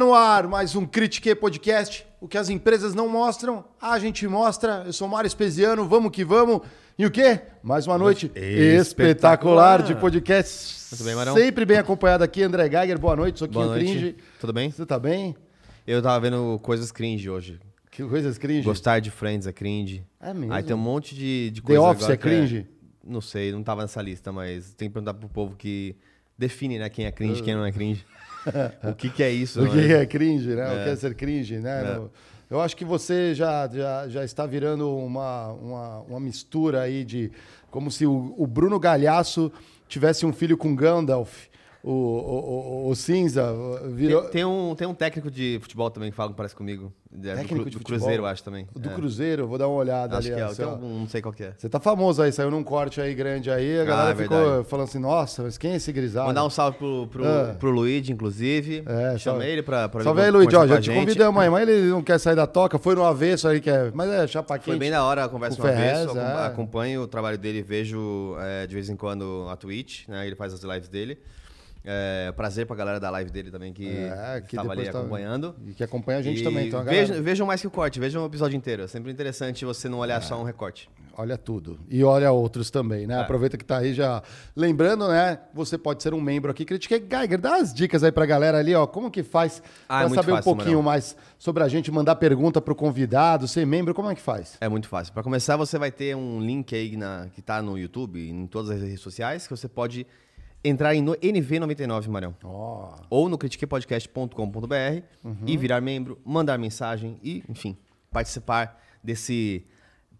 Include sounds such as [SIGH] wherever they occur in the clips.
No ar mais um Critique Podcast. O que as empresas não mostram, a gente mostra. Eu sou Mário Espesiano, vamos que vamos. E o quê? Mais uma noite espetacular, de podcast. Tudo bem, Marão? Sempre bem acompanhado aqui, André Geiger. Boa noite, Soquinho Boa noite. Cringe. Tudo bem? Você tá bem? Eu tava vendo coisas cringe hoje. Que coisas cringe. Gostar de Friends é cringe. É mesmo? Aí tem um monte de, de The coisa Office agora é cringe? Não sei, não tava nessa lista, mas tem que perguntar pro povo que define, né, quem é cringe e quem não é cringe. [LAUGHS] o que que é isso, O né? que é cringe, né? O É. que é ser cringe, né? É. Eu acho que você já, já, já está virando uma, uma, uma mistura aí de. Como se o, o Bruno Galhaço tivesse um filho com Gandalf. O, o, o, o cinza virou. Tem, tem um, tem um técnico de futebol também que fala que parece comigo. É, do Técnico Cru- de do, futebol? Cruzeiro, acho também. Do É. Cruzeiro, vou dar uma olhada Acho ali. que é, ó. algum, não sei qual que é. Você tá famoso aí, saiu num corte aí grande aí, a galera é ficou verdade. falando assim, nossa, mas quem é esse grisalho? Mandar um salve pro, pro, Ah. pro Luigi, inclusive. É, Chamei salve. ele pra, pra Salve aí, Luiz, conversar ó, já a te convidamos aí, mas ele não quer sair da toca, foi no avesso aí, que é, mas é chapa Foi quente. bem da hora a conversa Com acom- é. acompanho o trabalho dele, vejo é, de vez em quando a Twitch, né? Ele faz as lives dele. É, prazer pra galera da live dele também que, É, que estava ali tá- acompanhando. E que acompanha a gente E também, então a galera... vejam, vejam mais que o corte, vejam o episódio inteiro. É sempre interessante você não olhar só um recorte. Olha tudo. E olha outros também, né? É. Aproveita que tá aí já. Lembrando, né? Você pode ser um membro aqui. Critiquei Geiger, dá as dicas aí pra galera ali, ó. Como que faz Ah, é pra saber um fácil, pouquinho Manel. mais sobre a gente, mandar pergunta pro convidado, ser membro, como é que faz? É muito fácil. Para começar, você vai ter um link aí na, que tá no YouTube e em todas as redes sociais que você pode entrar em no- NV99, Marão. Ó. ou no critiquepodcast.com.br Uhum. e virar membro, mandar mensagem e, enfim, participar desse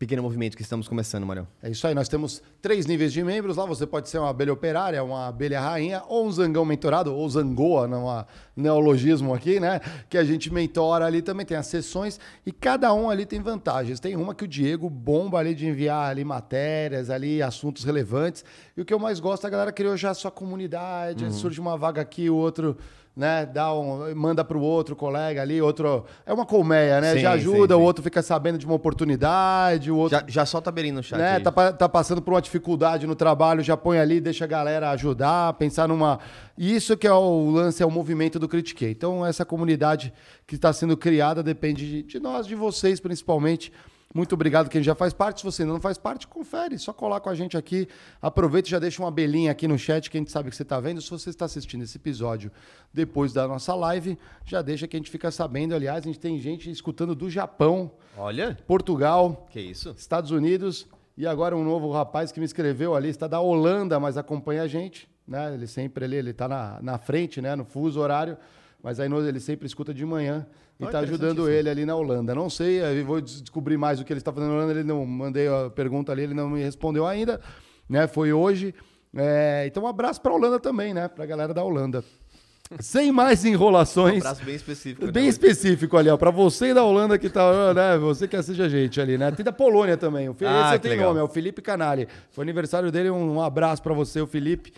pequeno movimento que estamos começando, Marião. É isso aí, nós temos três níveis de membros. Lá você pode ser uma abelha operária, uma abelha rainha, ou um zangão mentorado, ou zangoa, não há neologismo aqui, né? Que a gente mentora ali também, tem as sessões, e cada um ali tem vantagens. Tem uma que o Diego bomba ali de enviar ali matérias, ali assuntos relevantes. E o que eu mais gosto, a galera criou já a sua comunidade, Uhum. surge uma vaga aqui, o outro. Né, dá um, manda para o outro colega ali, outro. É uma colmeia, né? Sim, já sim, ajuda, o sim. outro fica sabendo de uma oportunidade, o outro Já, já solta a beirinha no chat né, aí. tá, tá passando por uma dificuldade no trabalho, já põe ali, deixa a galera ajudar, pensar numa. Isso que é o lance, é o movimento do Critiquei. Então, essa comunidade que está sendo criada depende de, de nós, de vocês principalmente. Muito obrigado quem já faz parte. Se você ainda não faz parte, confere. Só colar com a gente aqui. Aproveita e já deixa uma belinha aqui no chat, que a gente sabe que você está vendo. Se você está assistindo esse episódio depois da nossa live, já deixa que a gente fica sabendo. Aliás, a gente tem gente escutando do Japão, Olha, Portugal, que isso. Estados Unidos e agora um novo rapaz que me escreveu ali, está da Holanda, mas acompanha a gente, né? Ele sempre ali, ele está na, na frente, né? No fuso horário, mas aí ele sempre escuta de manhã e está ajudando ele ali na Holanda. Não sei, eu vou des- descobrir mais o que ele está fazendo na Holanda. Ele não mandei a pergunta ali, ele não me respondeu ainda, né? Foi hoje. É, então um abraço para a Holanda também, né? Para a galera da Holanda. Sem mais Um enrolações. abraço bem específico. Bem né? específico ali, ó. Pra você da Holanda que tá, né? Você que assiste a gente ali, né? Tem da Polônia também. O Felipe, Ah, esse tem legal. nome, é o Felipe Canali. Foi aniversário dele, um, um abraço pra você, o Felipe.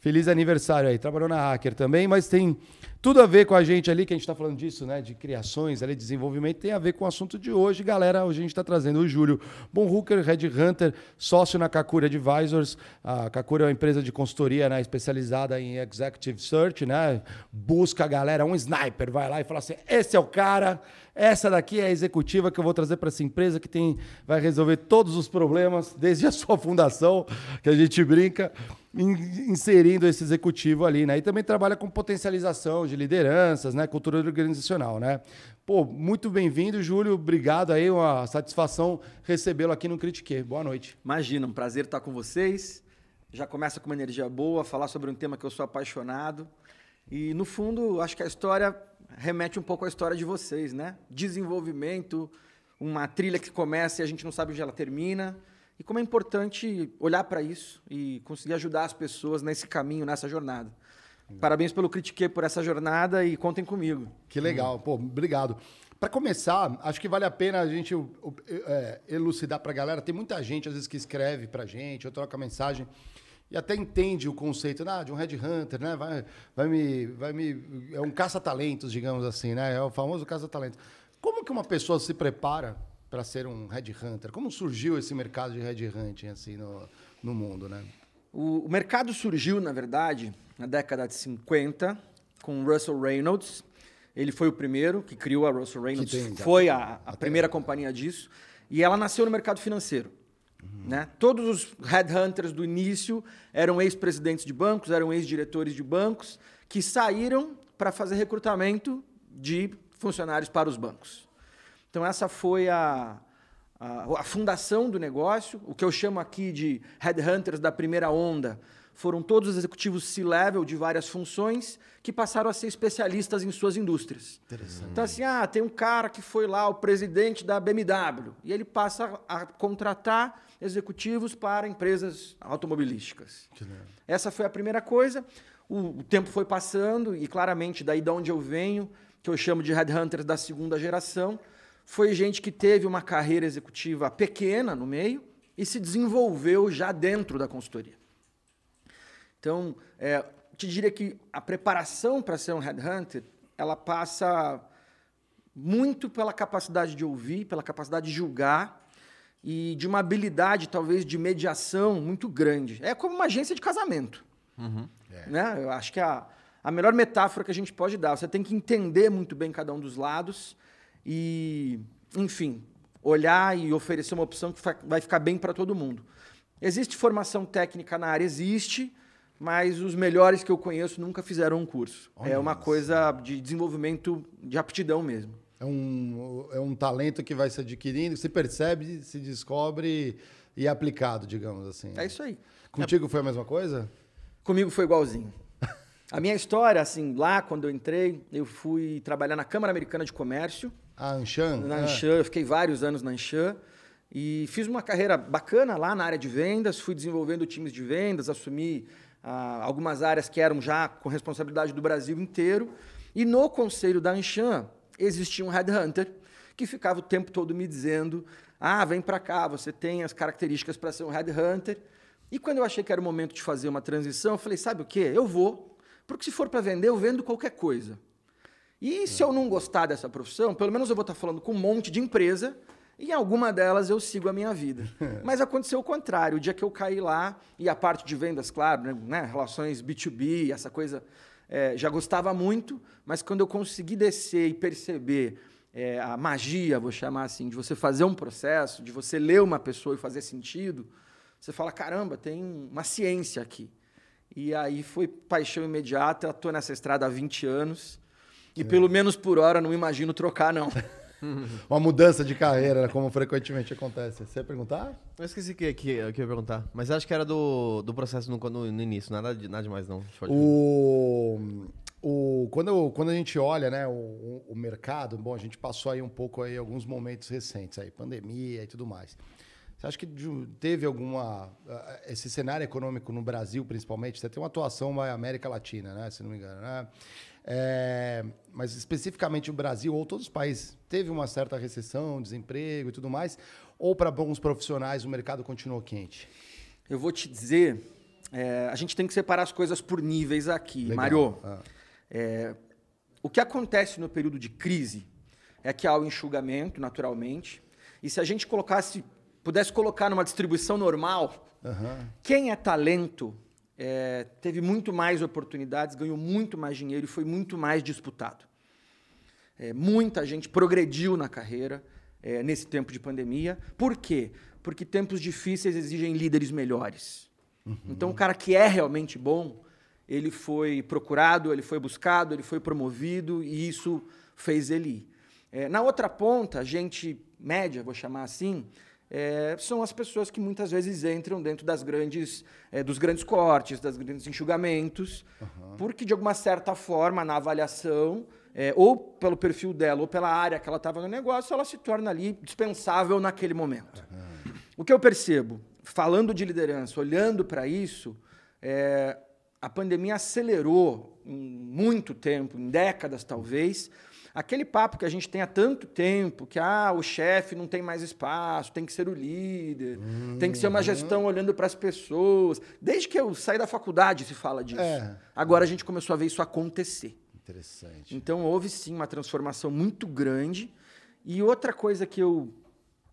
Feliz aniversário aí. Trabalhou na Hacker também, mas tem tudo a ver com a gente ali, que a gente tá falando disso, né? De criações ali, desenvolvimento, tem a ver com o assunto de hoje, galera. Hoje a gente tá trazendo o Júlio Bonhooker, Red Hunter, sócio na Kakura Advisors. A Kakura é uma empresa de consultoria né, especializada em Executive Search, né? Busca a galera, um sniper, vai lá e fala assim: esse é o cara, essa daqui é a executiva que eu vou trazer para essa empresa que tem, vai resolver todos os problemas, desde a sua fundação, que a gente brinca, in- inserindo esse executivo ali, né? E também trabalha com potencialização de lideranças, né? Cultura organizacional, né? Pô, muito bem-vindo, Júlio. Obrigado aí, uma satisfação recebê-lo aqui no Critique. Boa noite. Imagina, um prazer estar com vocês. Já começa com uma energia boa, falar sobre um tema que eu sou apaixonado. E, no fundo, acho que a história remete um pouco à história de vocês, né? Desenvolvimento, uma trilha que começa e a gente não sabe onde ela termina. E como é importante olhar para isso e conseguir ajudar as pessoas nesse caminho, nessa jornada. Parabéns pelo Critique por essa jornada e contem comigo. Que legal, pô, obrigado. Para começar, acho que vale a pena a gente é, elucidar para a galera. Tem muita gente, às vezes, que escreve para gente, ou troca mensagem, e até entende o conceito ah, de um headhunter, né? Vai, vai, me, vai me. É um caça-talentos, digamos assim, né? É o famoso caça-talentos. Como que uma pessoa se prepara para ser um headhunter? Como surgiu esse mercado de headhunting assim, no, no mundo, né? O, mercado surgiu, na verdade, na década de 50, com Russell Reynolds. Ele foi o primeiro que criou a Russell Reynolds, tem, foi a, a primeira companhia disso. E ela nasceu no mercado financeiro. Né? Todos os headhunters do início eram ex-presidentes de bancos, eram ex-diretores de bancos, que saíram para fazer recrutamento de funcionários para os bancos. Então, essa foi a, a, a fundação do negócio. O que eu chamo aqui de headhunters da primeira onda foram todos os executivos C-level de várias funções que passaram a ser especialistas em suas indústrias. Então, assim, ah, tem um cara que foi lá, o presidente da BMW, e ele passa a contratar executivos para empresas automobilísticas. Essa foi a primeira coisa. O, o tempo foi passando, e claramente, daí de onde eu venho, que eu chamo de headhunters da segunda geração, foi gente que teve uma carreira executiva pequena no meio e se desenvolveu já dentro da consultoria. Então, é, te diria que a preparação para ser um headhunter, ela passa muito pela capacidade de ouvir, pela capacidade de julgar e de uma habilidade, talvez, de mediação muito grande. É como uma agência de casamento. Né? Eu acho que é a, a melhor metáfora que a gente pode dar. Você tem que entender muito bem cada um dos lados e, enfim, olhar e oferecer uma opção que vai ficar bem para todo mundo. Existe formação técnica na área? Existe, mas os melhores que eu conheço nunca fizeram um curso. é Olha uma só. coisa de desenvolvimento de aptidão mesmo. É um, é um talento que vai se adquirindo, se percebe, se descobre e é aplicado, digamos assim. É isso aí. Contigo foi a mesma coisa? Comigo foi igualzinho. A minha história, assim, lá quando eu entrei, eu fui trabalhar na Câmara Americana de Comércio, A Anshan? na É. Anshan, eu fiquei vários anos na Anshan e fiz uma carreira bacana lá na área de vendas, fui desenvolvendo times de vendas, assumi ah, algumas áreas que eram já com responsabilidade do Brasil inteiro. E no conselho da Anshan existia um headhunter que ficava o tempo todo me dizendo: "Ah, vem para cá, você tem as características para ser um headhunter". E quando eu achei que era o momento de fazer uma transição, eu falei: "Sabe o quê? Eu vou, porque se for para vender, eu vendo qualquer coisa". E se eu não gostar dessa profissão, pelo menos eu vou estar falando com um monte de empresa e em alguma delas eu sigo a minha vida. [LAUGHS] Mas aconteceu o contrário. O dia que eu caí lá, e a parte de vendas, claro, né, né, relações B2B, essa coisa, eh, já gostava muito, mas quando eu consegui descer e perceber eh, a magia, vou chamar assim, de você fazer um processo, de você ler uma pessoa e fazer sentido, você fala, caramba, tem uma ciência aqui. E aí foi paixão imediata, estou nessa estrada há 20 anos. E pelo menos por hora não imagino trocar, não. [LAUGHS] Uma mudança de carreira, né, como frequentemente acontece. Você ia perguntar? Eu esqueci o que, que, que eu ia perguntar. Mas acho que era do, do processo no, no, no início. Nada, de, nada demais, não. O, o, quando, eu- quando a gente olha né, o, o mercado, bom, a gente passou aí um pouco aí alguns momentos recentes, aí, pandemia e tudo mais. Você acha que teve alguma. ah, Esse cenário econômico no Brasil, principalmente, você tem uma atuação na América Latina, né? Se não me engano, né? É, mas especificamente o Brasil ou todos os países, teve uma certa recessão, desemprego e tudo mais? Ou para bons profissionais o mercado continuou quente? Eu vou te dizer, é, a gente tem que separar as coisas por níveis aqui. Legal. Mário, Ah. é, o que acontece no período de crise é que há o enxugamento, naturalmente. E se a gente colocasse, pudesse colocar numa distribuição normal, Aham. Quem é talento é, teve muito mais oportunidades, ganhou muito mais dinheiro e foi muito mais disputado. É, muita gente progrediu na carreira é, nesse tempo de pandemia. Por quê? Porque tempos difíceis exigem líderes melhores. Então, o cara que é realmente bom, ele foi procurado, ele foi buscado, ele foi promovido e isso fez ele ir. É, na outra ponta, gente média, vou chamar assim, é, são as pessoas que muitas vezes entram dentro das grandes, é, dos grandes cortes, dos grandes enxugamentos, porque de alguma certa forma, na avaliação, é, ou pelo perfil dela, ou pela área que ela estava no negócio, ela se torna ali dispensável naquele momento. O que eu percebo, falando de liderança, olhando para isso, é, a pandemia acelerou em muito tempo, em décadas talvez, aquele papo que a gente tem há tanto tempo, que ah, o chefe não tem mais espaço, tem que ser o líder, tem que ser uma gestão olhando para as pessoas. Desde que eu saí da faculdade se fala disso. É. Agora a gente começou a ver isso acontecer. Interessante. Então houve sim uma transformação muito grande. E outra coisa que eu,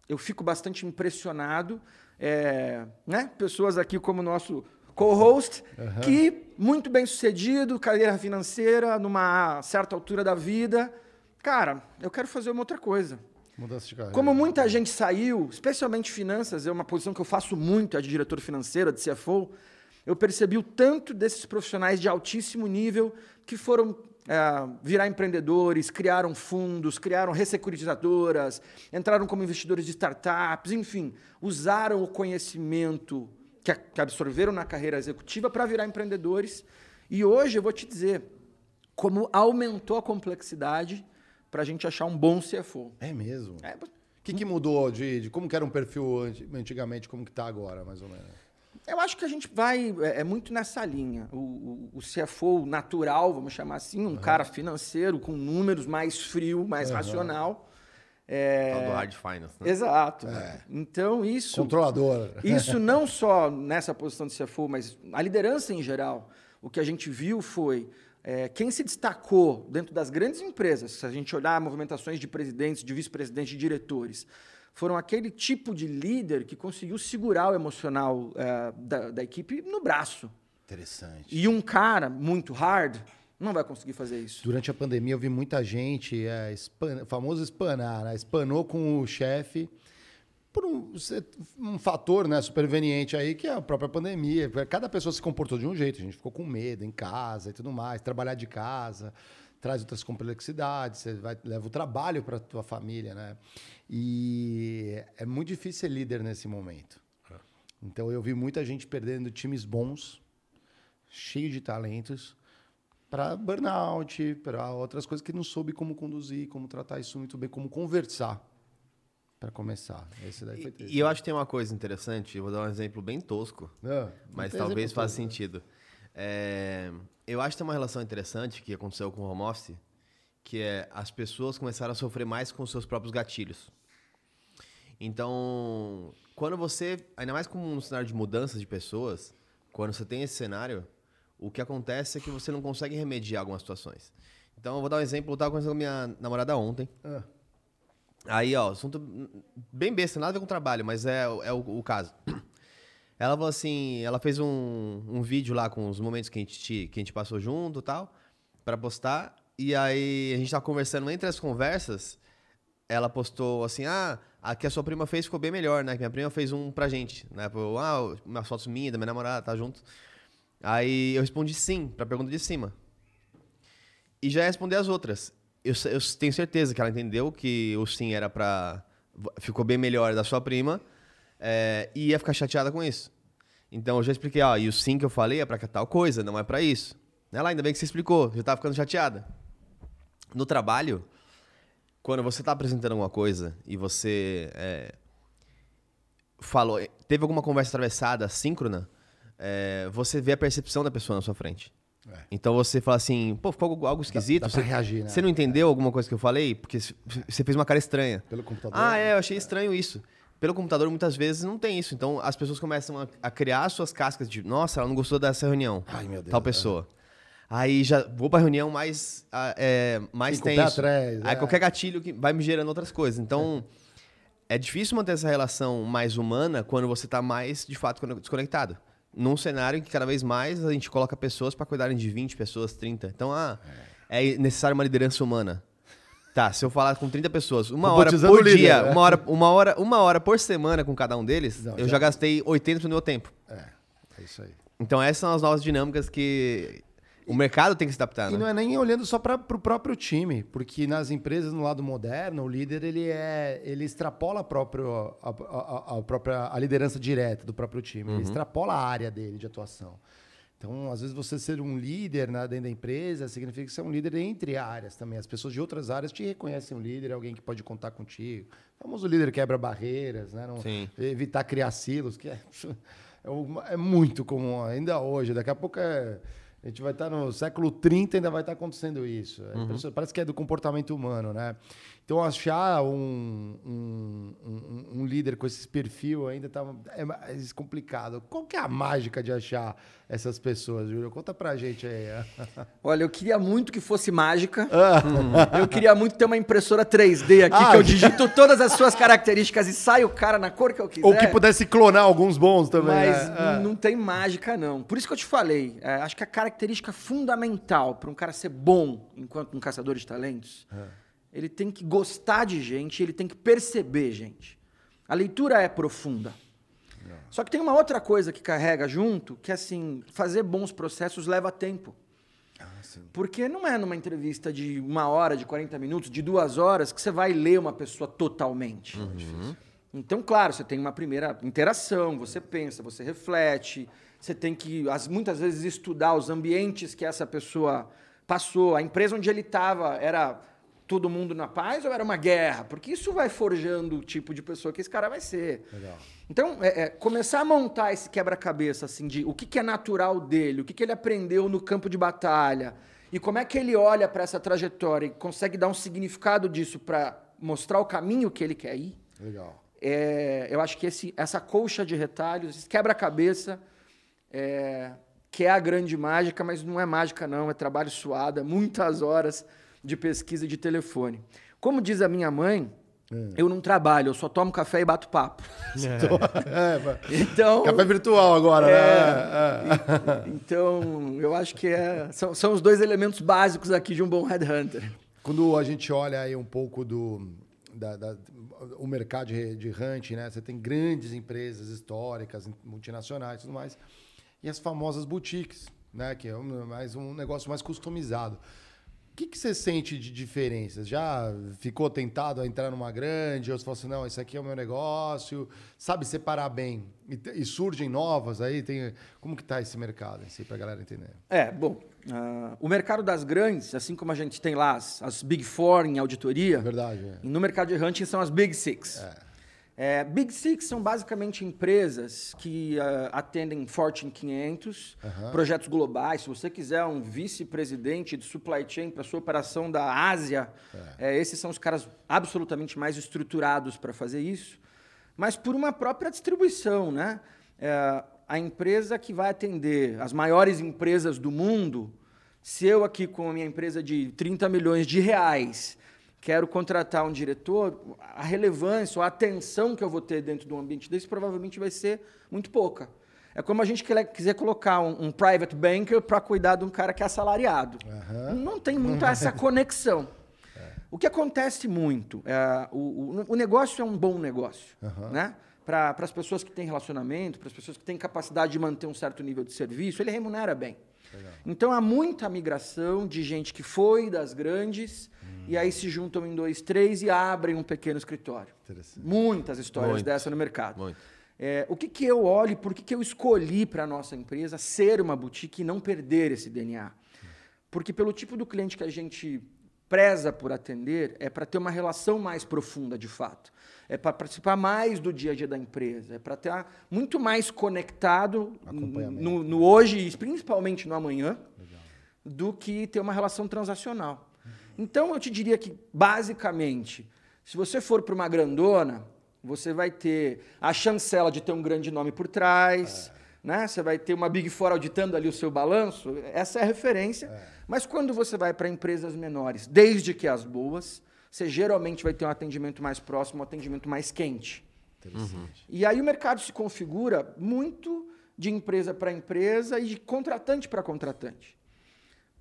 eu fico bastante impressionado é né, pessoas aqui como o nosso co-host, que muito bem sucedido, carreira financeira, numa certa altura da vida. Cara, eu quero fazer uma outra coisa. Mudança de carreira. Como muita gente saiu, especialmente finanças, é uma posição que eu faço muito, a de diretor financeiro, a de CFO, eu percebi o tanto desses profissionais de altíssimo nível que foram é, virar empreendedores, criaram fundos, criaram ressecuritizadoras, entraram como investidores de startups, enfim, usaram o conhecimento que, que absorveram na carreira executiva para virar empreendedores. E hoje eu vou te dizer como aumentou a complexidade para a gente achar um bom CFO. É mesmo. É, O que, que mudou de, de como que era um perfil anti- antigamente, como que tá agora, mais ou menos? Eu acho que a gente vai é, é muito nessa linha. O, o, o CFO natural, vamos chamar assim, um cara financeiro com números mais frio, mais racional. É, Tal do hard finance, né? Exato. Então isso, Controlador. isso [LAUGHS] não só nessa posição de CFO, mas a liderança em geral. O que a gente viu foi é, quem se destacou dentro das grandes empresas, se a gente olhar movimentações de presidentes, de vice-presidentes, de diretores, foram aquele tipo de líder que conseguiu segurar o emocional é, da, da equipe no braço. Interessante. E um cara muito hard não vai conseguir fazer isso. Durante a pandemia eu vi muita gente, é, espan- famoso espanar, né? espanou com o chefe por um, um fator né, superveniente aí, que é a própria pandemia. Cada pessoa se comportou de um jeito, a gente ficou com medo em casa e tudo mais, trabalhar de casa traz outras complexidades, você vai, leva o trabalho para tua família, né? E é muito difícil ser líder nesse momento. Então eu vi muita gente perdendo times bons, cheio de talentos, para burnout, para outras coisas que não soube como conduzir, como tratar isso muito bem, como conversar. Para começar. Esse daí foi E, triste. e eu acho que tem uma coisa interessante, eu vou dar um exemplo bem tosco, Não, mas não talvez faça né? sentido. É, eu acho que tem uma relação interessante que aconteceu com o home office, que é as pessoas começaram a sofrer mais com seus próprios gatilhos. Então, quando você, ainda mais como um cenário de mudança de pessoas, quando você tem esse cenário, o que acontece é que você não consegue remediar algumas situações. Então, eu vou dar um exemplo, eu estava conversando com minha namorada ontem, Ah, Aí, ó, assunto bem besta, nada a ver com trabalho, mas é, é o, o caso. [CLEARS THROAT] Ela falou assim, ela fez um, um vídeo lá com os momentos que a gente, que a gente passou junto e tal, pra postar. E aí a gente tava conversando, entre as conversas, ela postou assim, ah, a que a sua prima fez ficou bem melhor, né? Que minha prima fez um pra gente, né? Pô, ah, umas fotos minhas, da minha namorada, tá junto. Aí eu respondi sim, pra pergunta de cima. E já respondi as outras. Eu, eu tenho certeza que ela entendeu que o sim era pra. Ficou bem melhor da sua prima. é, e ia ficar chateada com isso. Então eu já expliquei, ó, e o sim que eu falei é pra tal coisa, não é pra isso. Ela, ainda bem que você explicou, já tava ficando chateada. No trabalho, quando você tá apresentando alguma coisa e você é, falou, teve alguma conversa atravessada, síncrona, é, você vê a percepção da pessoa na sua frente. É. Então você fala assim, pô, ficou algo, algo esquisito. dá pra você, reagir, né? Você não entendeu alguma coisa que eu falei? Porque você fez uma cara estranha. Pelo computador. Ah, é, eu achei estranho isso. Pelo computador, muitas vezes, não tem isso. Então, as pessoas começam a, a criar suas cascas de, nossa, ela não gostou dessa reunião. Ai, meu Deus, Tal é. pessoa. Aí já vou pra reunião mais, é, mais tenso. atrás, Aí é. qualquer gatilho que vai me gerando outras coisas. Então, é difícil manter essa relação mais humana quando você tá mais, de fato, desconectado. Num cenário em que cada vez mais a gente coloca pessoas para cuidarem de 20 pessoas, 30. Então, ah, é necessário uma liderança humana. Tá, se eu falar com 30 pessoas, uma hora por líder, dia, né? uma, hora, uma, hora, uma hora por semana com cada um deles, Não, eu já- já gastei 80% do meu tempo. É, é isso aí. Então essas são as novas dinâmicas que o mercado tem que se adaptar, E né? não é nem olhando só para o próprio time, porque nas empresas no lado moderno, o líder ele é ele extrapola a própria a, a- a- própria a liderança direta do próprio time, ele extrapola a área dele de atuação. Então, às vezes você ser um líder né, dentro da empresa significa que você é um líder entre áreas também. As pessoas de outras áreas te reconhecem um líder, alguém que pode contar contigo. O famoso líder quebra barreiras, né? Não, evitar criar silos, que é, [LAUGHS] é, é muito comum ainda hoje. Daqui a pouco é- a gente vai estar no século 30 ainda vai estar acontecendo isso. É impressionante. Parece que é do comportamento humano, né? Então achar um, um, um- um líder com esse perfil ainda tá, é mais complicado. Qual que é a mágica de achar essas pessoas, Júlio? Conta pra gente aí. [LAUGHS] Olha, eu queria muito que fosse mágica. [LAUGHS] Ah. Eu queria muito ter uma impressora 3D aqui, ah, que eu digito todas as suas características e sai o cara na cor que eu quiser. Ou que pudesse clonar alguns bons também. Mas né? não tem mágica, não. Por isso que eu te falei. É, acho que a característica fundamental para um cara ser bom enquanto um caçador de talentos, é. Ele tem que gostar de gente, ele tem que perceber gente. A leitura é profunda. Só que tem uma outra coisa que carrega junto, que é assim, fazer bons processos leva tempo. Ah, Porque não é numa entrevista de uma hora, de 40 minutos, de duas horas, que você vai ler uma pessoa totalmente. Uhum. Então, claro, você tem uma primeira interação, você pensa, você reflete, você tem que, muitas vezes, estudar os ambientes que essa pessoa passou, a empresa onde ele estava era todo mundo na paz ou era uma guerra? Porque isso vai forjando o tipo de pessoa que esse cara vai ser. Legal. Então, é, é, começar a montar esse quebra-cabeça, assim, de o que, que é natural dele, o que, que ele aprendeu no campo de batalha, e como é que ele olha para essa trajetória e consegue dar um significado disso para mostrar o caminho que ele quer ir. Legal. É, eu acho que esse, essa colcha de retalhos, esse quebra-cabeça, é, que é a grande mágica, mas não é mágica, não, é trabalho suado, é muitas horas de pesquisa de telefone. Como diz a minha mãe, é. eu não trabalho, eu só tomo café e bato papo. É. [LAUGHS] então, café virtual agora, né? é, né? então, eu acho que é, são, são os dois elementos básicos aqui de um bom headhunter. Quando a gente olha aí um pouco do da, da, o mercado de, de hunting, né? Você tem grandes empresas históricas, multinacionais e tudo mais. E as famosas boutiques, né? Que é um, mais um negócio mais customizado. O que, que você sente de diferenças? Já ficou tentado a entrar numa grande? Ou você falou assim, não, isso aqui é o meu negócio? Sabe separar bem? E, e surgem novas aí? Tem, como que está esse mercado, assim, para a galera entender? É, bom, uh, o mercado das grandes, assim como a gente tem lá as, as Big Four em auditoria... Verdade, é. No mercado de hunting são as Big Six. É. É, Big Six são basicamente empresas que uh, atendem Fortune 500, uhum. projetos globais. Se você quiser um vice-presidente de supply chain para sua operação da Ásia, é. É, esses são os caras absolutamente mais estruturados para fazer isso. Mas por uma própria distribuição, né? É, a empresa que vai atender as maiores empresas do mundo, se eu aqui com a minha empresa de 30 milhões de reais quero contratar um diretor, a relevância ou a atenção que eu vou ter dentro de um ambiente desse provavelmente vai ser muito pouca. É como a gente quiser colocar um, um private banker para cuidar de um cara que é assalariado. Uhum. Não tem muito essa conexão. É. O que acontece muito, é, o, o, o, negócio é um bom negócio. Uhum. Né? Para as pessoas que têm relacionamento, para as pessoas que têm capacidade de manter um certo nível de serviço, ele remunera bem. Legal. Então há muita migração de gente que foi das grandes e aí se juntam em dois, três e abrem um pequeno escritório. Muitas histórias Muito. dessa no mercado. É, o que, que eu olho, por que, que eu escolhi para a nossa empresa ser uma boutique e não perder esse DNA? Porque pelo tipo do cliente que a gente preza por atender, é para ter uma relação mais profunda de fato. É para participar mais do dia a dia da empresa, é para estar muito mais conectado no, no, hoje e principalmente no amanhã, Legal. do que ter uma relação transacional. Então eu te diria que, basicamente, se você for para uma grandona, você vai ter a chancela de ter um grande nome por trás, é. né? você vai ter uma Big Four auditando ali o seu balanço, essa é a referência. É. Mas quando você vai para empresas menores, desde que as boas, você geralmente vai ter um atendimento mais próximo, um atendimento mais quente. Uhum. E aí o mercado se configura muito de empresa para empresa e de contratante para contratante.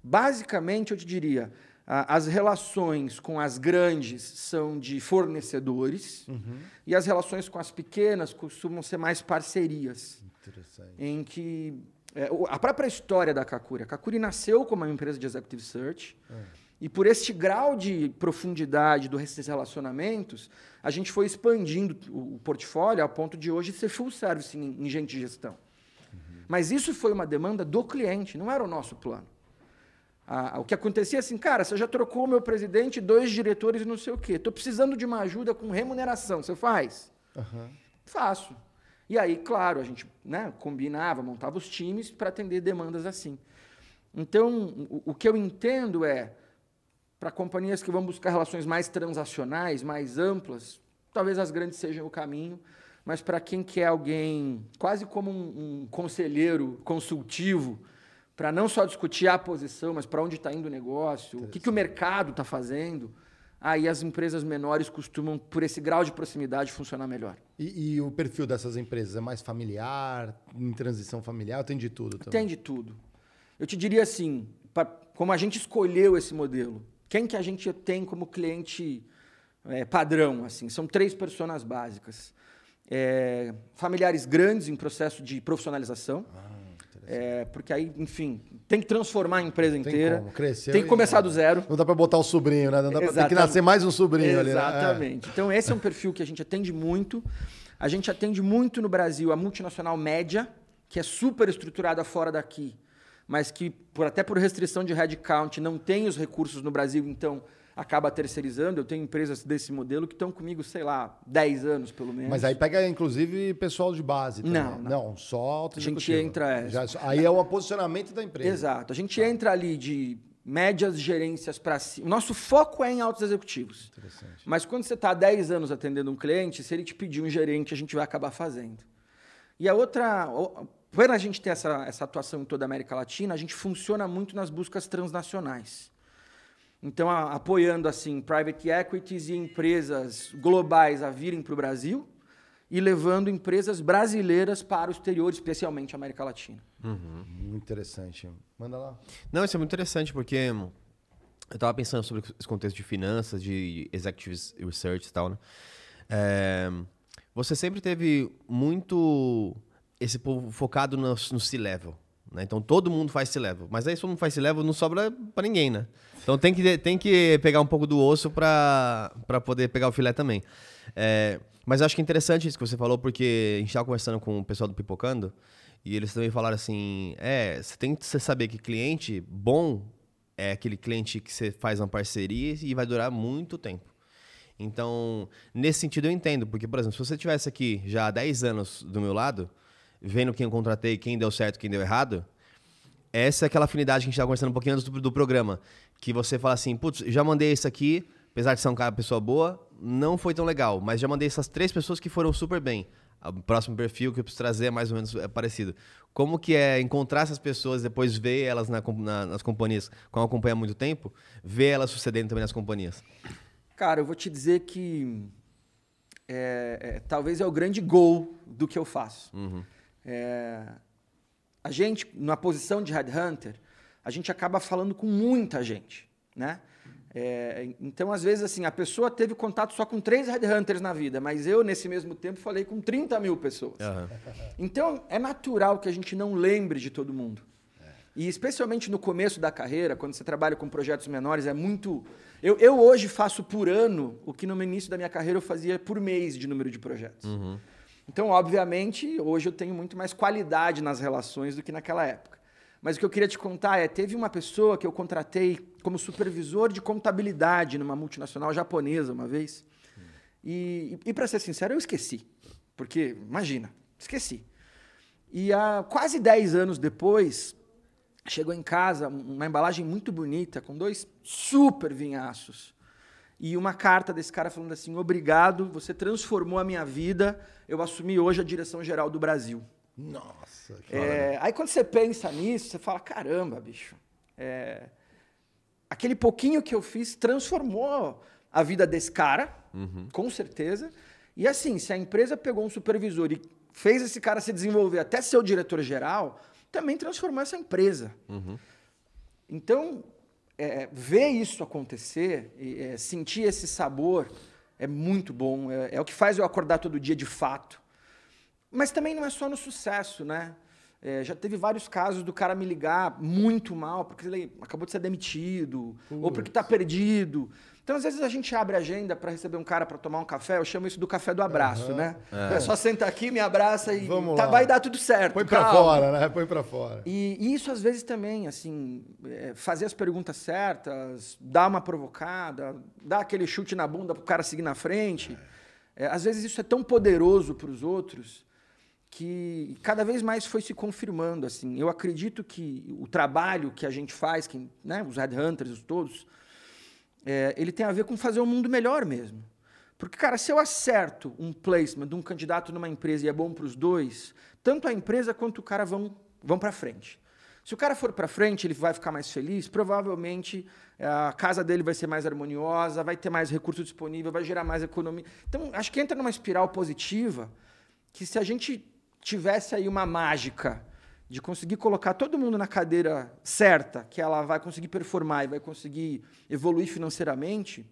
Basicamente, eu te diria, as relações com as grandes são de fornecedores uhum. e as relações com as pequenas costumam ser mais parcerias. Interessante. Em que é, a própria história da Kakuri, a Kakuri nasceu como uma empresa de executive search é. e por este grau de profundidade desses relacionamentos, a gente foi expandindo o, portfólio ao ponto de hoje ser full service em, em gente de gestão. Uhum. Mas isso foi uma demanda do cliente, não era o nosso plano. Ah, o que acontecia é assim, cara, você já trocou o meu presidente, dois diretores e não sei o quê. Estou precisando de uma ajuda com remuneração. Você faz? Uhum. Faço. E aí, claro, a gente né, combinava, montava os times para atender demandas assim. Então, o, o que eu entendo é, para companhias que vão buscar relações mais transacionais, mais amplas, talvez as grandes sejam o caminho, mas para quem quer alguém quase como um, um conselheiro consultivo, para não só discutir a posição, mas para onde está indo o negócio, o que, que o mercado está fazendo, aí as empresas menores costumam, por esse grau de proximidade, funcionar melhor. E, e o perfil dessas empresas é mais familiar, em transição familiar, tem de tudo também? Tem de tudo. Eu te diria assim, pra, como a gente escolheu esse modelo, quem que a gente tem como cliente é, padrão? assim São três personas básicas. É, familiares grandes em processo de profissionalização. Ah, é, porque aí, enfim, tem que transformar a empresa inteira. Tem, como, cresceu tem que começar do zero. Não dá para botar o sobrinho, né? Não dá para ter que nascer mais um sobrinho Exatamente. ali. Né? Exatamente. Né? Então, esse é um perfil que a gente atende muito. A gente atende muito no Brasil a multinacional média, que é super estruturada fora daqui, mas que, por, até por restrição de headcount, não tem os recursos no Brasil, então acaba terceirizando. Eu tenho empresas desse modelo que estão comigo, sei lá, 10 anos pelo menos. Mas aí pega, inclusive, pessoal de base também. Não, não. não só alto A gente entra... É, Já, aí é o posicionamento da empresa. Exato. A gente tá. entra ali de médias gerências para cima. Nosso foco é em altos executivos. Mas quando você está há 10 anos atendendo um cliente, se ele te pedir um gerente, a gente vai acabar fazendo. E a outra... Por a gente ter essa, essa atuação em toda a América Latina, a gente funciona muito nas buscas transnacionais. Então, a, apoiando assim private equities e empresas globais a virem para o Brasil e levando empresas brasileiras para o exterior, especialmente a América Latina. Uhum. Muito interessante. Manda lá. Não, isso é muito interessante porque eu estava pensando sobre esse contexto de finanças, de executive research e tal, né? É, você sempre teve muito esse povo focado no, no C-level. Né? Então todo mundo faz C-level. Mas aí se mundo faz C-level, não sobra para ninguém, né? Então tem que, tem que pegar um pouco do osso para poder pegar o filé também. É, mas eu acho que é interessante isso que você falou, porque a gente estava conversando com o pessoal do Pipocando e eles também falaram assim: é, você tem que saber que cliente bom é aquele cliente que você faz uma parceria e vai durar muito tempo. Então, nesse sentido eu entendo, porque, por exemplo, se você tivesse aqui já há 10 anos do meu lado, vendo quem eu contratei, quem deu certo, quem deu errado, essa é aquela afinidade que a gente estava conversando um pouquinho antes do, do programa que você fala assim, putz, já mandei isso aqui, apesar de ser um cara, pessoa boa, não foi tão legal, mas já mandei essas três pessoas que foram super bem. O próximo perfil que eu preciso trazer é mais ou menos é parecido. Como que é encontrar essas pessoas, depois ver elas na, na, nas companhias, como acompanha há muito tempo, ver elas sucedendo também nas companhias? Cara, eu vou te dizer que é, é, talvez é o grande gol do que eu faço. Uhum. É, a gente, na posição de headhunter, a gente acaba falando com muita gente, né? É, então, às vezes, assim, a pessoa teve contato só com três headhunters na vida, mas eu, nesse mesmo tempo, falei com 30 mil pessoas. Uhum. Então, é natural que a gente não lembre de todo mundo. E especialmente no começo da carreira, quando você trabalha com projetos menores, é muito. Eu, eu hoje faço por ano o que no início da minha carreira eu fazia por mês de número de projetos. Uhum. Então, obviamente, hoje eu tenho muito mais qualidade nas relações do que naquela época. Mas o que eu queria te contar é, teve uma pessoa que eu contratei como supervisor de contabilidade numa multinacional japonesa uma vez. E, e, para ser sincero, eu esqueci. Porque, imagina, esqueci. E há quase 10 anos depois, chegou em casa uma embalagem muito bonita, com dois super vinhaços. E uma carta desse cara falando assim: Obrigado, você transformou a minha vida, eu assumi hoje a direção geral do Brasil. Nossa, que é, Aí quando você pensa nisso, você fala: caramba, bicho. É, aquele pouquinho que eu fiz transformou a vida desse cara, uhum. com certeza. E assim, se a empresa pegou um supervisor e fez esse cara se desenvolver até ser o diretor geral, também transformou essa empresa. Uhum. Então, é, ver isso acontecer, é, sentir esse sabor, é muito bom. É, é o que faz eu acordar todo dia de fato. Mas também não é só no sucesso, né? É, já teve vários casos do cara me ligar muito mal porque ele acabou de ser demitido ou porque está perdido. Então, às vezes, a gente abre agenda para receber um cara para tomar um café. Eu chamo isso do café do abraço, uhum. né? É. é. só senta aqui, me abraça e tá, vai dar tudo certo. Põe para fora, né? Põe para fora. E, e, isso, às vezes, também, assim, é, fazer as perguntas certas, dar uma provocada, dar aquele chute na bunda para o cara seguir na frente. É, às vezes, isso é tão poderoso para os outros que cada vez mais foi se confirmando. assim. Eu acredito que o trabalho que a gente faz, que, né, os headhunters, os todos, é, ele tem a ver com fazer o mundo melhor mesmo. Porque, cara, se eu acerto um placement de um candidato numa empresa e é bom para os dois, tanto a empresa quanto o cara vão, vão para frente. Se o cara for para frente, ele vai ficar mais feliz, provavelmente eh, a casa dele vai ser mais harmoniosa, vai ter mais recurso disponível, vai gerar mais economia. Então, acho que entra numa espiral positiva que se a gente tivesse aí uma mágica de conseguir colocar todo mundo na cadeira certa, que ela vai conseguir performar e vai conseguir evoluir financeiramente,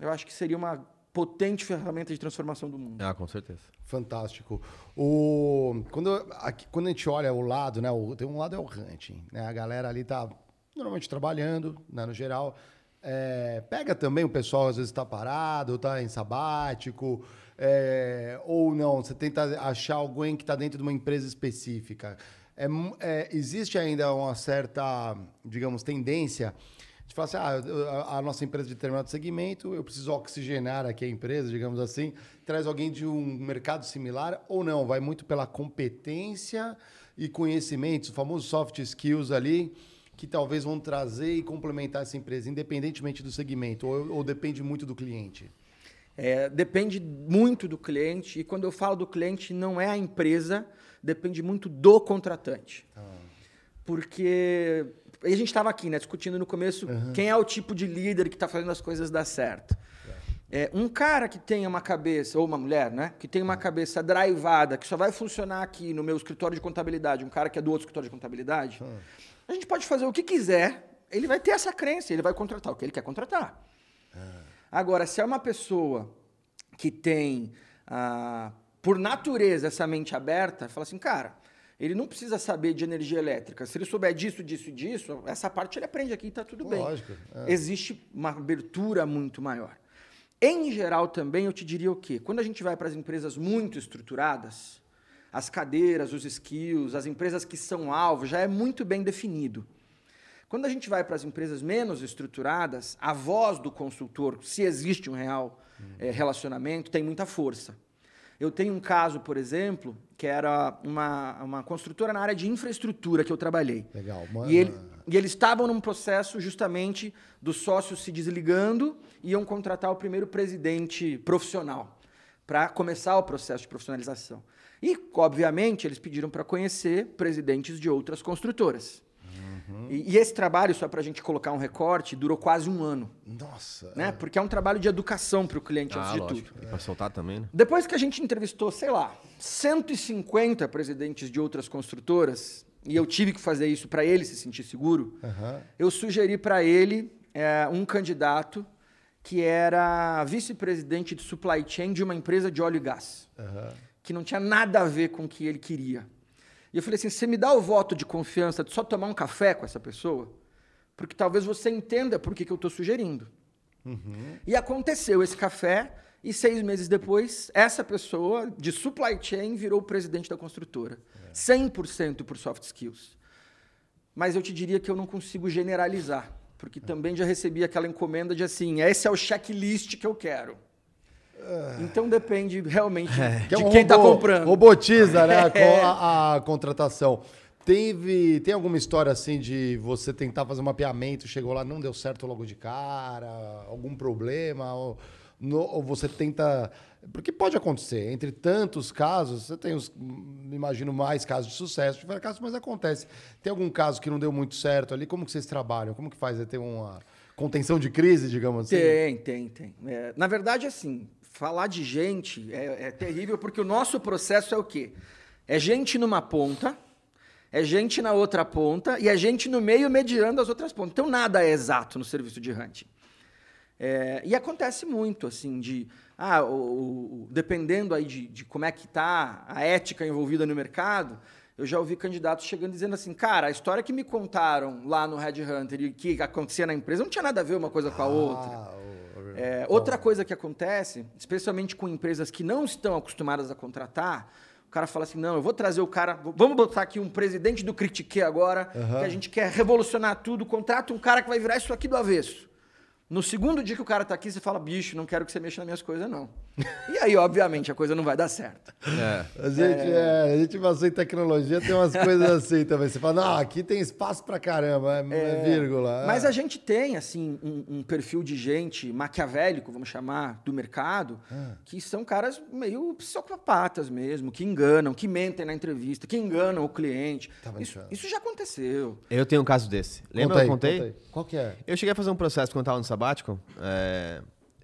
eu acho que seria uma potente ferramenta de transformação do mundo. Ah, com certeza. Fantástico. O, quando, aqui, quando a gente olha o lado, né? O, tem um lado é o hunting, né? A galera ali tá normalmente trabalhando, né, no geral. É, pega também o pessoal às vezes está parado, está em sabático, é, ou não. Você tenta achar alguém que está dentro de uma empresa específica. É, é, existe ainda uma certa, digamos, tendência de falar assim, ah, a nossa empresa de determinado segmento, eu preciso oxigenar aqui a empresa, digamos assim, traz alguém de um mercado similar ou não? Vai muito pela competência e conhecimentos, o famoso soft skills ali, que talvez vão trazer e complementar essa empresa, independentemente do segmento, ou, ou depende muito do cliente? É, depende muito do cliente, e quando eu falo do cliente, não é a empresa, depende muito do contratante. Ah. Porque a gente estava aqui, né, discutindo no começo uhum. quem é o tipo de líder que está fazendo as coisas dar certo. É, um cara que tenha uma cabeça, ou uma mulher, né? Que tem uma cabeça drivada, que só vai funcionar aqui no meu escritório de contabilidade, um cara que é do outro escritório de contabilidade, a gente pode fazer o que quiser, ele vai ter essa crença, ele vai contratar o que ele quer contratar. Uhum. Agora, se é uma pessoa que tem, ah, por natureza, essa mente aberta, fala assim, cara, ele não precisa saber de energia elétrica. Se ele souber disso, disso e disso, essa parte ele aprende aqui e está tudo bem. Lógico. É. Existe uma abertura muito maior. Em geral, também, eu te diria o quê? Quando a gente vai para as empresas muito estruturadas, as cadeiras, os skills, as empresas que são alvo, já é muito bem definido. Quando a gente vai para as empresas menos estruturadas, a voz do consultor, se existe um real é, relacionamento, tem muita força. Eu tenho um caso, por exemplo, que era uma, uma construtora na área de infraestrutura que eu trabalhei. Legal. Mano. E, ele, e eles estavam num processo justamente dos sócios se desligando e iam contratar o primeiro presidente profissional para começar o processo de profissionalização. E, obviamente, eles pediram para conhecer presidentes de outras construtoras. Uhum. E, e, esse trabalho, só para a gente colocar um recorte, durou quase um ano. Nossa. Né? É. Porque é um trabalho de educação para o cliente, ah, antes de lógico. tudo. E para soltar também, né? Depois que a gente entrevistou, sei lá, 150 presidentes de outras construtoras, e eu tive que fazer isso para ele se sentir seguro, uhum. eu sugeri para ele é, um candidato que era vice-presidente de supply chain de uma empresa de óleo e gás, uhum. que não tinha nada a ver com o que ele queria. E eu falei assim: você me dá o voto de confiança de só tomar um café com essa pessoa? Porque talvez você entenda por que, que eu estou sugerindo. Uhum. E aconteceu esse café, e seis meses depois, essa pessoa de supply chain virou o presidente da construtora. É. 100% por soft skills. Mas eu te diria que eu não consigo generalizar, porque é. também já recebi aquela encomenda de assim: esse é o checklist que eu quero. Então depende realmente é. de quem está comprando. Robotiza né, [LAUGHS] é. a, a, contratação. Teve, tem alguma história assim de você tentar fazer um mapeamento, chegou lá, não deu certo logo de cara, algum problema? Ou, no, ou você tenta. Porque pode acontecer, entre tantos casos, você tem os, imagino, mais casos de sucesso, tiver casos, mas acontece. Tem algum caso que não deu muito certo ali? Como que vocês trabalham? Como que faz? Tem uma contenção de crise, digamos assim? Tem, tem, tem. É, na verdade, assim, falar de gente é, é terrível porque o nosso processo é o quê? É gente numa ponta, é gente na outra ponta e é gente no meio mediando as outras pontas. Então nada é exato no serviço de hunting. É, e acontece muito, assim, de. Ah, o, o, dependendo aí de, de como é que está a ética envolvida no mercado, eu já ouvi candidatos chegando dizendo assim, cara, a história que me contaram lá no Red Hunter e que acontecia na empresa não tinha nada a ver uma coisa com a outra. Ah, é, outra coisa que acontece, especialmente com empresas que não estão acostumadas a contratar, o cara fala assim: não, eu vou trazer o cara, vamos botar aqui um presidente do Critique agora, uhum. que a gente quer revolucionar tudo, contrata um cara que vai virar isso aqui do avesso. No segundo dia que o cara tá aqui, você fala, bicho, não quero que você mexa nas minhas coisas, não. e aí, obviamente, a coisa não vai dar certo. É. A gente, é, a gente passou em tecnologia, tem umas coisas assim também. Você fala, não, aqui tem espaço pra caramba, é, é vírgula. Mas a gente tem, assim, um, um, perfil de gente maquiavélico, vamos chamar, do mercado, ah. que são caras meio psicopatas mesmo, que enganam, que mentem na entrevista, que enganam o cliente. Isso, isso, já aconteceu. Eu tenho um caso desse. Lembra que eu contei? Qual que é? Eu cheguei a fazer um processo quando eu tava no sabático, é,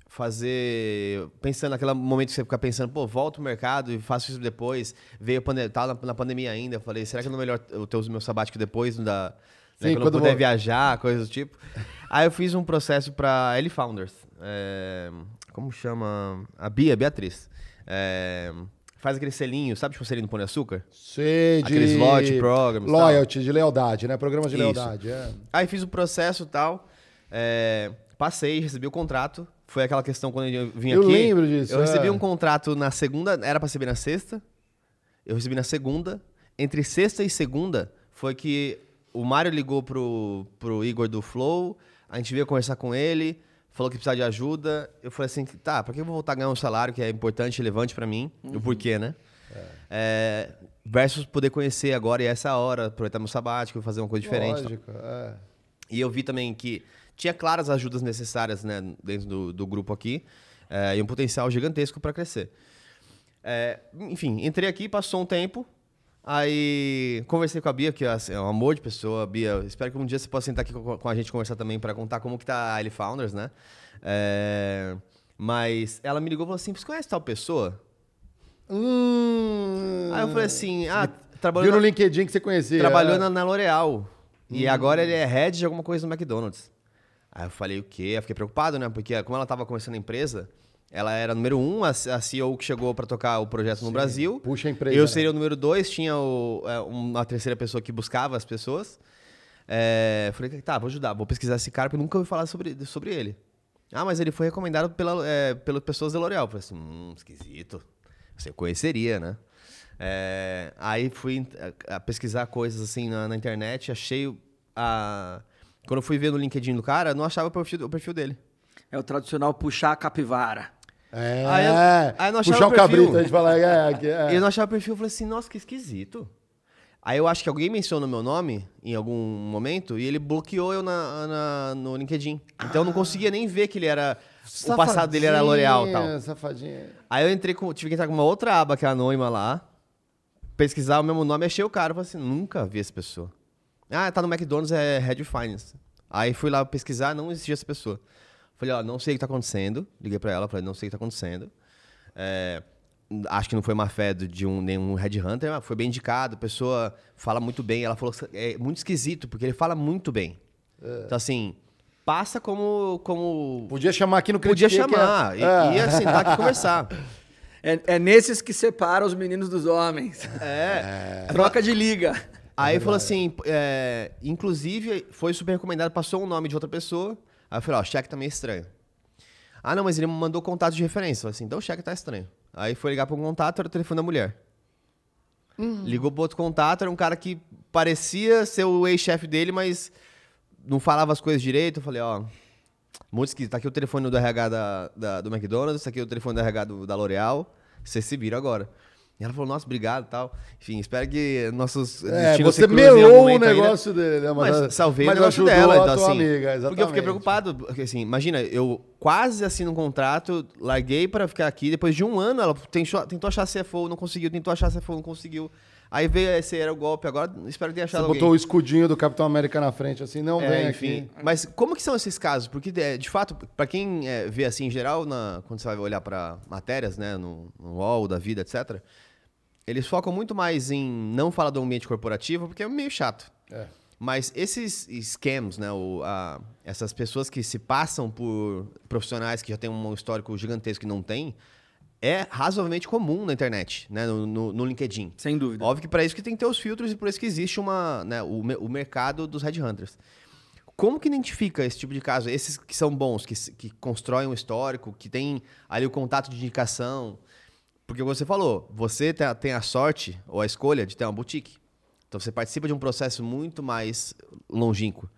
fazer. Pensando naquele momento que você fica pensando, pô, volto ao mercado e faço isso depois. Veio a tava na, pandemia ainda. Eu falei, será que não é melhor eu ter o meu sabático depois da. Né, Sim, quando, quando eu puder vou... viajar, coisas do tipo. [LAUGHS] Aí eu fiz um processo para L Founders. É, como chama? A Bia, Beatriz. É, faz aquele selinho, sabe tipo o selinho do Pão de Açúcar? Sei, de... Aqueles loyalty programs. Loyalty, tal. de lealdade, né? Programas de Isso. lealdade. É. Aí fiz o processo e tal. É, passei, recebi o contrato. Foi aquela questão quando eu vim eu aqui. Eu lembro disso. Eu é. recebi um contrato na segunda, era para receber na sexta. Eu recebi na segunda. Entre sexta e segunda foi que o Mário ligou pro, pro Igor do Flow. A gente veio conversar com ele, falou que precisava de ajuda. Eu falei assim, tá, pra que eu vou voltar a ganhar um salário que é importante relevante para mim? Uhum. O porquê, né? É. É, versus poder conhecer agora e essa hora, aproveitar meu sabático, fazer uma coisa diferente. Lógico, é. E eu vi também que tinha claras ajudas necessárias né, dentro do, do grupo aqui é, e um potencial gigantesco para crescer. É, enfim, entrei aqui, passou um tempo, aí conversei com a Bia, que é, assim, é um amor de pessoa. Bia, espero que um dia você possa sentar aqui com, a gente conversar também para contar como que tá a L Founders, né? É, mas ela me ligou e falou assim: você conhece tal pessoa? Hum, aí eu falei assim: ah, trabalhou. Viu no LinkedIn que você conhecia. Trabalhou é. na, na L'Oréal. Hum. E agora ele é head de alguma coisa no McDonald's. Aí eu falei, o quê? Eu fiquei preocupado, né? Porque como ela estava começando a empresa, ela era número um, a, CEO que chegou para tocar o projeto Sim, no Brasil. Puxa a empresa. Eu né? seria o número dois, tinha o, é, uma terceira pessoa que buscava as pessoas. É, falei, tá, vou ajudar, vou pesquisar esse cara, porque eu nunca ouvi falar sobre, sobre ele. Ah, mas ele foi recomendado pela, é, pelas pessoas da L'Oréal. Falei assim, hum, esquisito. Você conheceria, né? É, aí fui a, a pesquisar coisas assim na, na internet, achei a quando eu fui ver no LinkedIn do cara, não achava o perfil, o perfil dele. É o tradicional puxar a capivara. É, aí eu, aí eu não achava puxar o, o cabrito, a gente fala, é, é, é. Eu não achava o perfil, eu falei assim, nossa, que esquisito. Aí eu acho que alguém mencionou meu nome em algum momento e ele bloqueou eu na, na no LinkedIn. Então ah. eu não conseguia nem ver que ele era. Safadinha, o passado dele era L'Oreal e tal. Safadinha. Aí eu entrei com. Tive que entrar com uma outra aba que é anônima lá. Pesquisar o mesmo nome, achei o cara. Falei assim, nunca vi essa pessoa. Ah, tá no McDonald's, é Head Finance. Aí fui lá pesquisar, não existia essa pessoa. Falei, ó, não sei o que tá acontecendo. Liguei para ela, falei, não sei o que tá acontecendo. É, acho que não foi má fé de um, nenhum headhunter, mas foi bem indicado. A pessoa fala muito bem. Ela falou é muito esquisito, porque ele fala muito bem. É. Então, assim, passa como, como. Podia chamar aqui no Podia chamar. É... E, ia sentar aqui e conversar. É, é, nesses que separa os meninos dos homens. É. é. Troca de liga. Aí falou assim, é, inclusive foi super recomendado, passou o nome de outra pessoa. Aí eu falei, ó, o cheque tá meio estranho. Ah, não, mas ele me mandou contato de referência. Eu falei assim, então o cheque tá estranho. Aí foi ligar para um contato, era o telefone da mulher. Uhum. Ligou pro outro contato, era um cara que parecia ser o ex-chefe dele, mas não falava as coisas direito. Eu falei, ó, muito esquisito. Tá aqui o telefone do RH da, da do McDonald's, tá aqui o telefone do RH do, da L'Oréal. Você se vira agora. E ela falou, nossa, obrigado e tal. Enfim, espero que nossos é, você melou o negócio dele, né? Mas, mas salvei mas o negócio dela. Então, assim, amiga, porque eu fiquei preocupado. Porque, assim, imagina, eu quase assino um contrato, larguei para ficar aqui. Depois de um ano, ela tentou, tentou achar CFO, não conseguiu. Tentou achar CFO, não conseguiu. Aí veio esse era o golpe. Agora espero que tenha achado Você alguém. botou o escudinho do Capitão América na frente, assim, não é, vem enfim. aqui. Mas como que são esses casos? Porque, é, de fato, para quem é, vê assim em geral, na, quando você vai olhar para matérias, né, no, no UOL da vida, etc., eles focam muito mais em não falar do ambiente corporativo, porque é meio chato. É. Mas esses scams, né, o, a, essas pessoas que se passam por profissionais que já têm um histórico gigantesco que não tem, é razoavelmente comum na internet, né, no, no, no LinkedIn. Sem dúvida. Óbvio que para isso que tem que ter os filtros e por isso que existe uma, né, o, o mercado dos headhunters. Como que identifica esse tipo de caso? Esses que são bons, que, que constroem um histórico, que tem ali o contato de indicação, porque você falou, você tem a sorte ou a escolha de ter uma boutique. Então você participa de um processo muito mais longínquo.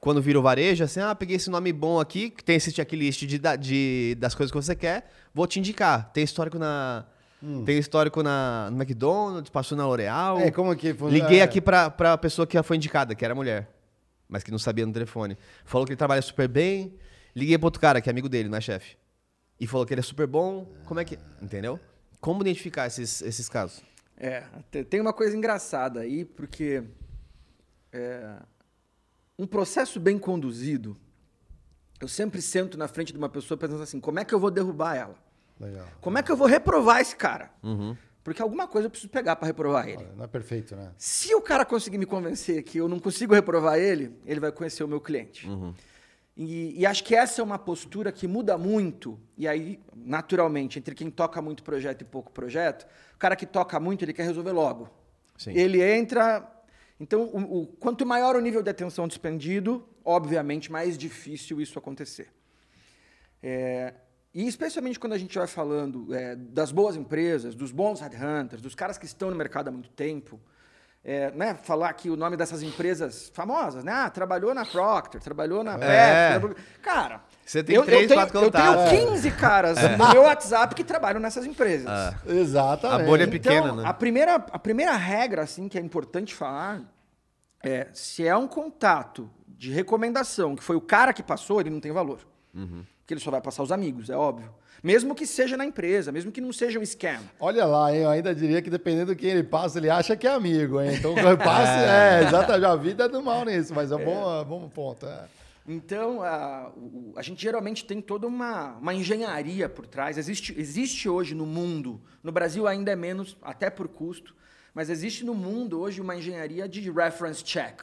Quando vira o varejo, assim, ah, peguei esse nome bom aqui, que tem esse checklist de, de, das coisas que você quer, vou te indicar. Tem histórico na. Tem histórico na, no McDonald's, passou na L'Oreal. É, como que foi? Liguei é. aqui pra, pra pessoa que foi indicada, que era mulher, mas que não sabia no telefone. Falou que ele trabalha super bem. Liguei pro outro cara, que é amigo dele, não é chefe. E falou que ele é super bom. Como é que. Entendeu? Como identificar esses, esses casos? É, te- tem uma coisa engraçada aí, porque é, um processo bem conduzido, eu sempre sento na frente de uma pessoa pensando assim, como é que eu vou derrubar ela? Legal. Como é que eu vou reprovar esse cara? Porque alguma coisa eu preciso pegar para reprovar ele. Não é perfeito, né? Se o cara conseguir me convencer que eu não consigo reprovar ele, ele vai conhecer o meu cliente. E, e acho que essa é uma postura que muda muito, e aí, naturalmente, entre quem toca muito projeto e pouco projeto, o cara que toca muito, ele quer resolver logo. Sim. Ele entra. Então, o, o- quanto maior o nível de atenção despendido, obviamente, mais difícil isso acontecer. É, e especialmente quando a gente vai falando é, das boas empresas, dos bons headhunters, dos caras que estão no mercado há muito tempo, é, né, falar aqui o nome dessas empresas famosas, né? Ah, trabalhou na Procter, trabalhou na É. Pepsi. Cara, Você tem eu, três, eu tenho, quatro eu tenho contatos. 15 caras no meu WhatsApp que trabalham nessas empresas. Exatamente. A bolha é Então, pequena, né? A primeira, a primeira regra, assim, que é importante falar é se é um contato de recomendação, que foi o cara que passou, ele não tem valor. Uhum. Porque ele só vai passar os amigos, é óbvio. Mesmo que seja na empresa, mesmo que não seja um scam. Olha lá, hein? Eu ainda diria que dependendo do quem ele passa, ele acha que é amigo, hein? Então, quando [LAUGHS] passa, é, exatamente. A vida é do mal nisso, mas é um bom, é bom ponto. é. Então, a, a gente geralmente tem toda uma, uma engenharia por trás. Existe, existe hoje no mundo, no Brasil ainda é menos, até por custo, mas existe no mundo hoje uma engenharia de reference check.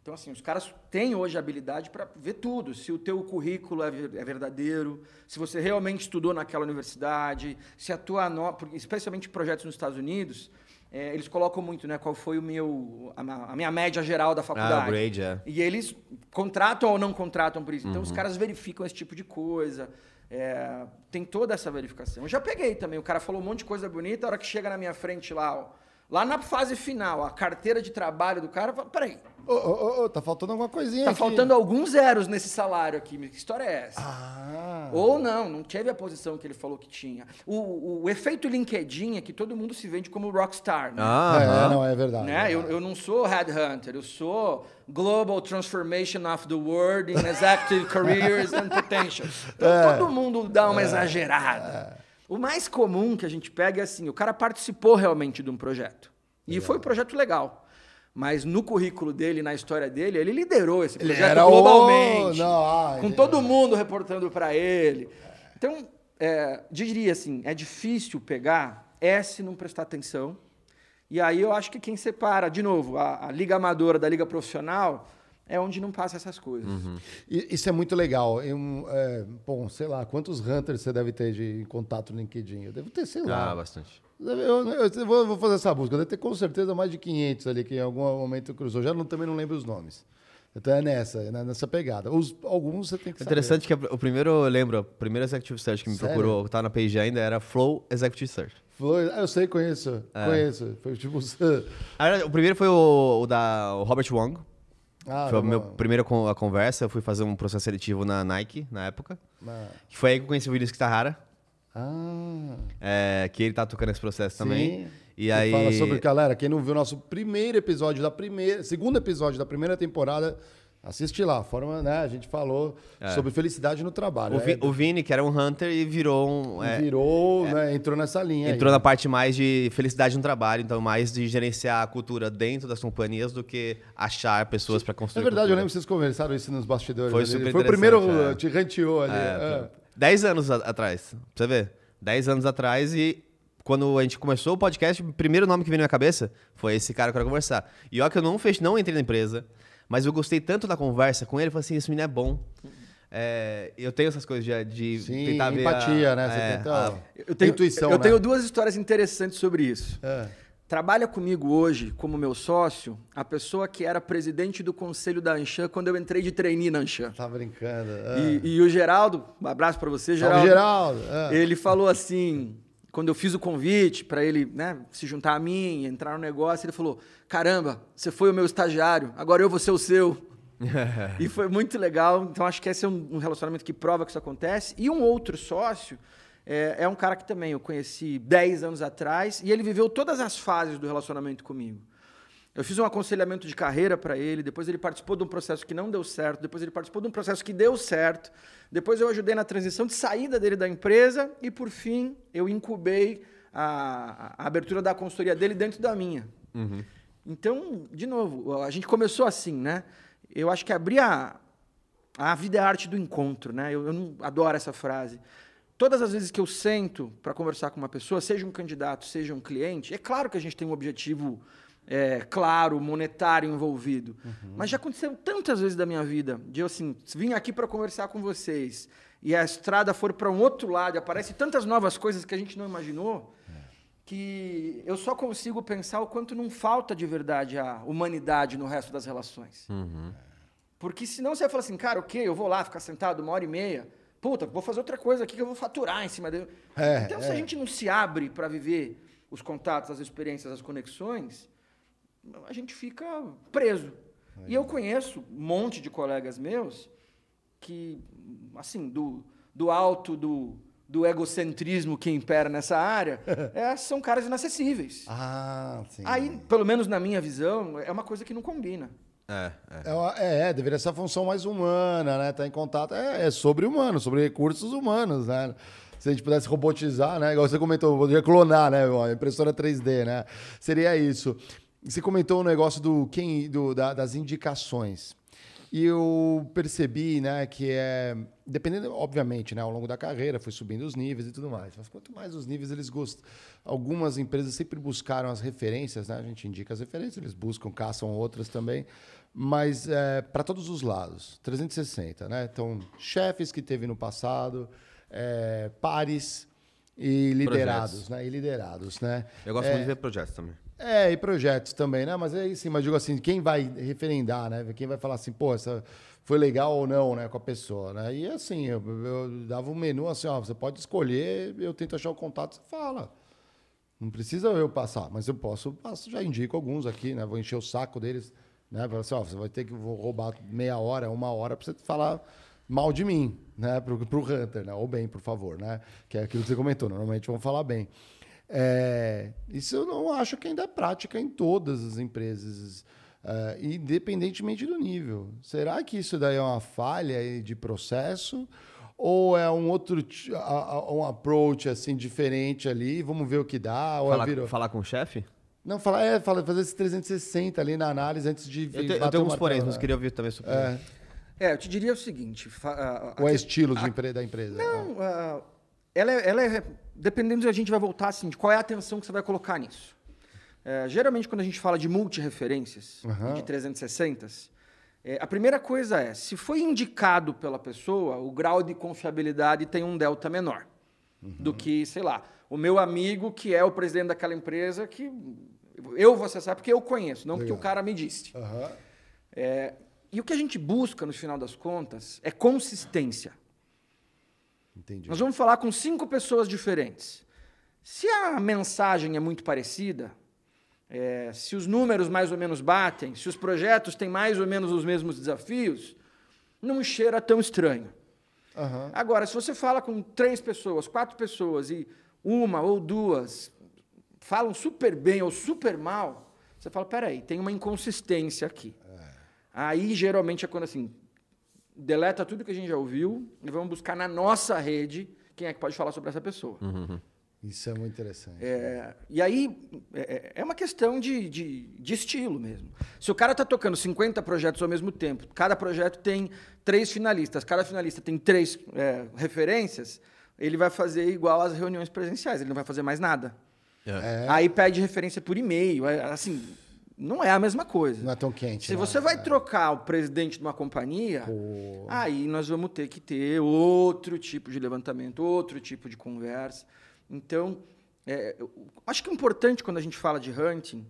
Então, assim, os caras têm hoje a habilidade para ver tudo. Se o teu currículo é, é verdadeiro, se você realmente estudou naquela universidade, se a tua nota, porque especialmente projetos nos Estados Unidos, eh, eles colocam muito, né? Qual foi o meu, a, a minha média geral da faculdade. Ah, grade, é. E eles contratam ou não contratam por isso. Então, os caras verificam esse tipo de coisa. É, tem toda essa verificação. Eu já peguei também. O cara falou um monte de coisa bonita, a hora que chega na minha frente lá, ó, lá na fase final, a carteira de trabalho do cara, fala, peraí, Ô, ô, ô, ô, tá faltando alguma coisinha tá aqui. faltando alguns zeros nesse salário aqui. Que história é essa? Ah, Ou não, não teve a posição que ele falou que tinha. O, o efeito LinkedIn é que todo mundo se vende como rockstar, né? Ah, é, não, é verdade. Né? Eu, eu não sou headhunter, eu sou Global Transformation of the World in Executive Careers and Potential. Então [LAUGHS] todo mundo dá uma exagerada. O mais comum que a gente pega é assim, o cara participou realmente de um projeto. E foi um projeto legal. Mas no currículo dele, na história dele, ele liderou esse Ele projeto era o- globalmente. Não, ah, com todo mundo reportando para ele. Então, é, diria assim, é difícil pegar S não prestar atenção. E aí eu acho que quem separa, de novo, a, a liga amadora da liga profissional é onde não passa essas coisas. E- Isso é muito legal. Eu, é, bom, sei lá, quantos hunters você deve ter de contato no LinkedIn? Eu devo ter, sei lá. Ah, bastante. Eu, eu- eu vou, vou fazer essa busca. Eu devo ter com certeza mais de 500 ali que em algum momento cruzou. Já não, também não lembro os nomes. Então é nessa, é nessa pegada. Os, alguns você tem que É saber. interessante que o primeiro, eu lembro, o primeiro Executive Search que me Sério? procurou, que tá na page ainda, era Flow Executive Search. Flores, ah, eu sei, conheço. É. Conheço. Foi tipo. Ah, O primeiro foi o, o da o Robert Wong. Ah, foi tá a minha bom. primeira con- a conversa. Eu fui fazer um processo seletivo na Nike, na época. Ah. Que foi aí que eu conheci o Willis Kitahara, Ah. é, que ele tá tocando esse processo também. Sim. E Que aí... Fala sobre, galera, quem não viu nosso primeiro episódio da primeira, segundo episódio da primeira temporada, assiste lá. Forma, né? A gente falou sobre felicidade no trabalho. É. o, Vi- É, o Vini, que era um Hunter, e virou um... é, virou, né? Entrou nessa linha. aí. Entrou na parte mais de felicidade no trabalho, então mais de gerenciar a cultura dentro das companhias do que achar pessoas para É construir. verdade, eu cultura. lembro que vocês conversaram isso nos bastidores. Foi ali. super Foi o primeiro, é. te ranteou ali. É, é. Dez anos atrás, pra você ver. Dez anos atrás e quando a gente começou o podcast, o primeiro nome que veio na minha cabeça foi esse cara que eu quero conversar. E ó que eu não fech... não entrei na empresa, mas eu gostei tanto da conversa com ele, eu falei assim, esse menino é bom. É, eu tenho essas coisas de, de Sim, tentar ver empatia, a- né? Você é, tenta a- Eu tenho, intuição, eu né? tenho duas histórias interessantes sobre isso. É. Trabalha comigo hoje, como meu sócio, a pessoa que era presidente do conselho da Anshan quando eu entrei de trainee na Anshan. Tá brincando. é. E, e o Geraldo, um abraço para você, Salve, Geraldo. Geraldo. é. Ele falou assim, quando eu fiz o convite para ele né, se juntar a mim, entrar no negócio, ele falou: Caramba, você foi o meu estagiário, agora eu vou ser o seu. [LAUGHS] e foi muito legal. Então, acho que esse é um, relacionamento que prova que isso acontece. E um outro sócio é, é um cara que também eu conheci 10 anos atrás e ele viveu todas as fases do relacionamento comigo. Eu fiz um aconselhamento de carreira para ele, depois ele participou de um processo que não deu certo, depois ele participou de um processo que deu certo, depois eu ajudei na transição de saída dele da empresa e, por fim, eu incubei a, a abertura da consultoria dele dentro da minha. Uhum. Então, de novo, a gente começou assim, né? Eu acho que abrir a, a vida é a arte do encontro, né? Eu, eu não, adoro essa frase. Todas as vezes que eu sento para conversar com uma pessoa, seja um candidato, seja um cliente, é claro que a gente tem um objetivo é, claro, monetário envolvido. Uhum. Mas já aconteceu tantas vezes da minha vida de eu assim, vim aqui para conversar com vocês e a estrada for para um outro lado, aparece tantas novas coisas que a gente não imaginou, é. que eu só consigo pensar o quanto não falta de verdade a humanidade no resto das relações. Uhum. Porque senão você vai falar assim, cara, ok, eu vou lá ficar sentado uma hora e meia, puta, vou fazer outra coisa aqui que eu vou faturar em cima dele. É, então, se a é. gente não se abre para viver os contatos, as experiências, as conexões, a gente fica preso. Aí. E eu conheço um monte de colegas meus que, assim, do, do alto do, do egocentrismo que impera nessa área, [LAUGHS] é, são caras inacessíveis. Ah, sim. Aí, pelo menos na minha visão, é uma coisa que não combina. É, é. é, é deveria ser a função mais humana, né? Estar tá em contato. É, é sobre humano, sobre recursos humanos, né? se a gente pudesse robotizar, né? Igual você comentou, poderia clonar, né? Uma impressora 3D, né? Seria isso. Você comentou o negócio do quem do, da, das indicações. E eu percebi, né, que é dependendo, obviamente, né, ao longo da carreira, foi subindo os níveis e tudo mais. Mas quanto mais os níveis eles gostam, algumas empresas sempre buscaram as referências, né? A gente indica as referências, eles buscam, caçam outras também, mas é, para todos os lados, 360, né? Então, chefes que teve no passado, é, pares e liderados, projetos. né? E liderados, né? Eu gosto é, muito de ver projetos também. É, e projetos também, né? Mas é sim, mas digo assim, quem vai referendar, né? Quem vai falar assim, pô, essa foi legal ou não, né, com a pessoa, né? E assim, eu, eu dava um menu assim, ó, você pode escolher, eu tento achar o contato, você fala. Não precisa eu passar, mas eu posso, passo, já indico alguns aqui, né? Vou encher o saco deles, né? Falar assim, ó, você vai ter que vou roubar meia hora, uma hora para você falar mal de mim, né? Pro, pro Hunter, né? Ou bem, por favor, né? Que é aquilo que você comentou, normalmente vão falar bem. É, isso eu não acho que ainda é prática em todas as empresas, uh, independentemente do nível. Será que isso daí é uma falha de processo? Ou é um outro um approach assim diferente ali? Vamos ver o que dá? Falar, virou... falar com o chefe? Não, falar, é, fazer esse 360 ali na análise antes de. Eu, te, eu tenho alguns poréns, mas queria ouvir também sobre é. é, eu te diria o seguinte. A, a, Ou é estilo a, de, da empresa? Não, ela é, ela é, dependendo a gente vai voltar assim, de qual é a atenção que você vai colocar nisso. É, geralmente, quando a gente fala de multireferências, uhum. de 360, é, a primeira coisa é, se foi indicado pela pessoa, o grau de confiabilidade tem um delta menor uhum. do que, sei lá, o meu amigo que é o presidente daquela empresa que eu vou acessar porque eu conheço, não Legal. porque o cara me disse. Uhum. É, e o que a gente busca, no final das contas, é consistência. Entendi. Nós vamos falar com cinco pessoas diferentes. Se a mensagem é muito parecida, é, se os números mais ou menos batem, se os projetos têm mais ou menos os mesmos desafios, não cheira tão estranho. Uhum. Agora, se você fala com três pessoas, quatro pessoas e uma ou duas falam super bem ou super mal, você fala, peraí, tem uma inconsistência aqui. É. Aí, geralmente, é quando assim, deleta tudo que a gente já ouviu e vamos buscar na nossa rede quem é que pode falar sobre essa pessoa. Uhum. Isso é muito interessante. É, e aí é, é, é uma questão de, de, de, estilo mesmo. Se o cara está tocando 50 projetos ao mesmo tempo, cada projeto tem três finalistas, cada finalista tem três é, referências, ele vai fazer igual às reuniões presenciais, ele não vai fazer mais nada. É. Aí pede referência por e-mail. É, assim, não é a mesma coisa. Não é tão quente. Se você vai é. trocar o presidente de uma companhia, Pô. aí nós vamos ter que ter outro tipo de levantamento, outro tipo de conversa. Então, é, acho que é importante quando a gente fala de hunting,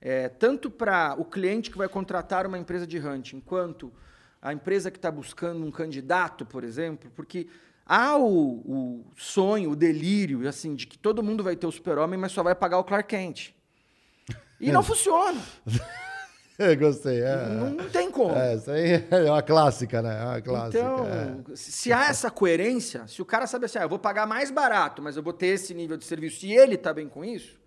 é, tanto para o cliente que vai contratar uma empresa de hunting, quanto a empresa que está buscando um candidato, por exemplo, porque há o, o sonho, o delírio, assim, de que todo mundo vai ter o super-homem, mas só vai pagar o Clark Kent. E não funciona. [LAUGHS] Gostei. É, não, tem como. É, isso aí é uma clássica, né? É uma clássica. Então, é. se há essa coerência, se o cara sabe assim, ah, eu vou pagar mais barato, mas eu vou ter esse nível de serviço e ele tá bem com isso,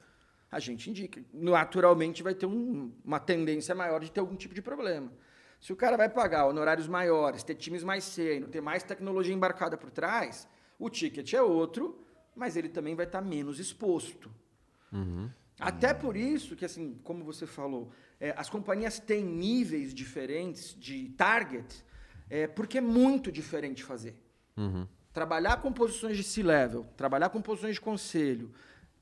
a gente indica. Naturalmente vai ter um- uma tendência maior de ter algum tipo de problema. Se o cara vai pagar honorários maiores, ter times mais sênior, ter mais tecnologia embarcada por trás, o ticket é outro, mas ele também vai estar menos exposto. Até por isso que, assim, como você falou, é, as companhias têm níveis diferentes de target, é, porque é muito diferente fazer. Trabalhar com posições de C-level, trabalhar com posições de conselho,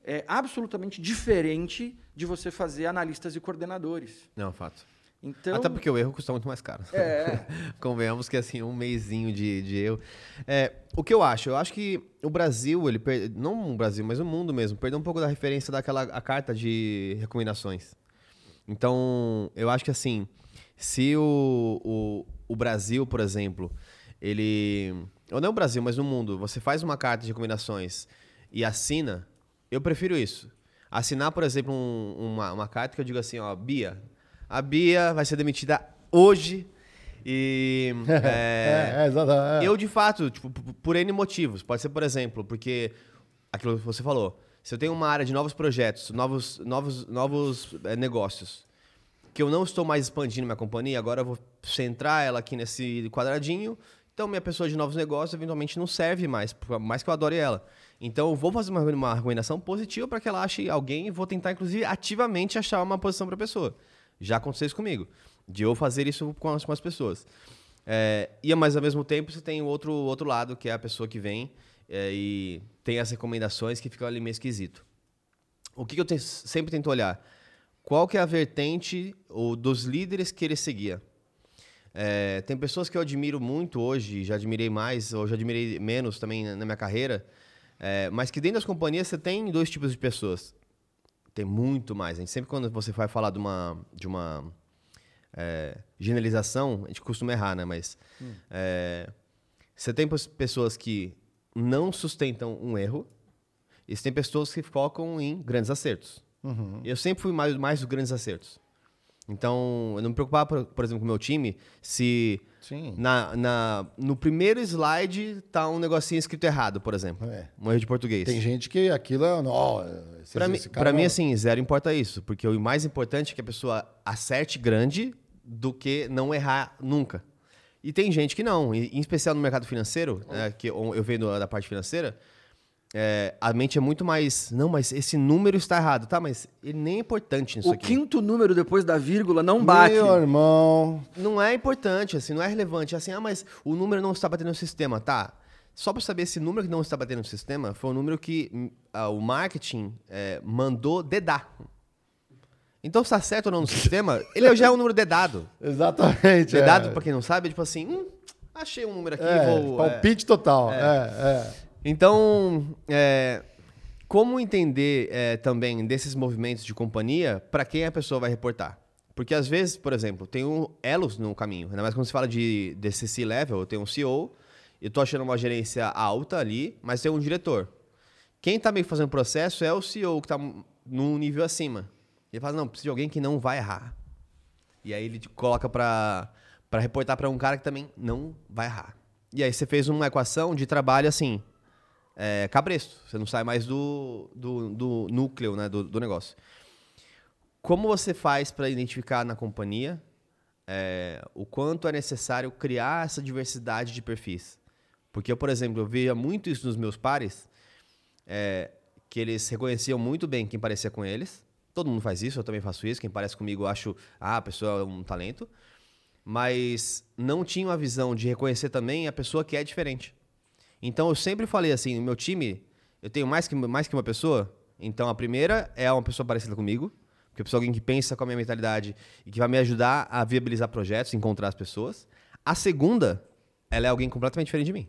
é absolutamente diferente de você fazer analistas e coordenadores. Não, fato. Então, Até porque o erro custa muito mais caro. É. [LAUGHS] Convenhamos que assim, um mêsinho de, de erro. É, o que eu acho? Eu acho que o Brasil, ele per... não o Brasil, mas o mundo mesmo, perdeu um pouco da referência daquela a carta de recomendações. Então, eu acho que assim, se o, o, o Brasil, por exemplo, ele. Ou não o Brasil, mas no mundo, você faz uma carta de recomendações e assina, eu prefiro isso. Assinar, por exemplo, um- uma, uma carta que eu digo assim, ó, Bia, a Bia vai ser demitida hoje e. [LAUGHS] é, É, é, exato. é. eu, de fato, tipo, por N motivos. Pode ser, por exemplo, porque aquilo que você falou. Se eu tenho uma área de novos projetos, novos, novos, novos eh, negócios, que eu não estou mais expandindo minha companhia, agora eu vou centrar ela aqui nesse quadradinho. Então, minha pessoa de novos negócios eventualmente não serve mais, por mais que eu adore ela. Então, eu vou fazer uma, uma recomendação positiva para que ela ache alguém e vou tentar, inclusive, ativamente achar uma posição para a pessoa. Já aconteceu isso comigo, de eu fazer isso com as, com as pessoas. É, e, mas, ao mesmo tempo, você tem o outro, outro lado, que é a pessoa que vem é, e tem as recomendações que ficam ali meio esquisito. O que, que eu te- sempre tento olhar? Qual que é a vertente ou dos líderes que ele seguia? É, tem pessoas que eu admiro muito hoje, já admirei mais, ou já admirei menos também na na minha carreira, é, mas que dentro das companhias você tem dois tipos de pessoas. Tem muito mais. A gente sempre quando você vai falar de uma, de uma é, generalização, a gente costuma errar, né? Mas é, você tem pessoas que não sustentam um erro e você tem pessoas que focam em grandes acertos. Eu sempre fui mais, mais dos grandes acertos. Então, eu não me preocupava, por, por exemplo, com o meu time, se Sim. na, na- no primeiro slide tá um negocinho escrito errado, por exemplo. É. Um erro de português. Tem gente que aquilo é. Esse, Pra, mim, cara pra mim, assim, zero importa isso. Porque o mais importante é que a pessoa acerte grande do que não errar nunca. E tem gente que não. E, em especial no mercado financeiro, né, que eu eu venho da parte financeira, é, a mente é muito mais... Não, mas esse número está errado. Tá, mas ele nem é importante nisso o aqui. quinto número depois da vírgula não bate. Meu irmão. Não é importante, assim, não é relevante. Assim, ah, mas o número não está batendo no sistema. Tá, só para saber esse número que não está batendo no sistema foi o número que ah, o marketing é, mandou dedar. Então, se está certo ou não no [LAUGHS] sistema, ele já é um número dedado. Exatamente. Dedado, é. para quem não sabe, é tipo assim, hum, achei um número aqui, É, vou... é. palpite total. É, é. Então, é, como entender é, também desses movimentos de companhia para quem a pessoa vai reportar? Porque às vezes, por exemplo, tem um elos no caminho. Ainda mais quando se fala de desse C-level, eu tenho um CEO, eu tô achando uma gerência alta ali, mas tem um diretor. Quem tá meio que fazendo o processo é o CEO que tá num nível acima. Ele fala, não, precisa de alguém que não vai errar. E aí ele coloca pra, pra reportar pra um cara que também não vai errar. E aí você fez uma equação de trabalho assim, é, cabresto. Você não sai mais do, do, do núcleo né, do, do negócio. Como você faz para identificar na companhia é, o quanto é necessário criar essa diversidade de perfis? Porque eu, por exemplo, eu via muito isso nos meus pares, é, que eles reconheciam muito bem quem parecia com eles. Todo mundo faz isso, eu também faço isso. Quem parece comigo, eu acho, ah, a pessoa é um talento. Mas não tinham a visão de reconhecer também a pessoa que é diferente. Então eu sempre falei assim, no meu time, eu tenho mais que, mais que uma pessoa. Então a primeira é uma pessoa parecida comigo, porque eu preciso alguém que pensa com a minha mentalidade e que vai me ajudar a viabilizar projetos, encontrar as pessoas. A segunda, ela é alguém completamente diferente de mim.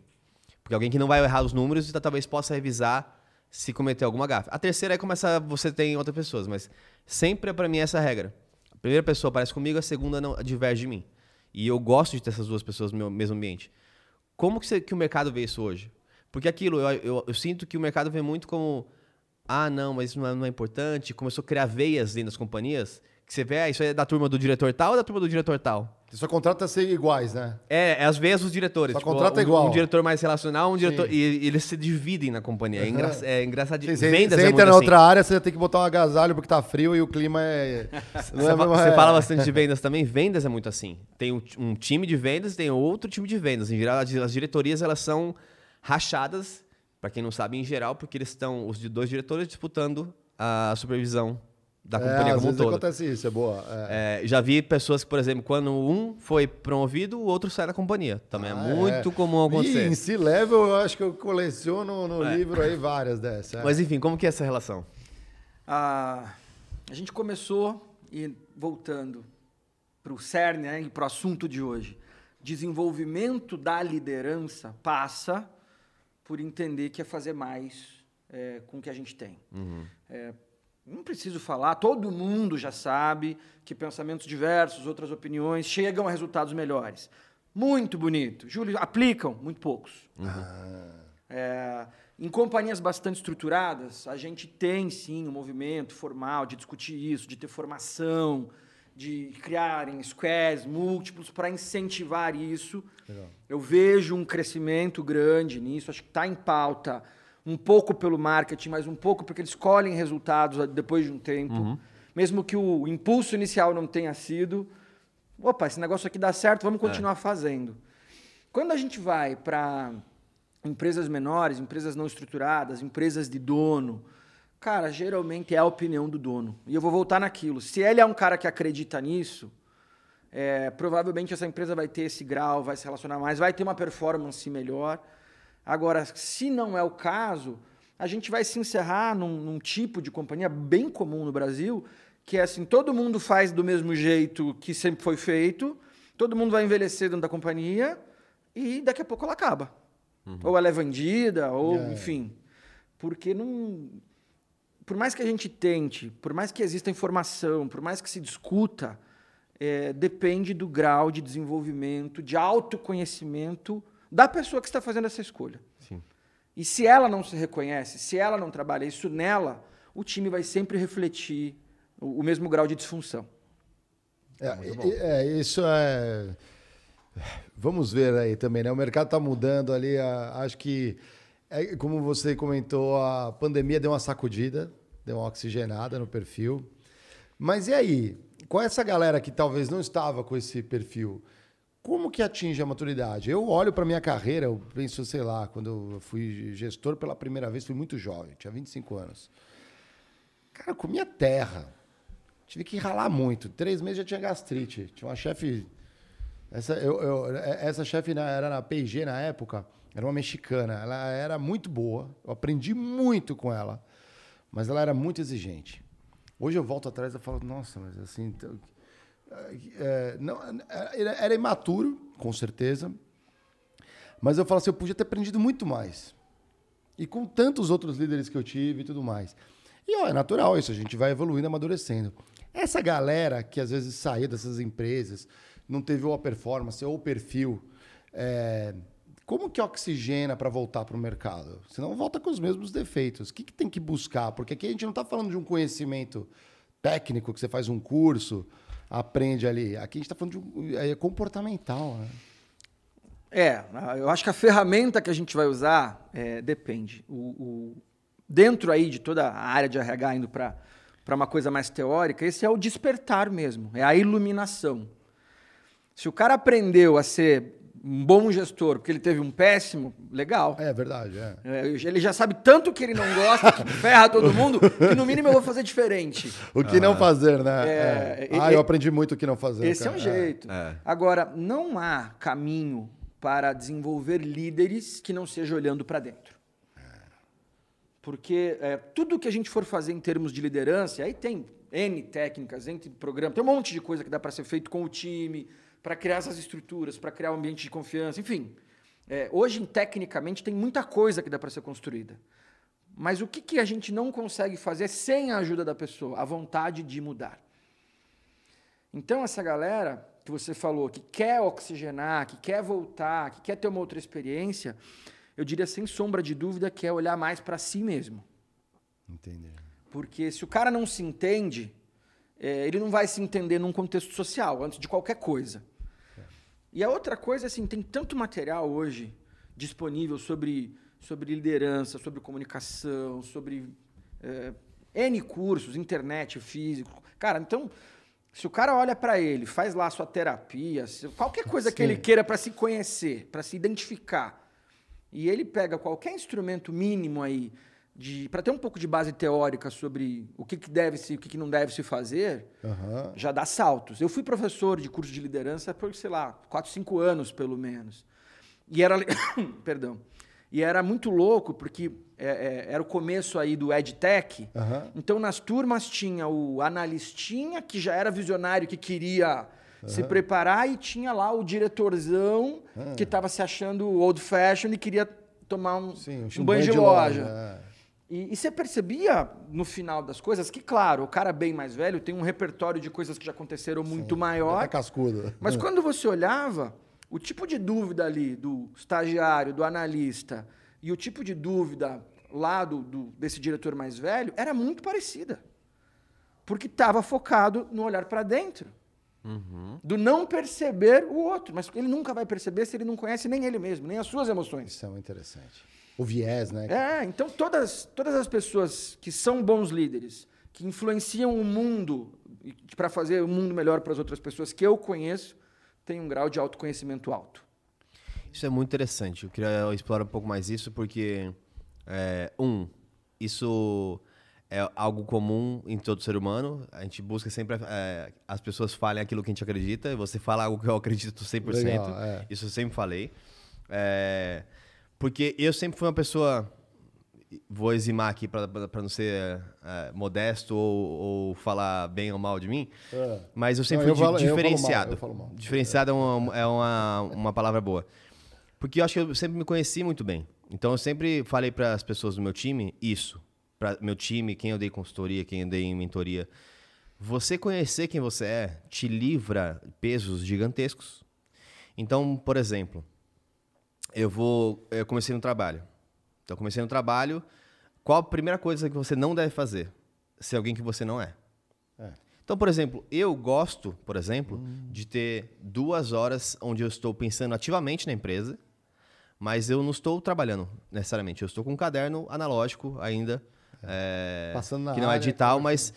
Porque alguém que não vai errar os números e talvez possa revisar se cometer alguma gafe. A terceira é começar você tem outras pessoas, mas sempre é para mim essa regra. A primeira pessoa parece comigo, a segunda não diverge de mim. E eu gosto de ter essas duas pessoas no meu mesmo ambiente. Como que, você- que o mercado vê isso hoje? Porque aquilo, eu, eu- eu sinto que o mercado vê muito como ah, não, mas isso não é, não é importante. Começou a criar veias dentro das companhias Que você vê, ah, isso é da turma do diretor tal ou da turma do diretor tal? Você só contrata ser iguais, né? É, é às vezes os diretores. Só tipo, contrata um, igual. Um diretor mais relacional, um diretor. E, e eles se dividem na companhia. É, engra, é engraçadinho. Você, Vendas você é entra na assim. outra área, você tem que botar um agasalho porque tá frio e o clima é. [LAUGHS] Não Você, é a fa- mesma- você é. fala bastante de vendas também. Vendas é muito assim. Tem um, um time de vendas, tem outro time de vendas. Em geral, as as diretorias elas são rachadas, para quem não sabe, em geral, porque eles estão os dois diretores disputando a supervisão da É, companhia às como um vezes todo. acontece isso, é boa. é. É, já vi pessoas que, por exemplo, quando um foi promovido, o outro sai da companhia. Também Ah, é muito é. comum acontecer. E em C-Level, eu acho que eu coleciono no É. livro aí várias dessas. é. Mas enfim, como que é essa relação? Ah, a gente começou, e voltando para o cerne né, e para o assunto de hoje, desenvolvimento da liderança passa por entender que é fazer mais é, com o que a gente tem. É, não preciso falar, todo mundo já sabe que pensamentos diversos, outras opiniões chegam a resultados melhores. Muito bonito. Júlio, aplicam? Muito poucos. É, em companhias bastante estruturadas, a gente tem sim um movimento formal de discutir isso, de ter formação, de criarem squares múltiplos para incentivar isso. Eu vejo um crescimento grande nisso, acho que está em pauta um pouco pelo marketing, mas um pouco porque eles colhem resultados depois de um tempo. Mesmo que o impulso inicial não tenha sido, opa, esse negócio aqui dá certo, vamos continuar fazendo. Quando a gente vai para empresas menores, empresas não estruturadas, empresas de dono, cara, geralmente é a opinião do dono. E eu vou voltar naquilo. Se ele é um cara que acredita nisso, é, provavelmente essa empresa vai ter esse grau, vai se relacionar mais, vai ter uma performance melhor. Agora, se não é o caso, a gente vai se encerrar num, num tipo de companhia bem comum no Brasil, que é assim, todo mundo faz do mesmo jeito que sempre foi feito, todo mundo vai envelhecer dentro da companhia e daqui a pouco ela acaba. Ou ela é vendida, ou É. enfim. Porque não. Por mais que a gente tente, por mais que exista informação, por mais que se discuta, é, depende do grau de desenvolvimento, de autoconhecimento da pessoa que está fazendo essa escolha. Sim. E se ela não se reconhece, se ela não trabalha isso nela, o time vai sempre refletir o, o mesmo grau de disfunção. É, e- é, isso é. Vamos ver aí também, né? O mercado está mudando ali. a- acho que, é, como você comentou, a pandemia deu uma sacudida, deu uma oxigenada no perfil. Mas e aí? Com essa galera que talvez não estava com esse perfil, como que atinge a maturidade? Eu olho para minha carreira, eu penso, sei lá, quando eu fui gestor pela primeira vez, fui muito jovem, tinha 25 anos. Cara, eu comia terra. Tive que ralar muito. Três meses já tinha gastrite. Tinha uma chefe. Essa, eu, eu- essa chefe era na P&G na época, era uma mexicana. Ela era muito boa. Eu aprendi muito com ela. Mas ela era muito exigente. Hoje eu volto atrás e falo, nossa, mas assim. É, não, era, era imaturo, com certeza. Mas eu falo assim, eu podia ter aprendido muito mais. E com tantos outros líderes que eu tive e tudo mais. E ó, é natural isso, a gente vai evoluindo, amadurecendo. Essa galera que às vezes saiu dessas empresas, não teve ou a performance ou o perfil, é, como que oxigena para voltar para o mercado? Senão volta com os mesmos defeitos. O que, que tem que buscar? Porque aqui a gente não está falando de um conhecimento técnico, que você faz um curso, aprende ali. Aqui a gente está falando de é comportamental. Né? É, eu acho que a ferramenta que a gente vai usar é, depende. O, o- dentro aí de toda a área de RH indo para uma coisa mais teórica, esse é o despertar mesmo, é a iluminação. Se o cara aprendeu a ser um bom gestor porque ele teve um péssimo, legal. É verdade, é. É, ele já sabe tanto que ele não gosta, que ferra todo mundo, que no mínimo eu vou fazer diferente. O que não fazer, né? É, É. Ah, eu aprendi muito o que não fazer. Esse é cara. um jeito. É. Agora, não há caminho para desenvolver líderes que não seja olhando para dentro. Porque é, tudo que a gente for fazer em termos de liderança, aí tem N técnicas, N programas, tem um monte de coisa que dá para ser feito com o time, para criar essas estruturas, para criar um ambiente de confiança, enfim. É, hoje, tecnicamente, tem muita coisa que dá para ser construída. Mas o que, que a gente não consegue fazer sem a ajuda da pessoa? A vontade de mudar. Então, essa galera que você falou, que quer oxigenar, que quer voltar, que quer ter uma outra experiência, eu diria sem sombra de dúvida que é olhar mais para si mesmo. Entendi. Porque se o cara não se entende, é, ele não vai se entender num contexto social, antes de qualquer coisa. E a outra coisa, assim, tem tanto material hoje disponível sobre, sobre liderança, sobre comunicação, sobre é, N cursos, internet, físico. Cara, então, se o cara olha para ele, faz lá a sua terapia, qualquer coisa que Sim. ele queira para se conhecer, para se identificar, e ele pega qualquer instrumento mínimo aí para ter um pouco de base teórica sobre o que, que deve se, o que, que não deve se fazer, Aham. já dá saltos. Eu fui professor de curso de liderança por, sei lá, 4, 5 anos, pelo menos. E era... [COUGHS] Perdão. E era muito louco, porque é, é, era o começo aí do EdTech. Aham. Então, nas turmas tinha o analistinha, que já era visionário, que queria se preparar, e tinha lá o diretorzão, que estava se achando old fashion e queria tomar um, Sim, um banho de loja. é. E, e você percebia, no final das coisas, que, claro, o cara bem mais velho tem um repertório de coisas que já aconteceram muito maior. Tá cascudo. Mas quando você olhava, o tipo de dúvida ali do estagiário, do analista, e o tipo de dúvida lá do, do- desse diretor mais velho era muito parecida. Porque estava focado no olhar para dentro. Do não perceber o outro. Mas ele nunca vai perceber se ele não conhece nem ele mesmo, nem as suas emoções. Isso é muito interessante. O viés, né? É, então todas, todas as pessoas que são bons líderes, que influenciam o mundo para fazer o mundo melhor para as outras pessoas que eu conheço, têm um grau de autoconhecimento alto. Isso é muito interessante. Eu queria explorar um pouco mais isso, porque, é, um, isso é algo comum em todo ser humano. A gente busca sempre é, as pessoas falem aquilo que a gente acredita, você fala algo que eu acredito 100%. Legal, é. Isso eu sempre falei. É, porque eu sempre fui uma pessoa. Vou eximar aqui para não ser é, modesto ou, ou falar bem ou mal de mim, É. mas eu sempre Não, fui eu falo- di- eu falo mal, diferenciado. eu falo mal. Diferenciado é, uma, é uma, uma palavra boa. Porque eu acho que eu sempre me conheci muito bem. Então eu sempre falei para as pessoas do meu time isso. Para meu time, quem eu dei consultoria, quem eu dei mentoria. Você conhecer quem você é te livra pesos gigantescos. Então, por exemplo, eu vou. Eu comecei no trabalho. Então, eu comecei no trabalho. Qual a primeira coisa que você não deve fazer? Ser alguém que você não é. É. Então, por exemplo, eu gosto, por exemplo, de ter duas horas onde eu estou pensando ativamente na empresa, mas eu não estou trabalhando necessariamente. Eu estou com um caderno analógico ainda, é, Passando na que não é área, digital, mas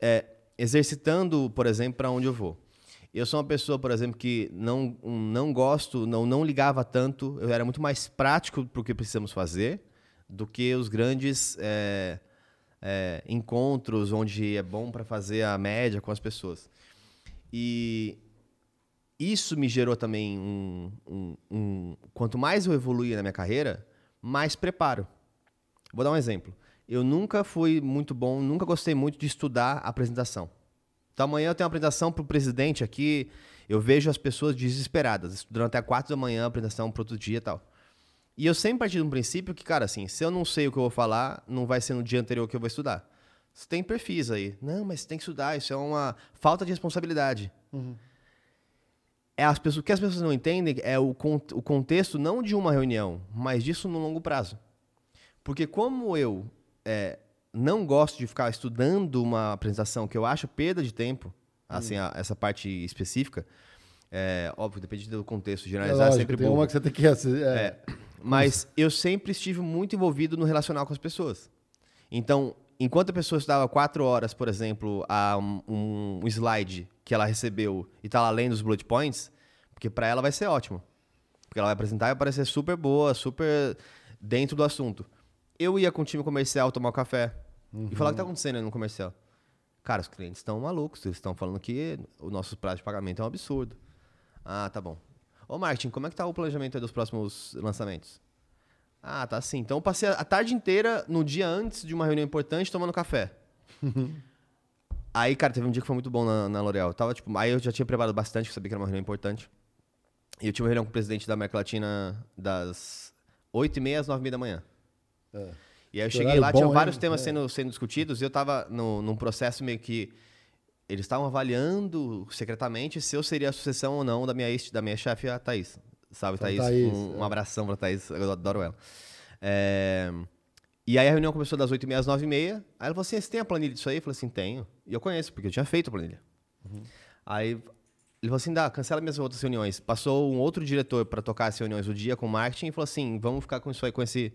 é, exercitando, por exemplo, para onde eu vou. Eu sou uma pessoa, por exemplo, que não, não gosto, não, não ligava tanto, eu era muito mais prático para o que precisamos fazer do que os grandes é, é, encontros onde é bom para fazer a média com as pessoas. E isso me gerou também um, um- um- Quanto mais eu evoluía na minha carreira, mais preparo. Vou dar um exemplo. Eu nunca fui muito bom, nunca gostei muito de estudar apresentação. Então amanhã eu tenho uma apresentação para o presidente aqui, eu vejo as pessoas desesperadas, estudando até 4 da manhã, apresentação para outro dia e tal. E eu sempre parti de um princípio que, cara, assim, se eu não sei o que eu vou falar, não vai ser no dia anterior que eu vou estudar. Você tem perfis aí. Não, mas você tem que estudar, isso é uma falta de responsabilidade. É as pessoas, o que as pessoas não entendem é o, o contexto não de uma reunião, mas disso no longo prazo. Porque como eu é, não gosto de ficar estudando uma apresentação que eu acho perda de tempo, assim, a- essa parte específica, é, óbvio, depende do contexto, É generalizar é, lógico, sempre tem bom. uma que você tem que... assi- É. Mas eu sempre estive muito envolvido no relacional com as pessoas. Então, enquanto a pessoa estudava quatro horas, por exemplo, a um, um slide que ela recebeu e tá lá lendo os bullet points, porque para ela vai ser ótimo. Porque ela vai apresentar e vai parecer super boa, super dentro do assunto. Eu ia com o time comercial tomar um café e falar o que tá acontecendo aí no comercial. Cara, os clientes estão malucos, eles estão falando que o nosso prazo de pagamento é um absurdo. Ah, tá bom. Ô, marketing, como é que tá o planejamento dos próximos lançamentos? Ah, tá assim. Então eu passei a tarde inteira, no dia antes de uma reunião importante, tomando café. [LAUGHS] aí, cara, teve um dia que foi muito bom na, na L'Oréal. Eu Tava, tipo, aí eu já tinha preparado bastante, que sabia que era uma reunião importante. E eu tinha uma reunião com o presidente da América Latina das 8h30 às 9h30 da manhã. É. E aí eu cheguei lá, bom, tinha vários temas É. sendo, sendo discutidos, e eu tava no, num processo meio que. Eles estavam avaliando secretamente se eu seria a sucessão ou não da minha, ex- da minha chefe, a Thaís. Salve, Thaís. Thaís, um, é. um abração pra Thaís, eu adoro ela. É, E aí a reunião começou das 8h30 às 9h30. Aí ela falou assim: você tem a planilha disso aí? Eu falei assim: tenho. E eu conheço, porque eu tinha feito a planilha. Aí ele falou assim: dá, cancela minhas outras reuniões. Passou um outro diretor para tocar as reuniões do dia com o marketing e falou assim: vamos ficar com isso aí, com esse.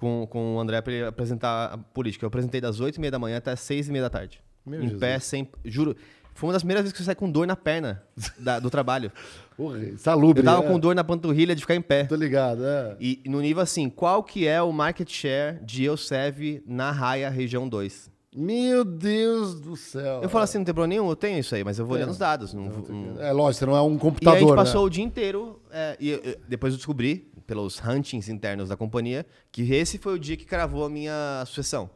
Com, com o André para ele apresentar a política. Eu apresentei das 8h30 da manhã até as 6h30 da tarde. Meu em Jesus. pé, sem. Juro. Foi uma das primeiras vezes que eu saí com dor na perna da- do trabalho. [LAUGHS] Porra, salubre. Eu tava é. com dor na panturrilha de ficar em pé. Tô ligado, é. E no nível assim, qual que é o market share de Eusev na Raia Região 2? Meu Deus do céu. Eu falo assim, não tem problema nenhum, eu tenho isso aí, mas eu vou olhando os dados. Não, não- É lógico, você não é um E aí computador, a gente passou né? o dia inteiro, é, e eu- eu- depois eu descobri, pelos huntings internos da companhia, que esse foi o dia que cravou a minha sucessão.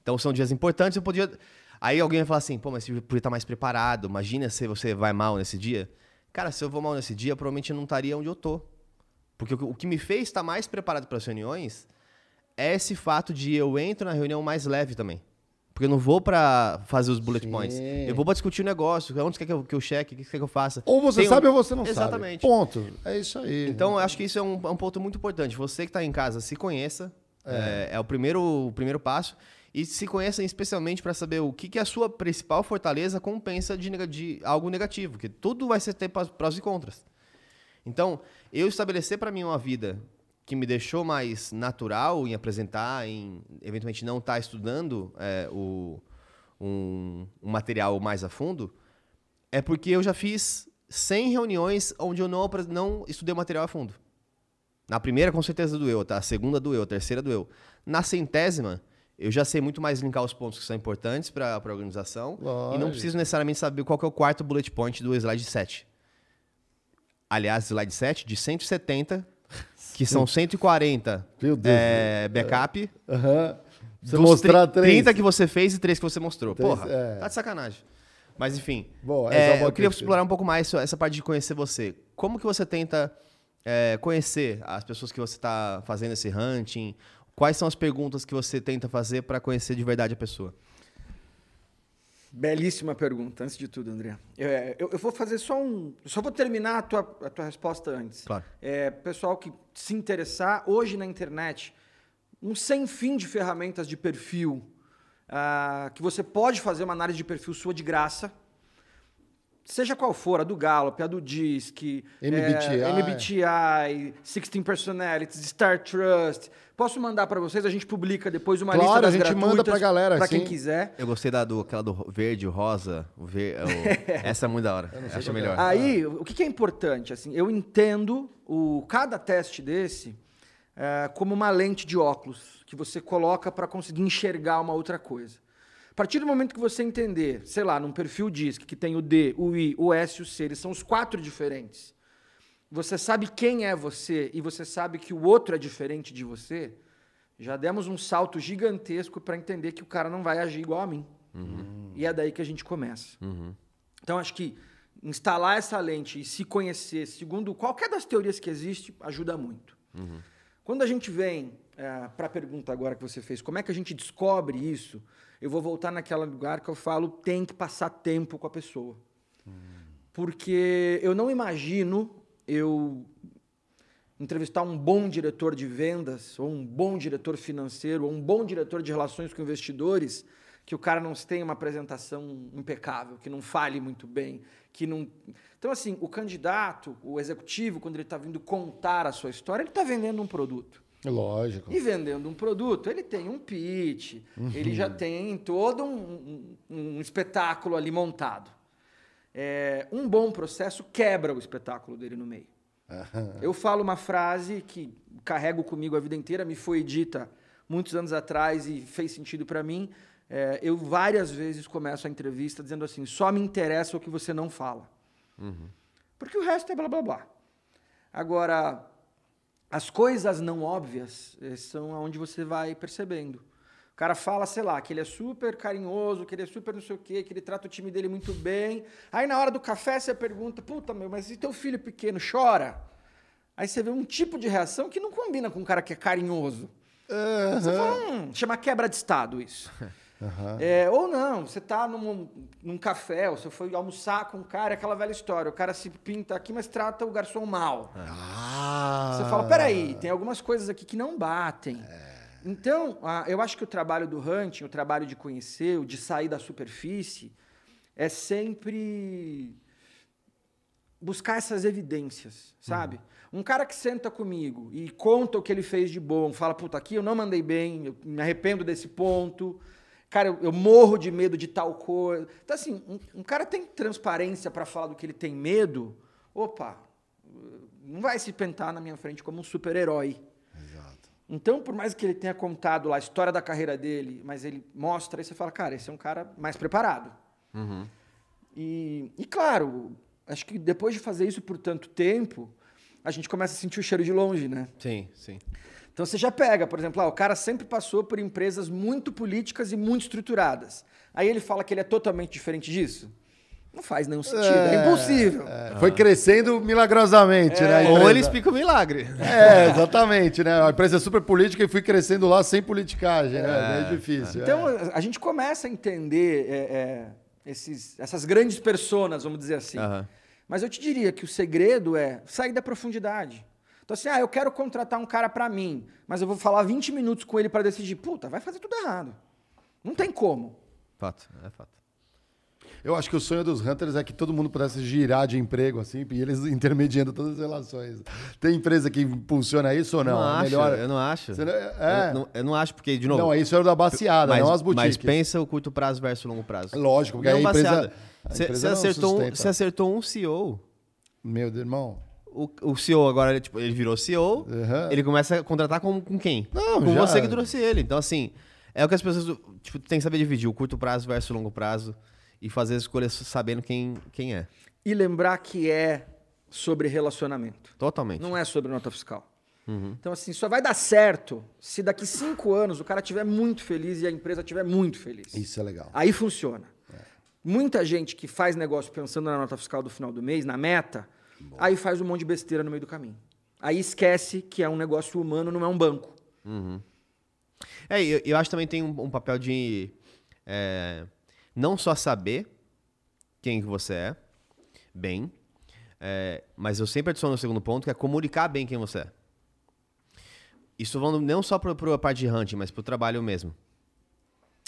Então são dias importantes, eu podia... Aí alguém vai falar assim, pô, mas você podia estar mais preparado, imagina se você vai mal nesse dia. Cara, se eu vou mal nesse dia, provavelmente eu não estaria onde eu tô. Porque o que- o que me fez estar mais preparado para as reuniões é esse fato de eu entro na reunião mais leve também. Porque eu não vou para fazer os bullet Sim. points. Eu vou para discutir o negócio, onde você quer que eu, que eu cheque, o que você quer que eu faça. Ou você Tem um- sabe ou você não Exatamente. sabe. Ponto. É isso aí. Então, eu acho que isso é um, é um ponto muito importante. Você que está em casa, se conheça. É, é o, primeiro, o primeiro passo. E se conheça especialmente para saber o que, que a sua principal fortaleza compensa de, de algo negativo. Que tudo vai ser ter prós e contras. Então, eu estabelecer para mim uma vida que me deixou mais natural em apresentar, em eventualmente não estar estudando é, o, um, um material mais a fundo, é porque eu já fiz 100 reuniões onde eu não, não estudei o material a fundo. Na primeira, com certeza, doeu, tá? A segunda doeu, a terceira doeu. Na centésima, eu já sei muito mais linkar os pontos que são importantes para a organização. E Lógico. não preciso necessariamente saber qual é o quarto bullet point do slide 7. Aliás, slide 7 de 170, que são 140 Meu Deus. é, backup. Aham. Você dos mostrar três. 30 que você fez e 3 que você mostrou. Três, Porra, é. tá de sacanagem. Mas enfim, Bom, é, é eu queria explorar um pouco mais essa parte de conhecer você. Como que você tenta é, conhecer as pessoas que você está fazendo esse hunting? Quais são as perguntas que você tenta fazer para conhecer de verdade a pessoa? Belíssima pergunta, antes de tudo, André. É, eu, eu vou fazer só um. eu Só vou terminar a tua, a tua resposta antes. Claro. É, pessoal que se interessar, hoje na internet, um sem fim de ferramentas de perfil ah, que você pode fazer uma análise de perfil sua de graça. Seja qual for, a do Gallup, a do DISC, MBTI. é, MBTI, 16 Personalities, Star Trust. Posso mandar para vocês? A gente publica depois uma Claro, lista das a gente manda pra galera, Para quem sim. quiser. Eu gostei da do, aquela do verde, o rosa, o ver, o- [LAUGHS] essa é muito da hora. Eu acho melhor. Aí, o que que é importante? Assim, eu entendo o, cada teste desse é, como uma lente de óculos que você coloca para conseguir enxergar uma outra coisa. A partir do momento que você entender, sei lá, num perfil DISC, que tem o D, o I, o S e o C, eles são os quatro diferentes. Você sabe quem é você e você sabe que o outro é diferente de você, já demos um salto gigantesco para entender que o cara não vai agir igual a mim. E é daí que a gente começa. Então, acho que instalar essa lente e se conhecer, segundo qualquer das teorias que existe, ajuda muito. Quando a gente vem para a pergunta agora que você fez, como é que a gente descobre isso? Eu vou voltar naquele lugar que eu falo, tem que passar tempo com a pessoa. Porque eu não imagino eu entrevistar um bom diretor de vendas, ou um bom diretor financeiro, ou um bom diretor de relações com investidores, que o cara não tenha uma apresentação impecável, que não fale muito bem, que não. Então, assim, o candidato, o executivo, quando ele está vindo contar a sua história, ele está vendendo um produto. Lógico. E vendendo um produto, ele tem um pitch, ele já tem todo um, um- um espetáculo ali montado. É, um bom processo quebra o espetáculo dele no meio. [LAUGHS] Eu falo uma frase que carrego comigo a vida inteira, me foi dita muitos anos atrás e fez sentido para mim. É, eu várias vezes começo a entrevista dizendo assim: só me interessa o que você não fala. Porque o resto é blá blá blá. Agora, as coisas não óbvias eh, são onde você vai percebendo. O cara fala, sei lá, que ele é super carinhoso, que ele é super não sei o quê, que ele trata o time dele muito bem. Aí na hora do café você pergunta, puta meu, mas e teu filho pequeno chora? Aí você vê um tipo de reação que não combina com um cara que é carinhoso. Você fala, hum, chama quebra de estado isso. [LAUGHS] É, ou não, você tá num, num café, ou você foi almoçar com um cara, é aquela velha história, o cara se pinta aqui, mas trata o garçom mal. Ah. Você fala, peraí, tem algumas coisas aqui que não batem. Então, ah, eu acho que o trabalho do hunting, o trabalho de conhecer, o de sair da superfície, é sempre buscar essas evidências, sabe? Um cara que senta comigo e conta o que ele fez de bom, fala, puta, aqui eu não mandei bem, eu me arrependo desse ponto, cara, eu, eu morro de medo de tal coisa. Então, assim, um, um cara tem transparência para falar do que ele tem medo, opa, não vai se pentar na minha frente como um super-herói. Exato. Então, por mais que ele tenha contado lá a história da carreira dele, mas ele mostra, aí você fala, cara, esse é um cara mais preparado. E, e claro, acho que depois de fazer isso por tanto tempo, a gente começa a sentir o cheiro de longe, né? Sim, sim. Então você já pega, por exemplo, ah, o cara sempre passou por empresas muito políticas e muito estruturadas. Aí ele fala que ele é totalmente diferente disso? Não faz nenhum sentido, é, impossível. É, Foi crescendo milagrosamente, né? a Ou ele explica o milagre. É, exatamente, né? A empresa é super política e fui crescendo lá sem politicagem, né? É bem difícil. Então é. a gente começa a entender é, é, esses, essas grandes personas, vamos dizer assim. Aham. Mas eu te diria que o segredo é sair da profundidade. Então, assim, ah, eu quero contratar um cara para mim, mas eu vou falar 20 minutos com ele para decidir. Puta, vai fazer tudo errado. Não tem como. Fato, é fato. Eu acho que o sonho dos Hunters é que todo mundo pudesse girar de emprego, assim, e eles [LAUGHS] intermediando todas as relações. Tem empresa que impulsiona isso ou não? Eu não É acho, melhor... eu não acho. Você não- é. Eu, não, eu não acho, porque, de novo. Não, isso era da baseada, mas, não as boutiques. mas pensa o curto prazo versus o longo prazo. Lógico, porque Não a empresa... Você acertou, um, acertou um CEO. Meu Deus, irmão. O, o CEO agora, ele, tipo, ele virou CEO, Uhum. ele começa a contratar com, com quem? Não, com já- você que trouxe ele. Então, assim, é o que as pessoas tipo, têm que saber dividir, o curto prazo versus o longo prazo, e fazer as escolhas sabendo quem, quem é. E lembrar que é sobre relacionamento. Totalmente. Não é sobre nota fiscal. Uhum. Então, assim, só vai dar certo se daqui cinco anos o cara estiver muito feliz e a empresa estiver muito feliz. Isso é legal. Aí funciona. Muita gente que faz negócio pensando na nota fiscal do final do mês, na meta, aí faz um monte de besteira no meio do caminho. Aí esquece que é um negócio humano, não é um banco. É, eu, eu acho que também tem um, um papel de é, não só saber quem que você é, bem, é, mas eu sempre adiciono o segundo ponto, que é comunicar bem quem você é. Isso falando não só para a parte de hunting, mas para o trabalho mesmo.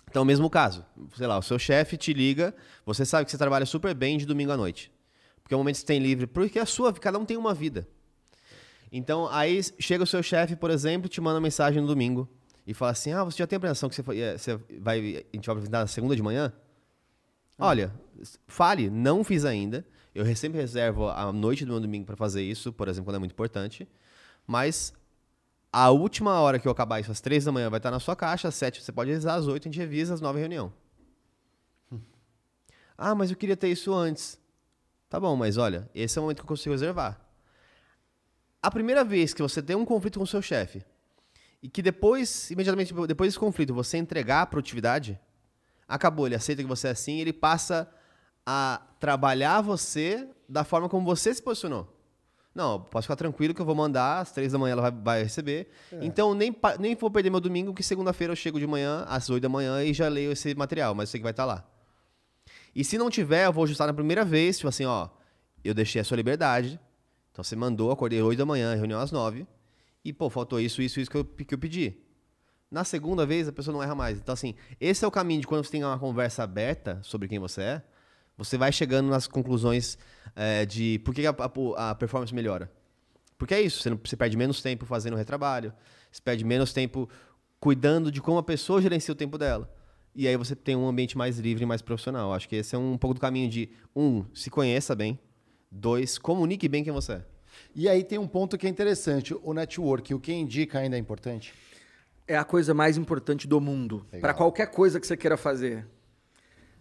Então, mesmo caso, sei lá, o seu chefe te liga, você sabe que você trabalha super bem de domingo à noite. Porque é o momento que você tem livre, porque a sua, cada um tem uma vida. Então, aí chega o seu chefe, por exemplo, te manda mensagem no domingo e fala assim: Ah, você já tem a apreensão que você, foi- eh, você vai, a gente vai apresentar na segunda de manhã? Olha, s- fale, não fiz ainda. Eu re- sempre reservo a noite do meu domingo para fazer isso, por exemplo, quando é muito importante. Mas a última hora que eu acabar isso, às três da manhã, vai estar na sua caixa, às sete você pode revisar, às oito a gente revisa, às nove reunião. Ah, mas eu queria ter isso antes. Tá bom, mas olha, esse é o momento que eu consigo reservar. A primeira vez que você tem um conflito com o seu chefe e que depois, imediatamente depois desse conflito, você entregar a produtividade, acabou, ele aceita que você é assim, ele passa a trabalhar você da forma como você se posicionou. Não, posso ficar tranquilo que eu vou mandar, às três da manhã ela vai, vai receber. Então, nem, nem vou perder meu domingo, que segunda-feira eu chego de manhã, às oito da manhã, e já leio esse material, mas eu sei que vai estar lá. E se não tiver, eu vou ajustar na primeira vez, tipo assim, ó, eu deixei a sua liberdade, então você mandou, acordei 8 da manhã, reunião às 9, e pô, faltou isso, isso, isso que eu, que eu pedi. Na segunda vez, a pessoa não erra mais. Então, assim, esse é o caminho de quando você tem uma conversa aberta sobre quem você é, você vai chegando nas conclusões é, de por que a, a- a performance melhora. Porque é isso, você, não- você perde menos tempo fazendo retrabalho, você perde menos tempo cuidando de como a pessoa gerencia o tempo dela. E aí você tem um ambiente mais livre e mais profissional. Acho que esse é um pouco do caminho de, um, se conheça bem, dois, comunique bem quem você é. E aí tem um ponto que é interessante, o network, o que indica ainda é importante. É a coisa mais importante do mundo. Para qualquer coisa que você queira fazer.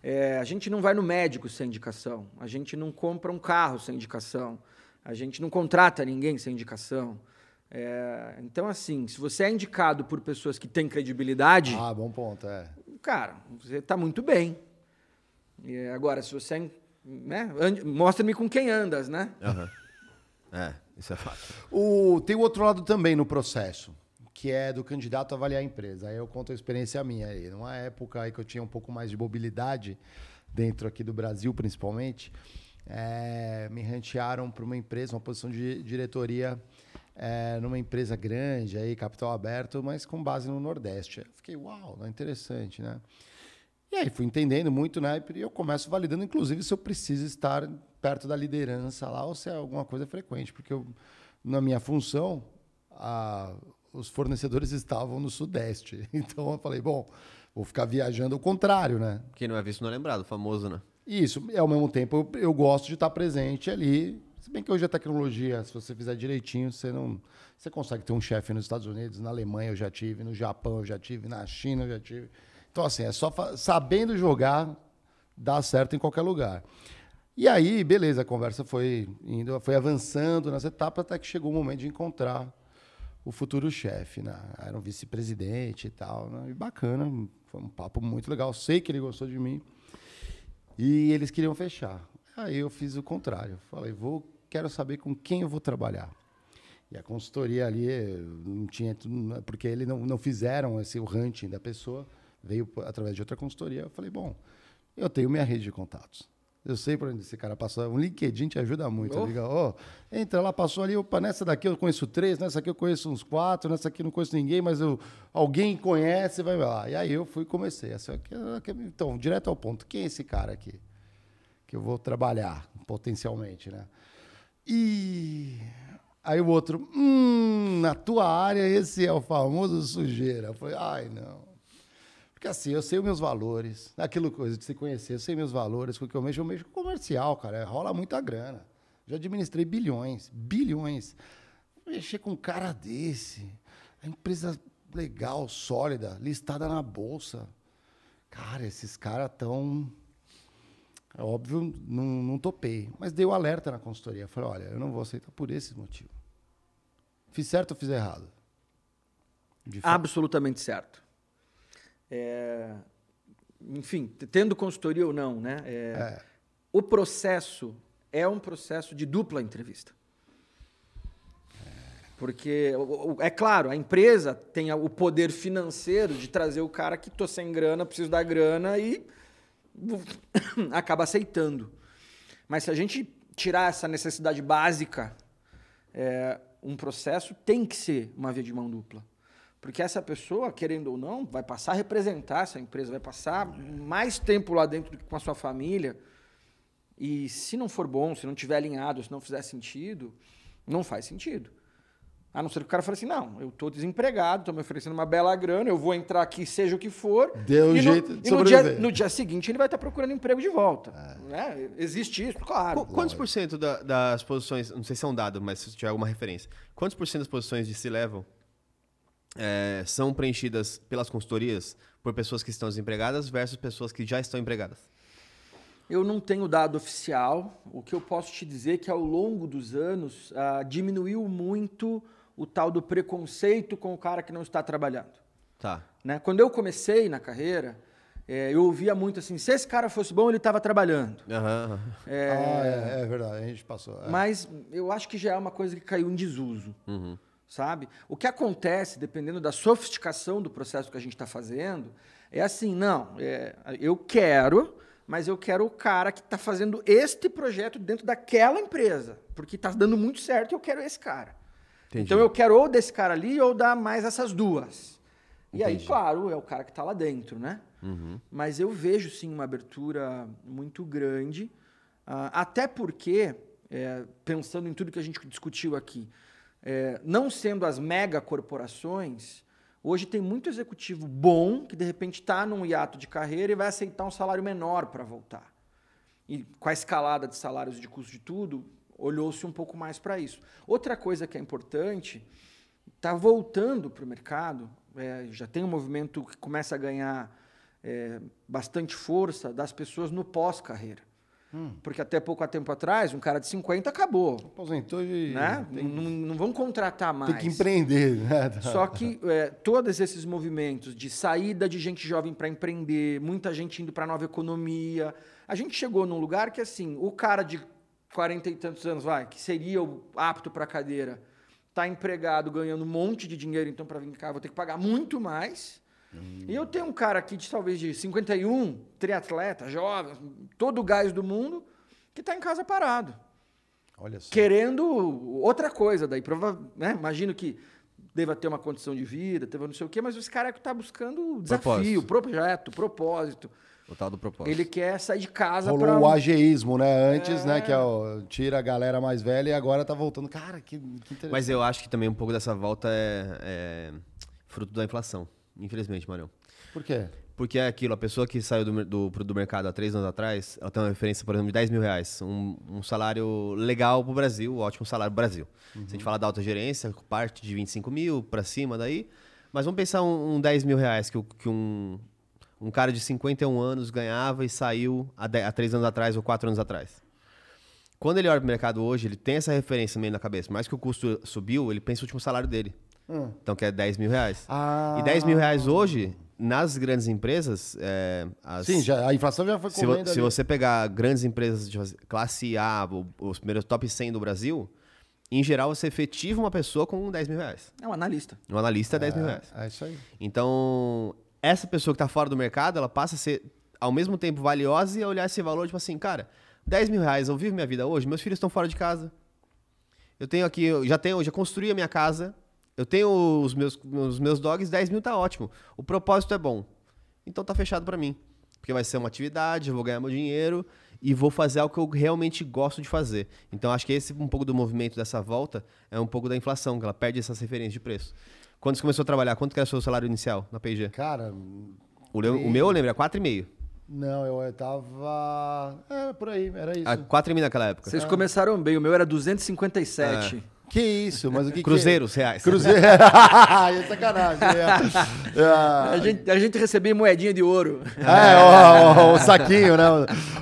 É, a gente não vai no médico sem indicação. A gente não compra um carro sem indicação. A gente não contrata ninguém sem indicação. É, então, assim, se você é indicado por pessoas que têm credibilidade, Ah, bom ponto, é. Cara, você está muito bem. E agora, se você é, né, mostra-me com quem andas, né? É, isso é fato. O, tem o outro lado também no processo, que é do candidato avaliar a empresa. Aí eu conto a experiência minha aí. Numa época aí que eu tinha um pouco mais de mobilidade, dentro aqui do Brasil principalmente, eh, me rantearam para uma empresa, uma posição de diretoria é, numa empresa grande, aí, capital aberto, mas com base no Nordeste. Eu fiquei, uau, é interessante, né? E aí fui entendendo muito, né? E eu começo validando, inclusive, se eu preciso estar perto da liderança lá ou se é alguma coisa frequente, porque eu, na minha função, a, os fornecedores estavam no Sudeste. [LAUGHS] Então eu falei, bom, vou ficar viajando o contrário, né? Quem não é visto não é lembrado, famoso, né? Isso, e ao mesmo tempo eu, eu gosto de estar presente ali. Se bem que hoje a tecnologia, se você fizer direitinho, você não. Você consegue ter um chefe nos Estados Unidos, na Alemanha eu já tive, no Japão eu já tive, na China eu já tive. Então, assim, é só sabendo jogar, dá certo em qualquer lugar. E aí, beleza, a conversa foi indo, foi avançando nas etapas até que chegou o momento de encontrar o futuro chefe, né? Era um vice-presidente e tal, né? E bacana, foi um papo muito legal. Sei que ele gostou de mim. E eles queriam fechar. Aí eu fiz o contrário. Falei, vou, quero saber com quem eu vou trabalhar. E a consultoria ali não tinha, porque eles não, não fizeram esse o hunting da pessoa, veio através de outra consultoria. Eu falei, bom, eu tenho minha rede de contatos. Eu sei por onde esse cara passou. Um LinkedIn te ajuda muito. Oh. Liga, oh, entra lá, passou ali. Opa, nessa daqui eu conheço três, nessa aqui eu conheço uns quatro, nessa aqui eu não conheço ninguém, mas eu, alguém conhece, vai lá. E aí eu fui e comecei. Assim, então, direto ao ponto. Quem é esse cara aqui? Que eu vou trabalhar potencialmente, né? E aí o outro, hum, na tua área esse é o famoso sujeira. Eu falei, ai, não. Porque assim, eu sei os meus valores, aquilo coisa de se conhecer, eu sei meus valores, porque eu mexo, eu mexo comercial, cara, rola muita grana. Já administrei bilhões, bilhões. Mexer com um cara desse, a empresa legal, sólida, listada na bolsa. Cara, esses caras tão é óbvio, não, não topei. Mas dei o alerta na consultoria. Falei, olha, eu não vou aceitar por esse motivo. Fiz certo ou fiz errado? Absolutamente certo. É, enfim, tendo consultoria ou não, né? É, é. O processo é um processo de dupla entrevista. Porque, é claro, a empresa tem o poder financeiro de trazer o cara que tô sem grana, preciso da grana e [COUGHS] acaba aceitando. Mas se a gente tirar essa necessidade básica, é, um processo tem que ser uma via de mão dupla. Porque essa pessoa, querendo ou não, vai passar a representar essa empresa, vai passar mais tempo lá dentro do que com a sua família. E se não for bom, se não tiver alinhado, se não fizer sentido, não faz sentido. A não ser que o cara fale assim, não, eu estou desempregado, estou me oferecendo uma bela grana, eu vou entrar aqui, seja o que for. Deu um jeito no, de. No dia, no dia seguinte ele vai estar procurando emprego de volta. É. Né? Existe isso, claro. Qu quantos por cento da, das posições, não sei se é um dado, mas se tiver alguma referência, quantos por cento das posições de C-Level é, são preenchidas pelas consultorias por pessoas que estão desempregadas versus pessoas que já estão empregadas? Eu não tenho dado oficial. O que eu posso te dizer é que ao longo dos anos ah, diminuiu muito o tal do preconceito com o cara que não está trabalhando. Tá. Né? Quando eu comecei na carreira, é, eu ouvia muito assim: se esse cara fosse bom, ele estava trabalhando. Uhum. É, ah, é, é, verdade, a gente passou. É. Mas eu acho que já é uma coisa que caiu em desuso. Uhum sabe? O que acontece, dependendo da sofisticação do processo que a gente está fazendo, é assim, não, é, eu quero, mas eu quero o cara que está fazendo este projeto dentro daquela empresa, porque está dando muito certo e eu quero esse cara. Entendi. Então eu quero ou desse cara ali ou dar mais essas duas. E Entendi. aí, claro, é o cara que está lá dentro, né? Uhum. Mas eu vejo sim uma abertura muito grande, uh, até porque, é, pensando em tudo que a gente discutiu aqui, é, não sendo as mega corporações, hoje tem muito executivo bom que de repente está num hiato de carreira e vai aceitar um salário menor para voltar. E com a escalada de salários de custo de tudo, olhou-se um pouco mais para isso. Outra coisa que é importante, está voltando para o mercado, é, já tem um movimento que começa a ganhar é, bastante força das pessoas no pós-carreira. Hum. Porque até pouco tempo atrás, um cara de 50 acabou. Aposentou e. Né? Tem... Não, não vão contratar mais. Tem que empreender. Né? Só [LAUGHS] que é, todos esses movimentos de saída de gente jovem para empreender, muita gente indo para nova economia. A gente chegou num lugar que, assim, o cara de 40 e tantos anos, vai, que seria o apto para a cadeira, está empregado, ganhando um monte de dinheiro, então para vir cá vou ter que pagar muito mais. Hum. E eu tenho um cara aqui de talvez de 51, triatleta, jovem, todo o gás do mundo, que está em casa parado. Olha só. querendo outra coisa daí. Prova, né? Imagino que deva ter uma condição de vida, teve não sei o quê, mas esse cara que tá buscando desafio, projeto, propósito. O tal do propósito. Ele quer sair de casa Rolou pra... o ageísmo, né? Antes, né? Que é o, tira a galera mais velha e agora tá voltando. Cara, que, que interessante. Mas eu acho que também um pouco dessa volta é, é fruto da inflação. Infelizmente, Marião. Por quê? Porque é aquilo, a pessoa que saiu do, do, do mercado há três anos atrás, ela tem uma referência, por exemplo, de 10 mil reais. Um, um salário legal pro Brasil, um ótimo salário pro Brasil. Se a gente falar da alta gerência, parte de 25 mil pra cima daí. Mas vamos pensar um, um 10 mil reais que, o- que um, um cara de 51 anos ganhava e saiu há, de- há três anos atrás ou quatro anos atrás. Quando ele olha pro mercado hoje, ele tem essa referência meio na cabeça. Mais que o custo subiu, ele pensa no último salário dele. Hum. Então, que é 10 mil reais. Ah. E 10 mil reais hoje, nas grandes empresas, é, as- Sim, já, a inflação já foi se, vo- se você pegar grandes empresas de classe A, o- os primeiros top 100 do Brasil, em geral você efetiva uma pessoa com 10 mil reais. É um analista. Um analista é 10 mil reais. É isso aí. Então, essa pessoa que está fora do mercado, ela passa a ser, ao mesmo tempo, valiosa e a olhar esse valor, tipo assim, cara, 10 mil reais, eu vivo minha vida hoje, meus filhos estão fora de casa. Eu tenho aqui, eu já tenho, já construí a minha casa, eu tenho os meus, os meus dogs, 10 mil tá ótimo. O propósito é bom. Então tá fechado para mim. Porque vai ser uma atividade, eu vou ganhar meu dinheiro e vou fazer algo que eu realmente gosto de fazer. Então acho que esse um pouco do movimento dessa volta é um pouco da inflação, que ela perde essas referências de preço. Quando você começou a trabalhar, quanto que era o seu salário inicial na P&G? Cara, O, leu- o meu, eu lembro, era 4,5. não, eu tava. É, por aí, era isso. Ah, 4,5 naquela época. Vocês começaram bem, o meu era 257. Que isso, mas o que Cruzeiros, que... reais. Cruzeiro. [LAUGHS] [LAUGHS] é sacanagem. É, é, A, gente, a gente recebia moedinha de ouro. É, o, o- o saquinho, né?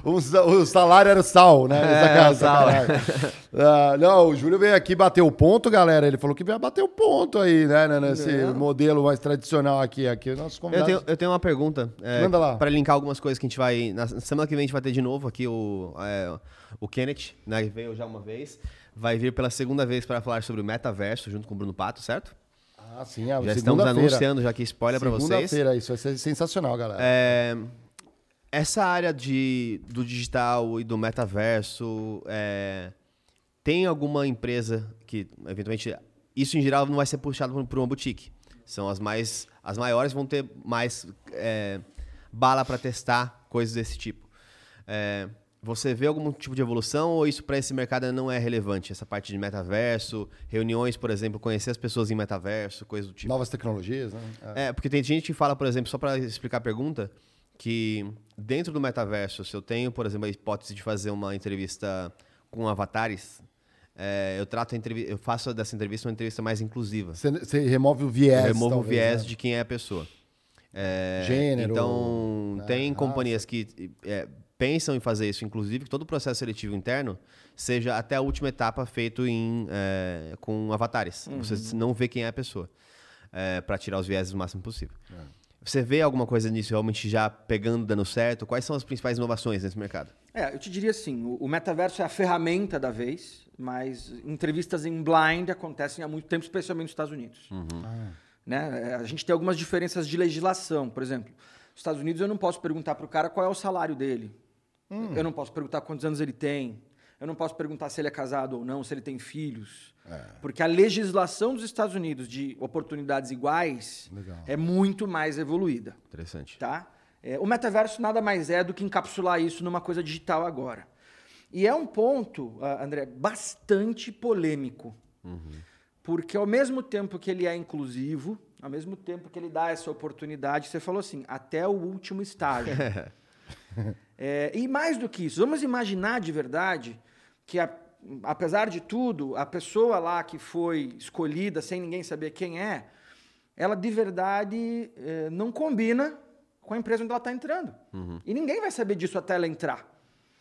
O, o salário era o sal, né? É, Sacanagem, o sal. sacanagem. Ah, não, o Júlio veio aqui bater o ponto, galera. Ele falou que veio bater o ponto aí, né? né, Nesse Não. modelo mais tradicional aqui. aqui o nosso Eu tenho, eu tenho uma pergunta. é, Manda lá. Pra linkar algumas coisas que a gente vai. Na semana que vem a gente vai ter de novo aqui o, é, o Kenneth, né? que Veio já uma vez. Vai vir pela segunda vez para falar sobre o metaverso junto com o Bruno Pato, certo? Ah, sim, a Já estamos anunciando já aqui spoiler para vocês. Segunda-feira, isso vai ser sensacional, galera. É, essa área de, do digital e do metaverso, é, tem alguma empresa que, eventualmente, isso em geral não vai ser puxado por uma boutique. São as mais, as maiores vão ter mais é, bala para testar coisas desse tipo. É, você vê algum tipo de evolução ou isso para esse mercado não é relevante? Essa parte de metaverso, reuniões, por exemplo, conhecer as pessoas em metaverso, coisas do tipo. Novas tecnologias, né? É. É, porque tem gente que fala, por exemplo, só para explicar a pergunta, que dentro do metaverso, se eu tenho, por exemplo, a hipótese de fazer uma entrevista com avatares, é, eu trato eu faço dessa entrevista uma entrevista mais inclusiva. Você, remove o viés. eu removo o talvez, viés né? de quem é a pessoa. É, Gênero, Então, né, tem companhias que é, pensam em fazer isso, inclusive que todo o processo seletivo interno seja até a última etapa feito em, é, com avatares. Você não vê quem é a pessoa, para tirar os viéses o máximo possível. Você vê alguma coisa nisso realmente já pegando, dando certo? Quais são as principais inovações nesse mercado? É, eu te diria assim, o, o metaverso é a ferramenta da vez, mas entrevistas em blind acontecem há muito tempo, especialmente nos Estados Unidos. Né? É, A gente tem algumas diferenças de legislação, por exemplo. Nos Estados Unidos eu não posso perguntar para o cara qual é o salário dele. Eu não posso perguntar quantos anos ele tem. Eu não posso perguntar se ele é casado ou não, se ele tem filhos. Porque a legislação dos Estados Unidos de oportunidades iguais Legal. é muito mais evoluída Interessante. tá? É, o metaverso nada mais é do que encapsular isso numa coisa digital agora. E é um ponto, ah, André, bastante polêmico. Porque ao mesmo tempo que ele é inclusivo, ao mesmo tempo que ele dá essa oportunidade, você falou assim, até o último estágio. [LAUGHS] [LAUGHS] É, e mais do que isso, vamos imaginar de verdade que, a- apesar de tudo, a pessoa lá que foi escolhida sem ninguém saber quem é, ela de verdade eh, não combina com a empresa onde ela está entrando. E ninguém vai saber disso até ela entrar.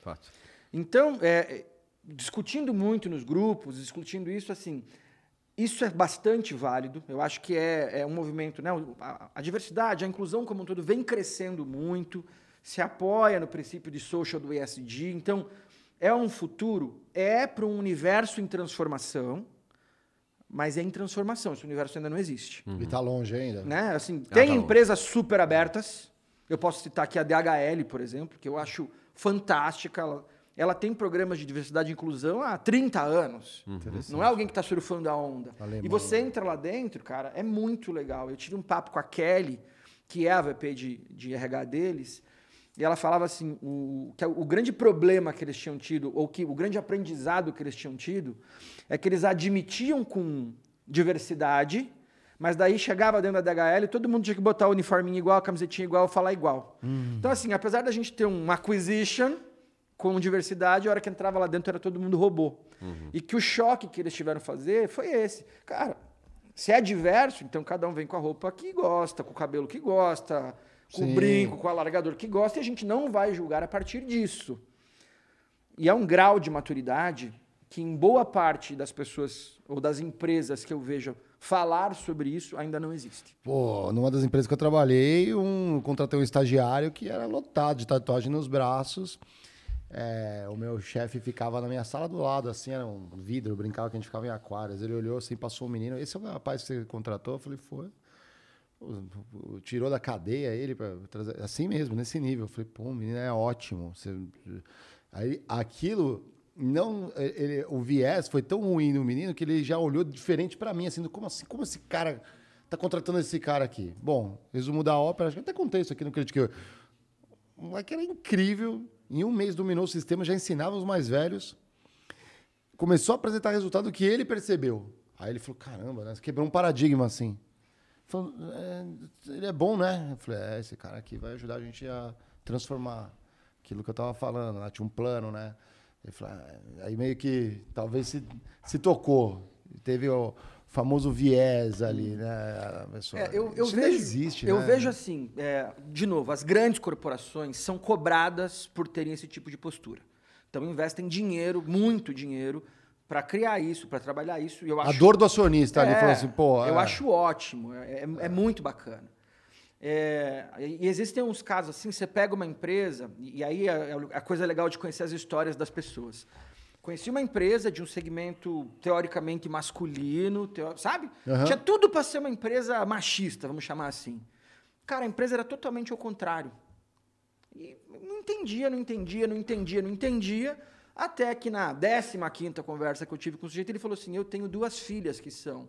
Fato. Então, é, discutindo muito nos grupos, discutindo isso, assim, isso é bastante válido. Eu acho que é, é um movimento, né? A, a diversidade, a inclusão como um todo vem crescendo muito, se apoia no princípio de social do ESG. Então, é um futuro, é para um universo em transformação, mas é em transformação. Esse universo ainda não existe E tá longe ainda. né? Assim, Ah, tem tá empresas super abertas. Eu posso citar aqui a DHL, por exemplo, que eu acho fantástica. Ela ela tem programas de diversidade e inclusão há 30 anos. Não é alguém que está surfando a onda. Alemão. E você entra lá dentro, cara, é muito legal. Eu tive um papo com a Kelly, que é a VP de, de RH deles, e ela falava assim, o, que o grande problema que eles tinham tido, ou que o grande aprendizado que eles tinham tido, é que eles admitiam com diversidade, mas daí chegava dentro da DHL e todo mundo tinha que botar o uniforminho igual, a camisetinha igual, falar igual. Então, assim, apesar da gente ter um acquisition com diversidade, a hora que entrava lá dentro era todo mundo robô. E que o choque que eles tiveram fazer foi esse. Cara, se é diverso, então cada um vem com a roupa que gosta, com o cabelo que gosta, com Sim. o brinco, com o alargador que gosta, e a gente não vai julgar a partir disso. E é um grau de maturidade que, em boa parte das pessoas ou das empresas que eu vejo falar sobre isso, ainda não existe. Pô, numa das empresas que eu trabalhei, um, contratei um estagiário que era lotado de tatuagem nos braços. É, o meu chefe ficava na minha sala do lado, assim, era um vidro, brincava que a gente ficava em aquários. Ele olhou assim, passou um menino. Esse é o rapaz que você contratou? Eu falei, foi. Tirou da cadeia ele para trazer. Assim mesmo, nesse nível. Eu falei, pô, o menino é ótimo. Você- Aí aquilo. Não, ele, o viés foi tão ruim no menino que ele já olhou diferente para mim, assim, como assim, como esse cara tá contratando esse cara aqui? Bom, resumo da ópera, acho que até contei isso aqui no Critiquei. O moleque era incrível. Em um mês dominou o sistema, já ensinava os mais velhos. Começou a apresentar resultado que ele percebeu. Aí ele falou: caramba, né? Quebrou um paradigma assim. "É, ele é bom, né? Eu falei: é, esse cara aqui vai ajudar a gente a transformar aquilo que eu tava falando. Né? Tinha um plano, né? Ele falou, "Ah", aí meio que talvez se, se tocou. Teve o famoso viés ali, né? A pessoa, É, eu, eu vejo, existe, eu né? vejo assim, é, de novo, as grandes corporações são cobradas por terem esse tipo de postura. Então investem dinheiro, muito dinheiro, para criar isso, para trabalhar isso. Eu A acho, dor do acionista ali, É, falou assim, pô... Eu é. acho ótimo, é, é- é muito bacana. É, e existem uns casos assim, você pega uma empresa, e aí é a, a coisa legal de conhecer as histórias das pessoas. Conheci uma empresa de um segmento teoricamente masculino, sabe? Aham. Tinha tudo para ser uma empresa machista, vamos chamar assim. Cara, a empresa era totalmente ao contrário. E não entendia, não entendia, não entendia, não entendia. Até que na 15 conversa que eu tive com o sujeito, ele falou assim: Eu tenho duas filhas que são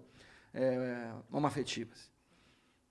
é, homoafetivas.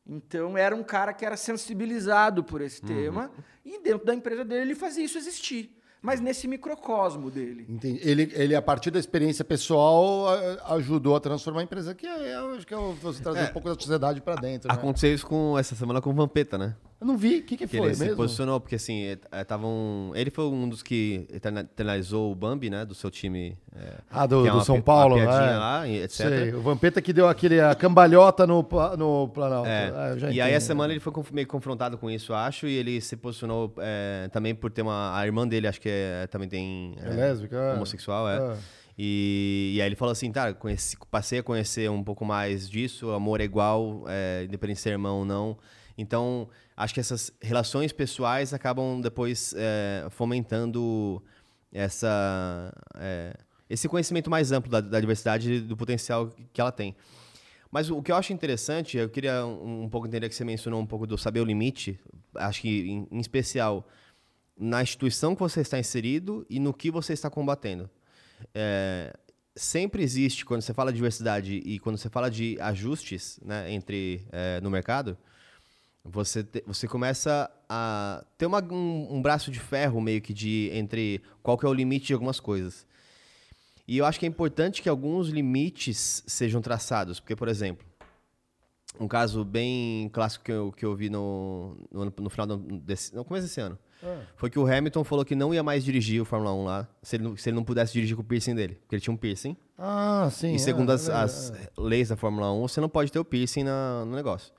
Então era um cara que era sensibilizado por esse tema. E dentro da empresa dele ele fazia isso existir. Mas nesse microcosmo dele. Entendi. Ele, ele, a partir da experiência pessoal, ajudou a transformar a empresa, que é, eu acho que é você trazer É. um pouco da sociedade para dentro. Né? Aconteceu isso com, essa semana com o Vampeta, né? Eu não vi. O que, que foi ele se mesmo? posicionou, porque assim, eh, tava um- ele foi um dos que eternalizou o Bambi, né? Do seu time. eh, Ah, do, é do São Paulo, uma piadinha é. lá, etc. Sei, o Vampeta que deu aquele a cambalhota no, no Planalto. É, Ah, e aí essa semana ele foi meio confrontado com isso, acho, e ele se posicionou eh, também por ter uma. A irmã dele, acho que é- também tem. É lésbica? é. Homossexual, é. E, e aí ele falou assim, tá, conheci- passei a conhecer um pouco mais disso, amor é igual, é, independente de ser irmão ou não. Então, acho que essas relações pessoais acabam depois é, fomentando essa, é, esse conhecimento mais amplo da, da diversidade e do potencial que ela tem. Mas o que eu acho interessante, eu queria um, um pouco entender que você mencionou um pouco do saber o limite, acho que em, em especial na instituição que você está inserido e no que você está combatendo. É, sempre existe, quando você fala de diversidade e quando você fala de ajustes né, entre, é, no mercado, você, te- você começa a ter uma- um, um braço de ferro meio que de entre qual que é o limite de algumas coisas. E eu acho que é importante que alguns limites sejam traçados, porque, por exemplo, um caso bem clássico que eu, que eu vi no, no, no final desse, no começo desse ano foi que o Hamilton falou que não ia mais dirigir o Fórmula 1 lá se ele, não- se ele não pudesse dirigir com o piercing dele, porque ele tinha um piercing. Ah, sim. E segundo é, as, é, as é. leis da Fórmula 1, você não pode ter o piercing na- no negócio.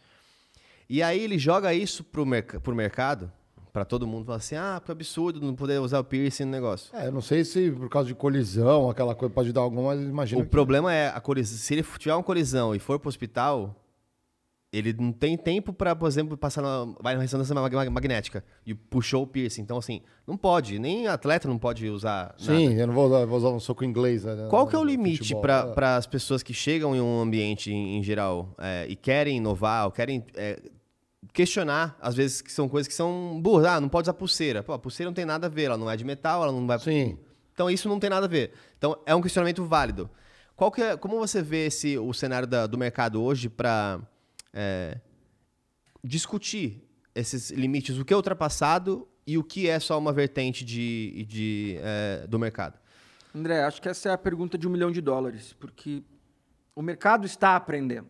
E aí ele joga isso pro, merc pro mercado, pra todo mundo, fala assim, ah, que absurdo não poder usar o piercing no negócio. É, eu não sei se por causa de colisão, aquela coisa pode dar alguma, mas imagino O que... problema é a colisão. Se ele tiver uma colisão e for pro hospital, ele não tem tempo pra, por exemplo, passar na, vai na ressonância mag- mag- magnética e puxou o piercing. Então, assim, não pode. Nem atleta não pode usar. Sim, nada. eu não vou, usar- vou usar um soco inglês. né, Qual que é o limite para É. as pessoas que chegam em um ambiente em, em geral é, e querem inovar, ou querem é, questionar, às vezes, que são coisas que são burras. Ah, não pode usar pulseira. Pô, a pulseira não tem nada a ver, ela não é de metal, ela não vai. Sim. Então isso não tem nada a ver. Então é um questionamento válido. Qual que é, como você vê esse, o cenário da- do mercado hoje para discutir esses limites? O que é ultrapassado e o que é só uma vertente de, de, é, do mercado? André, acho que essa é a pergunta de um milhão de dólares, porque o mercado está aprendendo.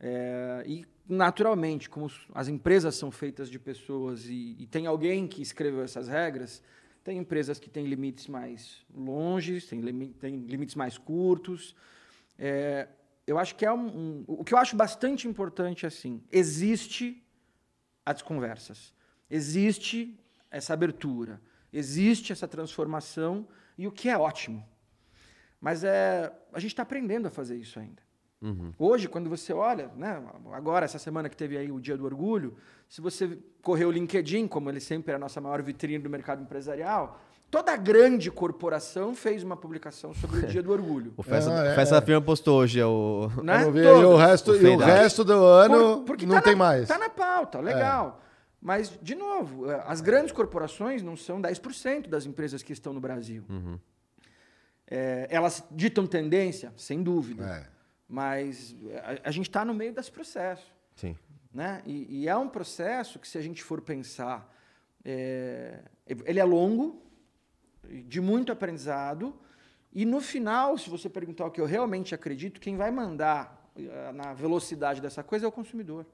É, e, naturalmente, como as empresas são feitas de pessoas e, e tem alguém que escreveu essas regras, tem empresas que têm limites mais longes, tem, tem limites mais curtos. É, eu acho que é um, um- O que eu acho bastante importante é assim: existe as conversas, existe essa abertura, existe essa transformação, e o que é ótimo. Mas é, a gente está aprendendo a fazer isso ainda. Hoje, quando você olha, né, agora, essa semana que teve aí o Dia do Orgulho, se você correr o LinkedIn, como ele sempre é a nossa maior vitrine do mercado empresarial, toda grande corporação fez uma publicação sobre o [LAUGHS] Dia do Orgulho. O Festa, Ah, é, Festa é. da Firma postou hoje é o... né? Ver aí o resto, O e o resto do ano Por- porque não tá tem na- mais. Tá na pauta, legal. Mas, de novo, eh, as grandes corporações não são 10% das empresas que estão no Brasil. Eh, elas ditam tendência, sem dúvida. É. Mas a, a gente está no meio desse processo. Sim. Né? E, e é um processo que, se a gente for pensar, é, ele é longo, de muito aprendizado, e no final, se você perguntar o que eu realmente acredito, quem vai mandar eh, na velocidade dessa coisa é o consumidor.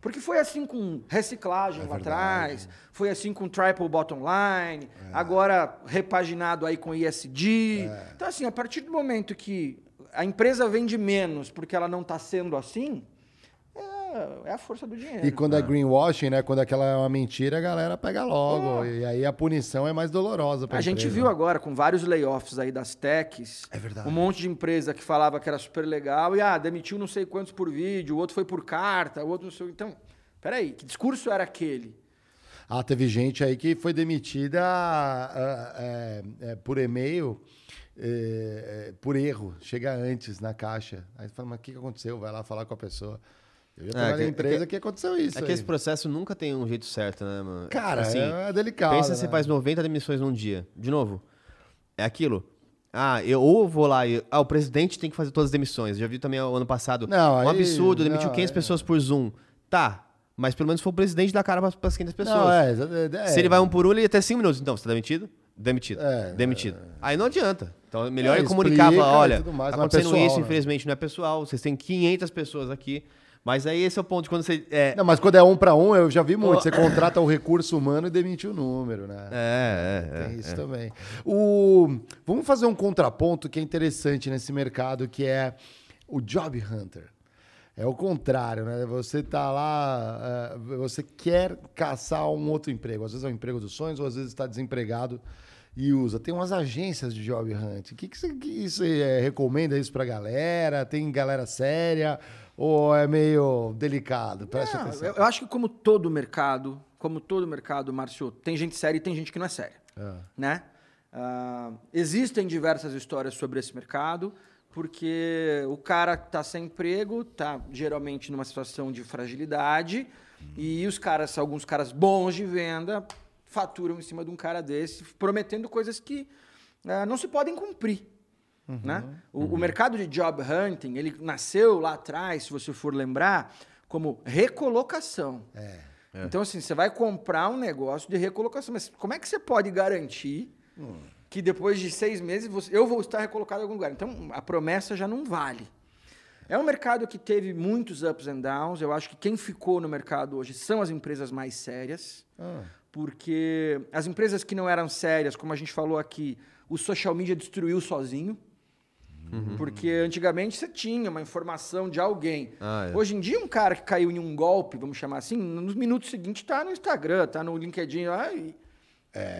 Porque foi assim com reciclagem É lá atrás, foi assim com triple bottom line, agora repaginado aí com ISD. Então, assim, a partir do momento que a empresa vende menos porque ela não está sendo assim, é, é a força do dinheiro. E quando é greenwashing, né? Quando aquela é uma mentira, a galera pega logo. E aí a punição é mais dolorosa pra A gente empresa. viu agora com vários layoffs aí das techs. É verdade. Um monte de empresa que falava que era super legal e ah, demitiu não sei quantos por vídeo, o outro foi por carta, o outro não sei. Então, peraí, que discurso era aquele? Ah, teve gente aí que foi demitida ah, é, é, por e-mail é, é, por erro. Chega antes na caixa. Aí você fala, mas o que que aconteceu? Vai lá falar com a pessoa. Eu já É, trabalhei que- em empresa é que, aconteceu isso. É que aí. esse processo nunca tem um jeito certo, né, mano? Cara, Assim, é delicado. Pensa se né? faz 90 demissões num dia. De novo, é aquilo. Ah, eu ou vou lá e. Ah, o presidente tem que fazer todas as demissões. Já vi também o ano passado. Não, um aí- absurdo, demitiu não, 500 é. pessoas por Zoom. Tá, mas pelo menos foi o presidente dar cara para as 500 pessoas. Não, é, é, é, Se ele vai um por um, ele ia até 5 minutos. Então, você tá demitido? Demitido. É, demitido. Aí não adianta. Então, melhor É, é, comunicar, explica falar, olha, mais, tá é acontecendo pessoal, isso, né? infelizmente não é pessoal. Vocês têm 500 pessoas aqui. Mas aí esse é o ponto de quando você... É, Não, mas quando é um para um, eu já vi muito. Você contrata o recurso humano e demite o número, né? é, é, é. Tem isso também. O... Vamos fazer um contraponto que é interessante nesse mercado, que é o Job Hunter. É o contrário, né? Você tá lá, eh, você quer caçar um outro emprego. Às vezes é o emprego dos sonhos, ou às vezes está desempregado e usa. Tem umas agências de job hunt. O que, que você, que você eh, recomenda isso pra galera? Tem galera séria? Ou é meio delicado? Preste Não, atenção. eu, acho que como todo mercado, como todo mercado, Márcio, tem gente séria e tem gente que não é séria. Ah. Né? Ah, existem diversas histórias sobre esse mercado, porque o cara está sem emprego, está geralmente numa situação de fragilidade, e os caras, alguns caras bons de venda, faturam em cima de um cara desse, prometendo coisas que ah, não se podem cumprir. Né? O, o mercado de job hunting, ele nasceu lá atrás, se você for lembrar, como recolocação. Então, assim, você vai comprar um negócio de recolocação, mas como é que você pode garantir que depois de seis meses você- eu vou estar recolocado em algum lugar? Então, a promessa já não vale. É um mercado que teve muitos ups and downs. Eu acho que quem ficou no mercado hoje são as empresas mais sérias, Ah. porque as empresas que não eram sérias, como a gente falou aqui, o social media destruiu sozinho. Porque antigamente você tinha uma informação de alguém. Ah, é. Hoje em dia, um cara que caiu em um golpe, vamos chamar assim, nos minutos seguintes está no Instagram, está no LinkedIn, lá e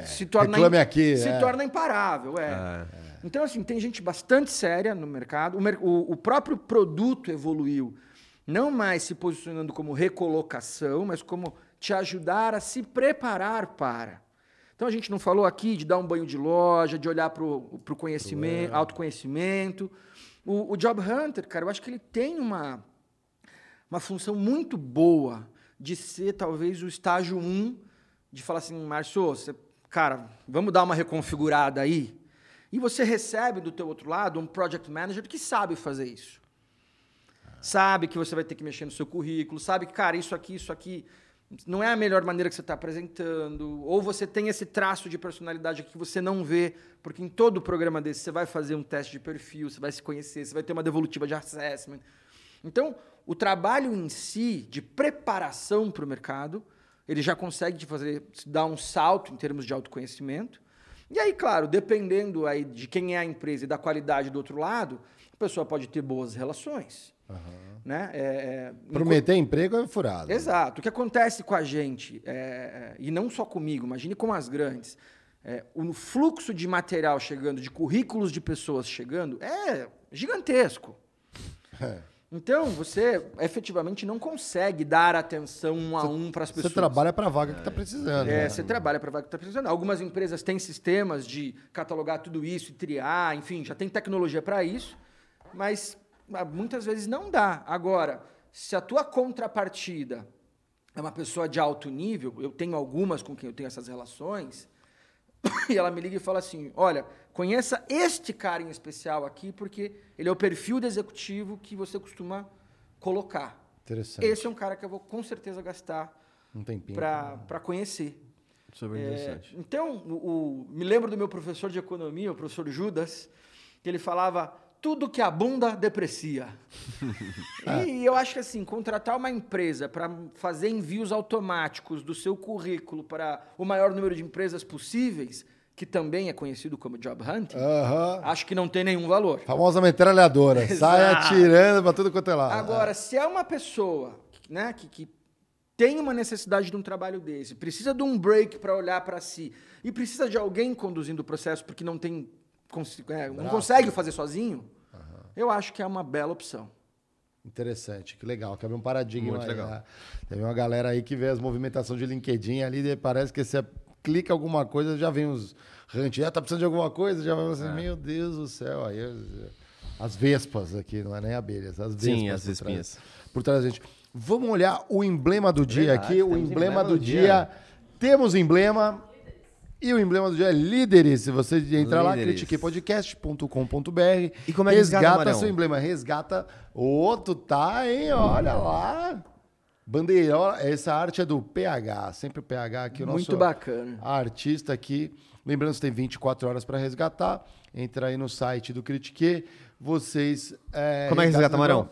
se torna reclame aqui, se é. torna imparável. É. Então, assim, tem gente bastante séria no mercado. O, mer- o- o próprio produto evoluiu, não mais se posicionando como recolocação, mas como te ajudar a se preparar para. Então, a gente não falou aqui de dar um banho de loja, de olhar para o conhecimento, autoconhecimento. O, o Job Hunter, cara, eu acho que ele tem uma, uma função muito boa de ser talvez o estágio 1 de falar assim, Márcio, você, cara, vamos dar uma reconfigurada aí. E você recebe do teu outro lado um project manager que sabe fazer isso. Sabe que você vai ter que mexer no seu currículo, sabe que, cara, isso aqui, isso aqui não é a melhor maneira que você está apresentando, ou você tem esse traço de personalidade que você não vê, porque em todo programa desse você vai fazer um teste de perfil, você vai se conhecer, você vai ter uma devolutiva de assessment. Então, o trabalho em si de preparação para o mercado, ele já consegue te fazer dar um salto em termos de autoconhecimento. E aí, claro, dependendo aí de quem é a empresa e da qualidade do outro lado, a pessoa pode ter boas relações. Uhum. Né? É, é, Prometer emprego é furado. Exato. O que acontece com a gente, é, é, e não só comigo, imagine com as grandes, é, o fluxo de material chegando, de currículos de pessoas chegando, é gigantesco. [LAUGHS] É. Então, você efetivamente não consegue dar atenção um a um para as pessoas. Você trabalha para a vaga que está precisando. É, né? você trabalha para a vaga que está precisando. Algumas empresas têm sistemas de catalogar tudo isso e triar, enfim, já tem tecnologia para isso, mas muitas vezes não dá. Agora, se a tua contrapartida é uma pessoa de alto nível, eu tenho algumas com quem eu tenho essas relações, [COUGHS] e ela me liga e fala assim: olha, conheça este cara em especial aqui, porque ele é o perfil de executivo que você costuma colocar. Interessante. Esse é um cara que eu vou com certeza gastar um tempinho para conhecer. Super interessante. É, então, o, o, me lembro do meu professor de economia, o professor Judas, que ele falava tudo que abunda deprecia. [LAUGHS] e eu acho que assim, contratar uma empresa para fazer envios automáticos do seu currículo para o maior número de empresas possíveis, que também é conhecido como job hunting, acho que não tem nenhum valor. Famosa metralhadora, [LAUGHS] sai atirando para tudo quanto é lado. Agora, se é uma pessoa né, que, que tem uma necessidade de um trabalho desse, precisa de um break para olhar para si e precisa de alguém conduzindo o processo porque não tem é, não consegue fazer sozinho, uhum. eu acho que é uma bela opção. Interessante, que legal, que é um paradigma. Muito legal. Né? Tem uma galera aí que vê as movimentações de LinkedIn ali, parece que você clica alguma coisa, já vem os rantes. Ah, tá precisando de alguma coisa? Já vai assim, é. meu Deus do céu. Aí as vespas aqui, não é nem abelhas, as vespas. Sim, as vespinhas. Por trás da gente. Vamos olhar o emblema do dia Verdade, aqui, o emblema, emblema do, do dia. dia. Temos emblema, e o emblema do dia é líderes. Se você entrar lá, critiquepodcast.com.br. E como é que resgata, resgata seu emblema? Resgata. Outro tá, hein? Olha lá. Bandeira, essa arte é do PH, sempre o PH aqui, o nosso Muito bacana. artista aqui. Lembrando que tem 24 horas para resgatar. Entra aí no site do Critique. Vocês. É, Como é que resgata, Marão?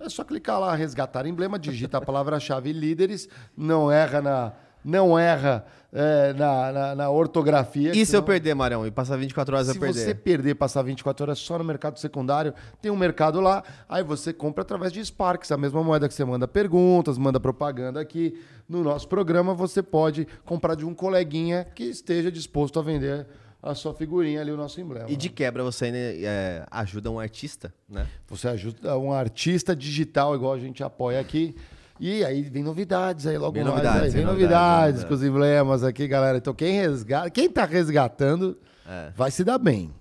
É só clicar lá, resgatar emblema, digita a palavra-chave [LAUGHS] líderes, não erra na, não erra é, na, na, na, ortografia. E se eu perder, Marão, e passar 24 horas se a perder? Se você perder, passar 24 horas só no mercado secundário, tem um mercado lá, aí você compra através de Sparks, a mesma moeda que você manda perguntas, manda propaganda aqui. No nosso programa, você pode comprar de um coleguinha que esteja disposto a vender a sua figurinha ali, o nosso emblema. E de quebra, você é, ajuda um artista, né? Você ajuda um artista digital, igual a gente apoia aqui. E aí vem novidades aí logo vem mais. Novidades, aí, vem novidades, novidades com os emblemas aqui, galera. Então quem resgata, quem tá resgatando é. vai se dar bem.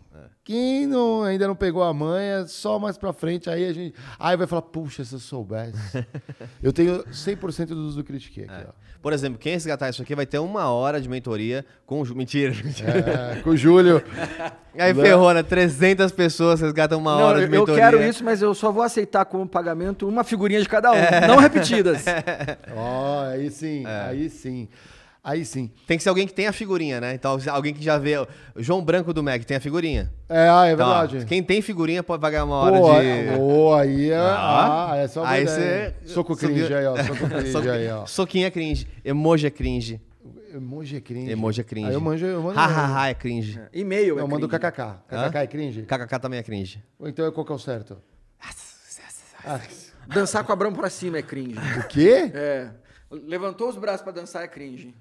Quem não, ainda não pegou a manha, só mais pra frente, aí a gente. Aí vai falar, puxa, se eu soubesse. [LAUGHS] eu tenho 100% do uso do Critique aqui, é. ó. Por exemplo, quem resgatar isso aqui vai ter uma hora de mentoria com o Mentira. É, com o Júlio. [LAUGHS] Aí ferrou, né? 300 pessoas resgatam uma não, hora de mentoria. Eu quero isso, mas eu só vou aceitar como pagamento uma figurinha de cada um, é. não repetidas. [LAUGHS] Ó, oh, aí sim, é. aí sim. Aí sim. Tem que ser alguém que tenha a figurinha, né? Então, alguém que já vê. O João Branco do Mac tem a figurinha. É, ah, é então, verdade. Ó, quem tem figurinha pode pagar uma hora Pô, de. Pô, aí é. Ah, ah é só Aí você. Soco cringe aí, ó. Soco [LAUGHS] cringe aí, ó. Soquinho é cringe. Emoji é cringe. Emoji é cringe. Emoji é cringe. Aí eu manjo. Eu mando Hahaha é cringe. É. E-mail é Eu mando kkk. KKK é cringe? KKK também é cringe. Ou então qual que é o certo? Ah. Dançar com a brão pra cima é cringe. O quê? É. Levantou os braços pra dançar é cringe.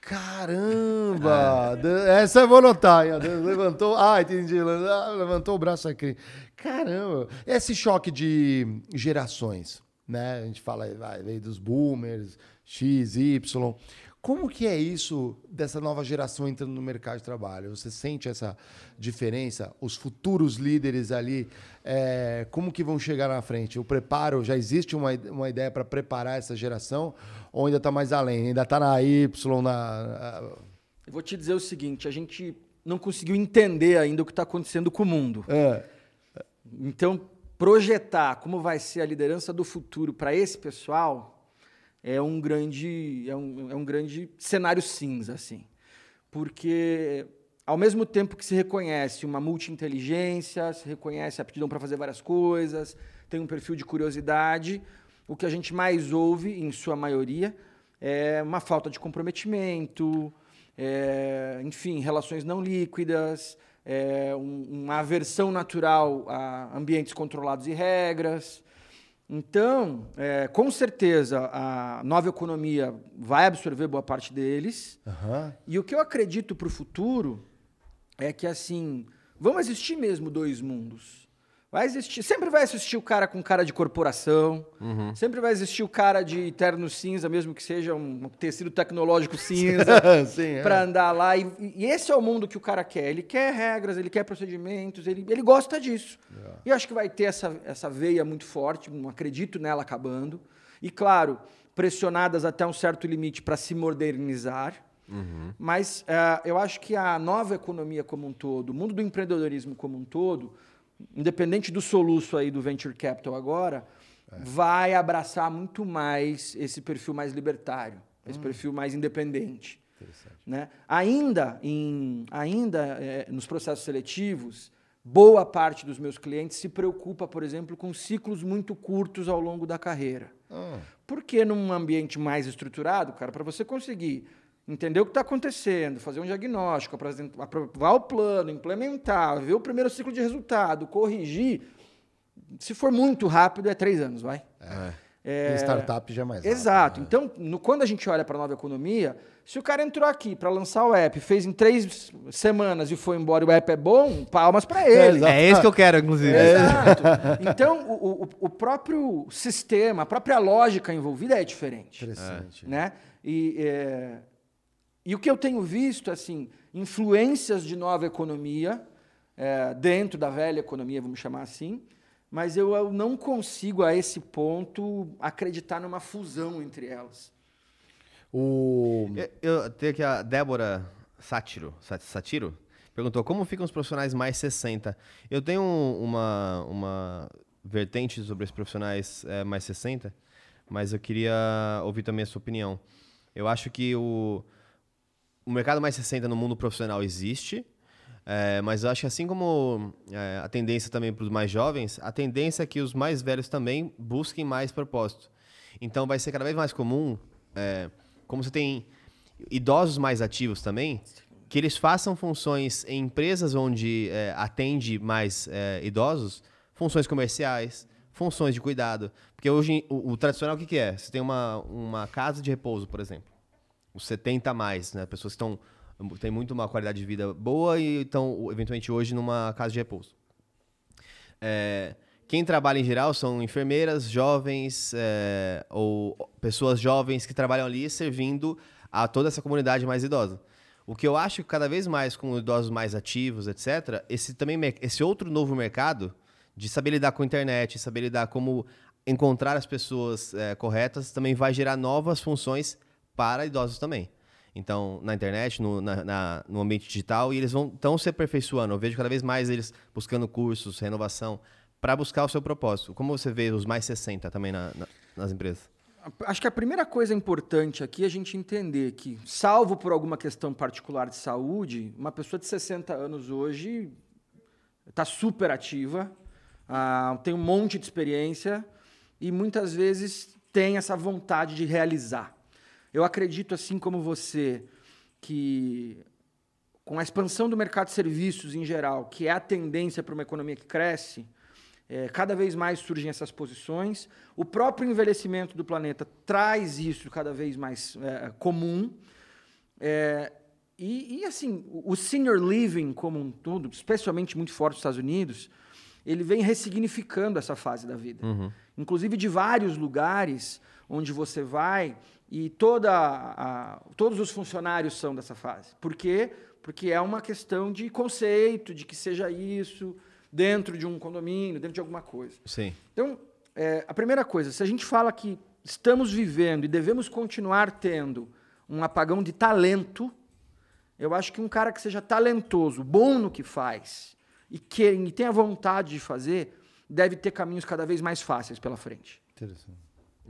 Caramba! É. Essa eu vou notar. Levantou. Ah, entendi. Levantou o braço aqui. Caramba! Esse choque de gerações, né? A gente fala, vai, veio dos boomers, X, Y. Como que é isso dessa nova geração entrando no mercado de trabalho? Você sente essa diferença? Os futuros líderes ali, é, como que vão chegar na frente? O preparo, já existe uma, uma ideia para preparar essa geração? Ou ainda está mais além? Ainda está na Y, na... Eu vou te dizer o seguinte, a gente não conseguiu entender ainda o que está acontecendo com o mundo. É. Então, projetar como vai ser a liderança do futuro para esse pessoal é um grande é um, é um grande cenário cinza assim porque ao mesmo tempo que se reconhece uma multi-inteligência, se reconhece a aptidão para fazer várias coisas, tem um perfil de curiosidade, o que a gente mais ouve, em sua maioria, é uma falta de comprometimento, é, enfim, relações não líquidas, é, um, uma aversão natural a ambientes controlados e regras. Então, é, com certeza, a nova economia vai absorver boa parte deles. Aham. E o que eu acredito para o futuro é que, assim, vão existir mesmo dois mundos. Vai existir, sempre vai existir o cara com cara de corporação, sempre vai existir o cara de terno cinza, mesmo que seja um tecido tecnológico [LAUGHS] cinza, é. para andar lá. E, e esse é o mundo que o cara quer. Ele quer regras, ele quer procedimentos, ele, ele gosta disso. E eu acho que vai ter essa, essa veia muito forte, não acredito nela acabando. E, claro, pressionadas até um certo limite para se modernizar. Mas eh, eu acho que a nova economia como um todo, o mundo do empreendedorismo como um todo, independente do soluço aí do venture capital agora, vai abraçar muito mais esse perfil mais libertário, esse perfil mais independente. Né? Ainda, em, ainda eh, nos processos seletivos, boa parte dos meus clientes se preocupa, por exemplo, com ciclos muito curtos ao longo da carreira. Ah, Porque num ambiente mais estruturado, cara, para você conseguir entender o que está acontecendo, fazer um diagnóstico, apresentar, aprovar o plano, implementar, ver o primeiro ciclo de resultado, corrigir, se for muito rápido, é três anos, vai. Em startup já é mais rápido, Exato. né? Então, no- quando a gente olha para a nova economia, se o cara entrou aqui para lançar o app, fez em três semanas e foi embora e o app é bom, palmas para ele. Exato. É esse que eu quero, inclusive. Exato. Então, o, o- o próprio sistema, a própria lógica envolvida é diferente. Interessante. Né? E, é, e o que eu tenho visto, assim, influências de nova economia, é, dentro da velha economia, vamos chamar assim, mas eu, eu não consigo, a esse ponto, acreditar numa fusão entre elas. O... Eu, eu tenho aqui a Débora Sátiro, Sat- Satiro, perguntou como ficam os profissionais mais 60. Eu tenho um- uma, uma vertente sobre os profissionais eh, mais 60, mas eu queria ouvir também a sua opinião. Eu acho que o, o mercado mais 60 no mundo profissional existe, eh, mas eu acho que assim como eh, a tendência também para os mais jovens, a tendência é que os mais velhos também busquem mais propósito. Então vai ser cada vez mais comum, eh, como você tem idosos mais ativos também, que eles façam funções em empresas onde eh, atende mais eh, idosos, funções comerciais, funções de cuidado. Porque hoje o, o tradicional o que, que é? Você tem uma, uma casa de repouso, por exemplo os 70 a mais, né? Pessoas que estão têm muito uma qualidade de vida boa e estão eventualmente hoje numa casa de repouso. É, quem trabalha em geral são enfermeiras jovens é, ou pessoas jovens que trabalham ali servindo a toda essa comunidade mais idosa. O que eu acho que cada vez mais com idosos mais ativos, etc., esse também esse outro novo mercado de saber lidar com a internet, saber lidar como encontrar as pessoas é, corretas, também vai gerar novas funções para idosos também. Então, na internet, no, na- na- no ambiente digital, e eles vão estão se aperfeiçoando. Eu vejo cada vez mais eles buscando cursos, renovação, para buscar o seu propósito. Como você vê os mais 60 também na- na- nas empresas? Acho que a primeira coisa importante aqui é a gente entender que, salvo por alguma questão particular de saúde, uma pessoa de 60 anos hoje está super ativa, ah, tem um monte de experiência e muitas vezes tem essa vontade de realizar. Eu acredito, assim como você, que com a expansão do mercado de serviços em geral, que é a tendência para uma economia que cresce, é, cada vez mais surgem essas posições. O próprio envelhecimento do planeta traz isso cada vez mais é, comum. É, e, e, assim, o o senior living como um todo, especialmente muito forte nos Estados Unidos, ele vem ressignificando essa fase da vida. inclusive de vários lugares onde você vai e toda a, todos os funcionários são dessa fase. Por quê? Porque é uma questão de conceito, de que seja isso dentro de um condomínio, dentro de alguma coisa. Sim. Então, é, a primeira coisa, se a gente fala que estamos vivendo e devemos continuar tendo um apagão de talento, eu acho que um cara que seja talentoso, bom no que faz e que e tenha vontade de fazer, deve ter caminhos cada vez mais fáceis pela frente. Interessante.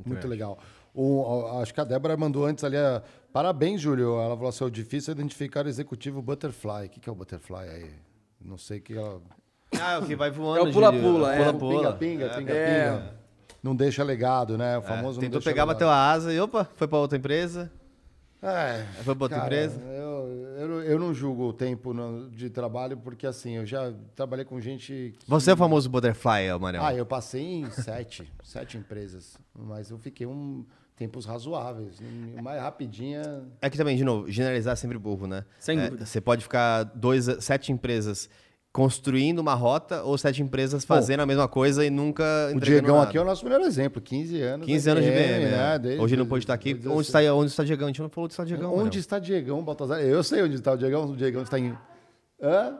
Muito legal. O, acho que a Débora mandou antes ali. A, Parabéns, Júlio. Ela falou assim: é difícil identificar o executivo butterfly. O que, que é o butterfly aí? Não sei o que ela. Ah, o que vai voando. É o pula-pula, é. Pula-pula. Pinga, pinga, pinga, É. pinga. Não deixa legado, né? O famoso não Tentou pegar, legado. bateu a asa e opa, foi pra outra empresa. É, Foi pra outra cara, empresa. Eu, eu, não- eu não julgo o tempo no- de trabalho, porque assim, eu já trabalhei com gente. que- Você é o famoso butterfly, Amarelo. Ah, eu passei em sete, [LAUGHS] sete empresas. Mas eu fiquei um tempos razoáveis. Mais rapidinha. É que também, de novo, generalizar é sempre burro, né? Sem É, dúvida. Você pode ficar dois, sete empresas construindo uma rota ou sete empresas fazendo a mesma coisa e nunca O Diegão nada. aqui é o nosso melhor exemplo. 15 anos. 15 anos de BM, né? Desde- Hoje não pode estar aqui. Onde está, onde está Diegão? A gente não falou onde está Diegão. Onde Manel. está Diegão, Baltazar? Eu sei onde está o Diegão. O Diegão está em. Hã?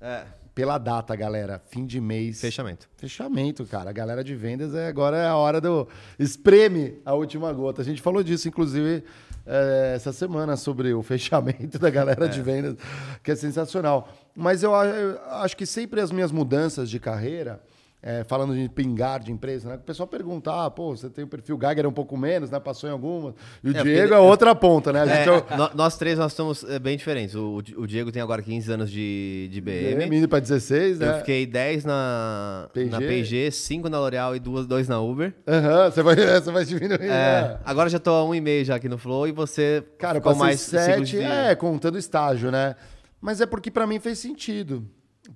É, Pela data, galera. Fim de mês. fechamento. Fechamento, cara. A galera de vendas é agora é a hora do espreme a última gota. A gente falou disso, inclusive, é, essa semana, sobre o [LAUGHS] fechamento da galera de vendas, que é sensacional. Mas eu, eu acho que sempre as minhas mudanças de carreira, é, falando de pingar de empresa, né? O pessoal pergunta, ah, pô, você tem o perfil Geiger um pouco menos, né? Passou em algumas. E o É, Diego porque- é outra ponta, né? É, o- É, nó- nós três, nós estamos é, bem diferentes. O, o Diego tem agora 15 anos de, de BM. Menino para 16, né? Eu fiquei 10 na PG. na PG, 5 na L'Oreal e 2 na Uber. Aham, você, vai, [LAUGHS] você vai diminuindo. É, né? agora já tô a 1,5 já aqui no Flow e você Cara, eu ficou mais ciclos sete, de- é, contando estágio, né? Mas é porque pra mim fez sentido.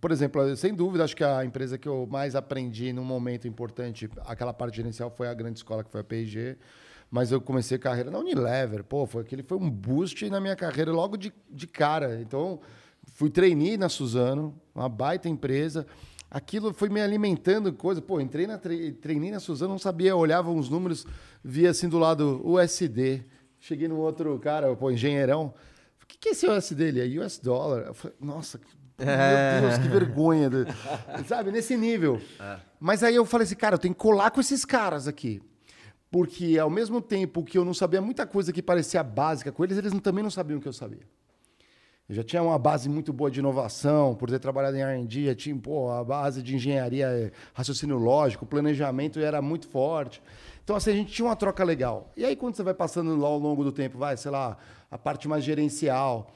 Por exemplo, sem dúvida, acho que a empresa que eu mais aprendi num momento importante, aquela parte gerencial, foi a grande escola que foi a P&G. Mas eu comecei a carreira na Unilever. Pô, foi, aquele foi um boost na minha carreira logo de, de cara. Então, fui trainee na Suzano, uma baita empresa. Aquilo foi me alimentando coisa. Pô, entrei na tre- trainee na Suzano, não sabia, olhava uns números, via assim do lado USD. Cheguei no outro cara, pô, engenheirão. O que, que é esse USD? Ele é US Dollar. Eu falei, nossa, meu Deus, que vergonha. Sabe, nesse nível. Mas aí eu falei assim, cara, eu tenho que colar com esses caras aqui. Porque ao mesmo tempo que eu não sabia muita coisa que parecia básica com eles, eles também não sabiam o que eu sabia. Eu já tinha uma base muito boa de inovação, por ter trabalhado em R&D, tinha pô, a base de engenharia, eh, raciocínio lógico, planejamento era muito forte. Então, assim, a gente tinha uma troca legal. E aí, quando você vai passando lá ao longo do tempo, vai, sei lá, a parte mais gerencial,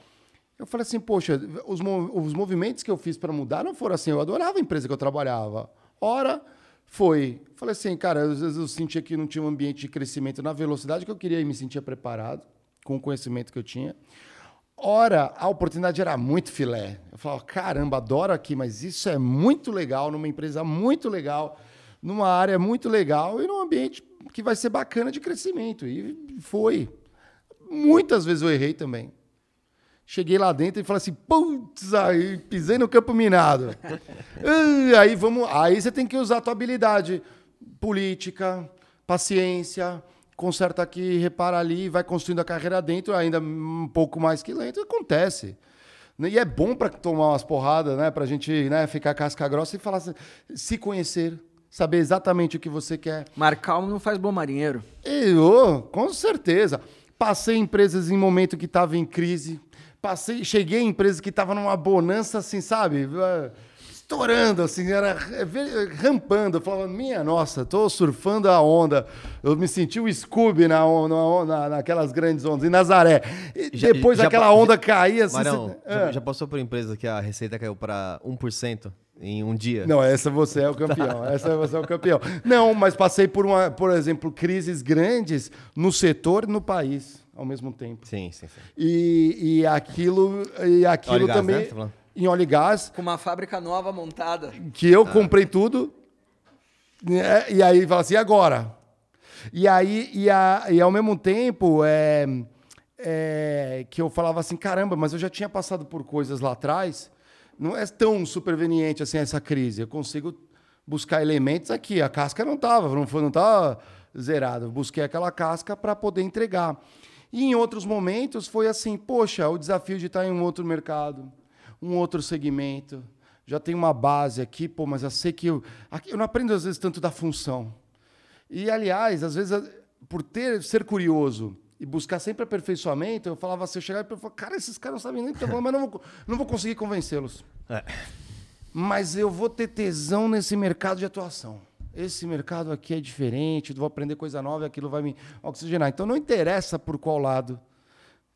eu falei assim, poxa, os, os movimentos que eu fiz para mudar não foram assim. Eu adorava a empresa que eu trabalhava. Ora, foi. Falei assim, cara, às vezes eu sentia que não tinha um ambiente de crescimento na velocidade que eu queria e me sentia preparado com o conhecimento que eu tinha. Ora, a oportunidade era muito filé. Eu falava, caramba, adoro aqui, mas isso é muito legal, numa empresa muito legal, numa área muito legal e num ambiente que vai ser bacana de crescimento. E foi. Muitas vezes eu errei também. Cheguei lá dentro e falei assim, putz, aí pisei no campo minado. [LAUGHS] Aí vamos, aí você tem que usar a tua habilidade política, paciência, conserta aqui, repara ali, vai construindo a carreira dentro, ainda um pouco mais que lento, acontece. E é bom para tomar umas porradas, né? Pra gente né, ficar casca grossa e falar assim, se conhecer, saber exatamente o que você quer. Mar calmo não faz bom marinheiro. Eu, com certeza. Passei em empresas em momento que estava em crise. Passei, cheguei em empresas que estavam numa bonança, assim, sabe? Eh, Estourando, assim, era ve- rampando. Eu falava, minha nossa, tô surfando a onda. Eu me senti o Scooby na, on- na, naquelas grandes ondas, em Nazaré. E Já- depois já aquela onda caía, assim. Marão, você- já, Ah. já passou por empresa que a receita caiu para 1% em um dia? Não, essa você é o campeão. Essa você é o campeão. Não, mas passei por, uma, por exemplo, crises grandes no setor e no país ao mesmo tempo. Sim, sim, sim. E, e aquilo, e aquilo Óleo e gás, também. né? Tá? Em óleo e gás, Com uma fábrica nova montada. que eu comprei tudo. né, E aí fala assim, e agora? E aí, e, a, e ao mesmo tempo, é, é, que eu falava assim, caramba, mas eu já tinha passado por coisas lá atrás, não é tão superveniente assim essa crise. Eu consigo buscar elementos aqui. A casca não estava, não foi, não estava zerada. Busquei aquela casca para poder entregar. E em outros momentos foi assim, poxa, o desafio de estar em um outro mercado, um outro segmento. Já tem uma base aqui, pô, mas eu sei que eu, eu não aprendo às vezes tanto da função. E aliás, às vezes por ter ser curioso e buscar sempre aperfeiçoamento, eu falava assim, eu chegava e falava, cara, esses caras não sabem nem o que eu mas não vou, não vou conseguir convencê-los. É. Mas eu vou ter tesão nesse mercado de atuação. Esse mercado aqui é diferente, vou aprender coisa nova e aquilo vai me oxigenar. Então não interessa por qual lado.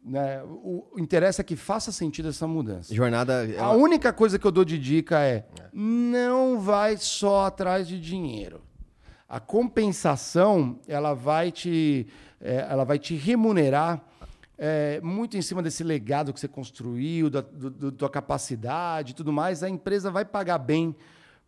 Né? O, o interessa é que faça sentido essa mudança. Jornada. Ela... A única coisa que eu dou de dica é, é. não vai só atrás de dinheiro. A compensação ela vai te, é, ela vai te remunerar é, muito em cima desse legado que você construiu, da do, do, tua capacidade e tudo mais. A empresa vai pagar bem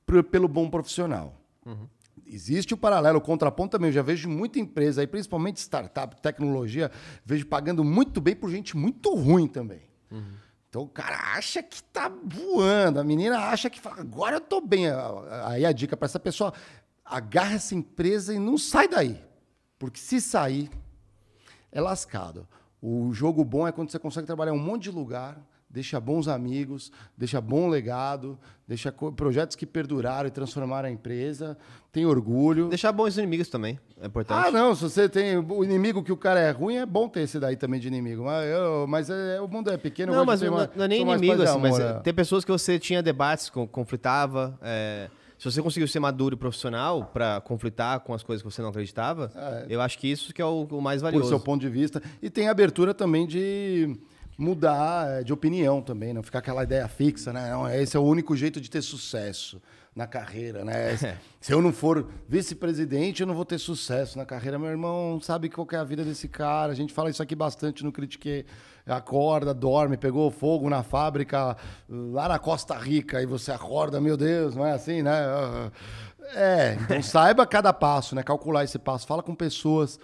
pro, pelo bom profissional. Uhum. Existe o paralelo, o contraponto também. Eu já vejo muita empresa, aí, principalmente startup, tecnologia, vejo pagando muito bem por gente muito ruim também. Uhum. Então o cara acha que tá voando, a menina acha que agora eu tô bem. Aí a dica para essa pessoa: agarra essa empresa e não sai daí. Porque se sair, é lascado. O jogo bom é quando você consegue trabalhar em um monte de lugar, deixa bons amigos, deixa bom legado, deixa projetos que perduraram e transformaram a empresa, tem orgulho. Deixar bons inimigos também, é importante. Ah, não, se você tem o inimigo que o cara é ruim, é bom ter esse daí também de inimigo. Mas, eu, mas é, o mundo é pequeno. Não, mas não, não, é nem inimigo, assim, mas é. tem pessoas que você tinha debates, conflitava, é, se você conseguiu ser maduro e profissional para conflitar com as coisas que você não acreditava, é. eu acho que isso que é o, o mais valioso. Do seu ponto de vista. E tem abertura também de mudar é, de opinião também, não ficar aquela ideia fixa, né? Não, esse é o único jeito de ter sucesso na carreira, né? [LAUGHS] É. Se eu não for vice-presidente, eu não vou ter sucesso na carreira. Meu irmão sabe qual é a vida desse cara. A gente fala isso aqui bastante no Critique acorda, dorme, pegou fogo na fábrica lá na Costa Rica e você acorda, meu Deus, não é assim, né? É, então [LAUGHS] saiba cada passo, né? Calcular esse passo. Fala com pessoas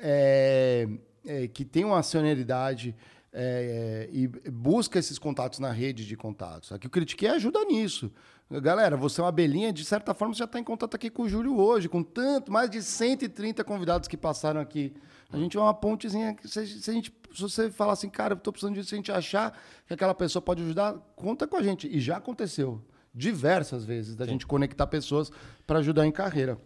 é, é, que têm uma acionalidade é, e busca esses contatos na rede de contatos. Aqui o Critique ajuda nisso. Galera, você é uma abelhinha, de certa forma você já está em contato aqui com o Júlio hoje, com tanto, mais de 130 convidados que passaram aqui. A gente é uma pontezinha se, se, a gente, se você falar assim, cara, eu estou precisando disso, se a gente achar que aquela pessoa pode ajudar, conta com a gente. E já aconteceu diversas vezes da Sim. gente conectar pessoas para ajudar em carreira.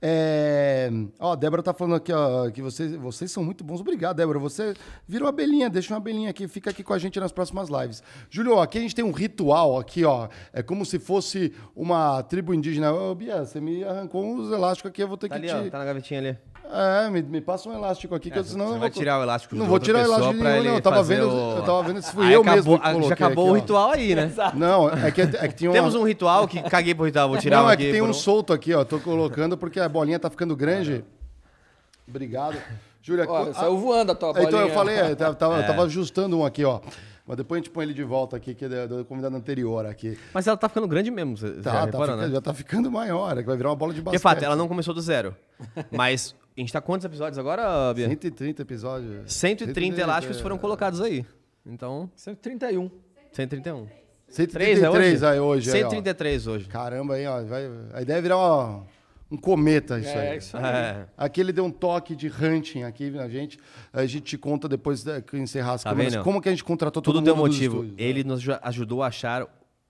É... Ó, a Débora tá falando aqui, ó, que vocês, vocês são muito bons. Obrigado, Débora. Você virou uma abelhinha, deixa uma abelhinha aqui, fica aqui com a gente nas próximas lives. Júlio, aqui a gente tem um ritual aqui, ó. É como se fosse uma tribo indígena. Ô, Bia, você me arrancou uns elásticos aqui, eu vou ter tá que ali, te... Ó, tá na gavetinha ali. É, me, me passa um elástico aqui, que é, eu, senão você não vai vou... tirar o elástico Não vou tirar o elástico de nenhum, não. Eu tava, vendo, o... eu tava vendo se [LAUGHS] fui aí eu acabou, mesmo que coloquei Já acabou aqui, o ritual aí, né? [LAUGHS] Não, é que, é que tinha [LAUGHS] uma... Temos um ritual que caguei pro ritual, vou tirar Não, é que tem um solto aqui, ó. Tô colocando porque a bolinha tá ficando grande. Obrigado. Júlia... Olha, saiu voando a tua bolinha. Então, eu falei, é, tava, [LAUGHS] é. tava ajustando um aqui, ó. Mas depois a gente põe ele de volta aqui, que é do convidado anterior aqui. Mas ela tá ficando grande mesmo, você tá, já, tá reparou, ficando, né? já tá ficando maior, é que vai virar uma bola de basquete. De fato, ela não começou do zero. [LAUGHS] Mas a gente tá quantos episódios agora, Bia? 130 episódios. 130, 130 elásticos foram colocados aí. Então... 131. 131. 133 aí hoje. 133 aí, hoje. Caramba, aí, ó. Vai, a ideia é virar uma, um cometa isso é, aí. Isso aí. É. Aqui ele deu um toque de hunting aqui na gente. A gente te conta depois que encerrar as tá câmeras. Vendo? Como que a gente contratou todo Tudo mundo tem motivo. Ele nos ajudou a achar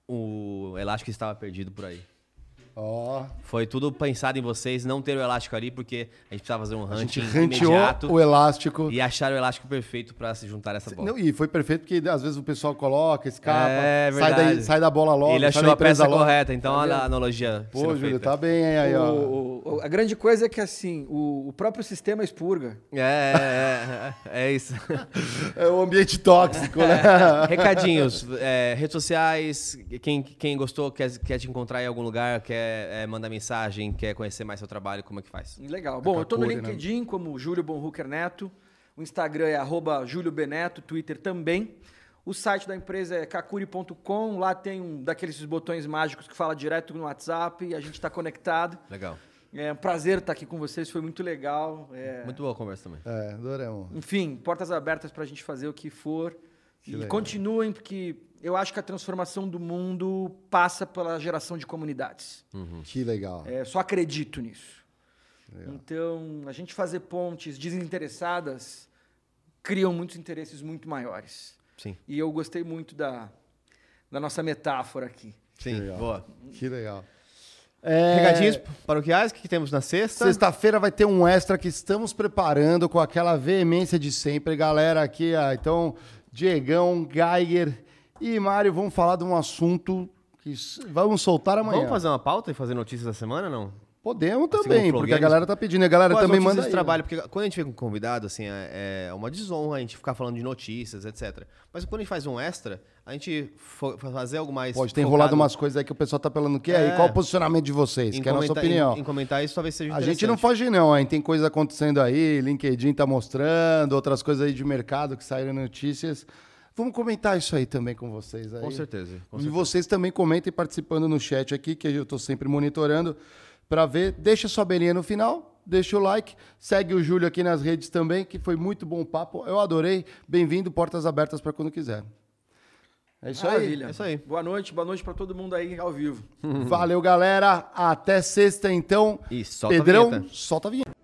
o elástico que estava perdido por aí. Oh. Foi tudo pensado em vocês, não ter o elástico ali, porque a gente precisava fazer um hunting imediato. o elástico. E achar o elástico perfeito para se juntar essa bola. Não, e foi perfeito porque às vezes o pessoal coloca, escapa, é, sai, daí, sai, da bola logo. Ele achou a peça logo. correta, então tá olha a analogia. Pô, Júlio, tá bem aí, ó. O, o, a grande coisa é que assim, o, o próprio sistema expurga. É, é, é, é isso. [LAUGHS] é o ambiente tóxico, né? [LAUGHS] Recadinhos, é, redes sociais, quem, quem gostou, quer, quer te encontrar em algum lugar, quer é, mandar mensagem, quer conhecer mais seu trabalho, como é que faz? Legal. Bom, eu estou no né? LinkedIn né? como Júlio Bonhooker Neto. O Instagram é arroba Júlio Beneto, Twitter também. O site da empresa é kakuri.com. Lá tem um daqueles botões mágicos que fala direto no WhatsApp e a gente está conectado. Legal. É um prazer estar aqui com vocês, foi muito legal. É... Muito boa a conversa também. É, adoramos. Enfim, portas abertas para a gente fazer o que for. Que e legal. continuem, porque eu acho que a transformação do mundo passa pela geração de comunidades. Que legal. É, só acredito nisso. Então, a gente fazer pontes desinteressadas criam muitos interesses muito maiores. Sim. E eu gostei muito da, da nossa metáfora aqui. Sim, legal. boa. Que legal. É, Recadinhos paroquiais, o que, que temos na sexta? Sexta-feira vai ter um extra que estamos preparando com aquela veemência de sempre. Galera aqui, ah, então, Diegão, Geiger e Mário vão falar de um assunto que vamos soltar amanhã. Vamos fazer uma pauta e fazer notícias da semana, não? Podemos Assim, também, um Flow porque a galera tá pedindo. E a galera as também manda aí, trabalho, porque quando a gente vem com convidado, assim, é, é uma desonra a gente ficar falando de notícias, etc. Mas quando a gente faz um extra, a gente fazer algo mais Pode ter focado enrolado umas coisas aí que o pessoal tá falando. Que aí, É. qual o posicionamento de vocês? em Que é a nossa opinião. Em, em comentar isso talvez seja A gente não foge, não. Hein? Tem coisa acontecendo aí, LinkedIn tá mostrando, outras coisas aí de mercado que saíram notícias. Vamos comentar isso aí também com vocês. Aí. Com certeza. com e certeza. vocês também comentem participando no chat aqui, que eu tô sempre monitorando para ver. Deixa sua belinha no final, deixa o like, segue o Júlio aqui nas redes também, que foi muito bom o papo. Eu adorei. Bem-vindo, portas abertas para quando quiser. É isso aí. Maravilha. é isso aí. Boa noite, boa noite para todo mundo aí ao vivo. [LAUGHS] Valeu, galera. Até sexta, então. E solta a Pedrão, vinheta. solta a vinheta.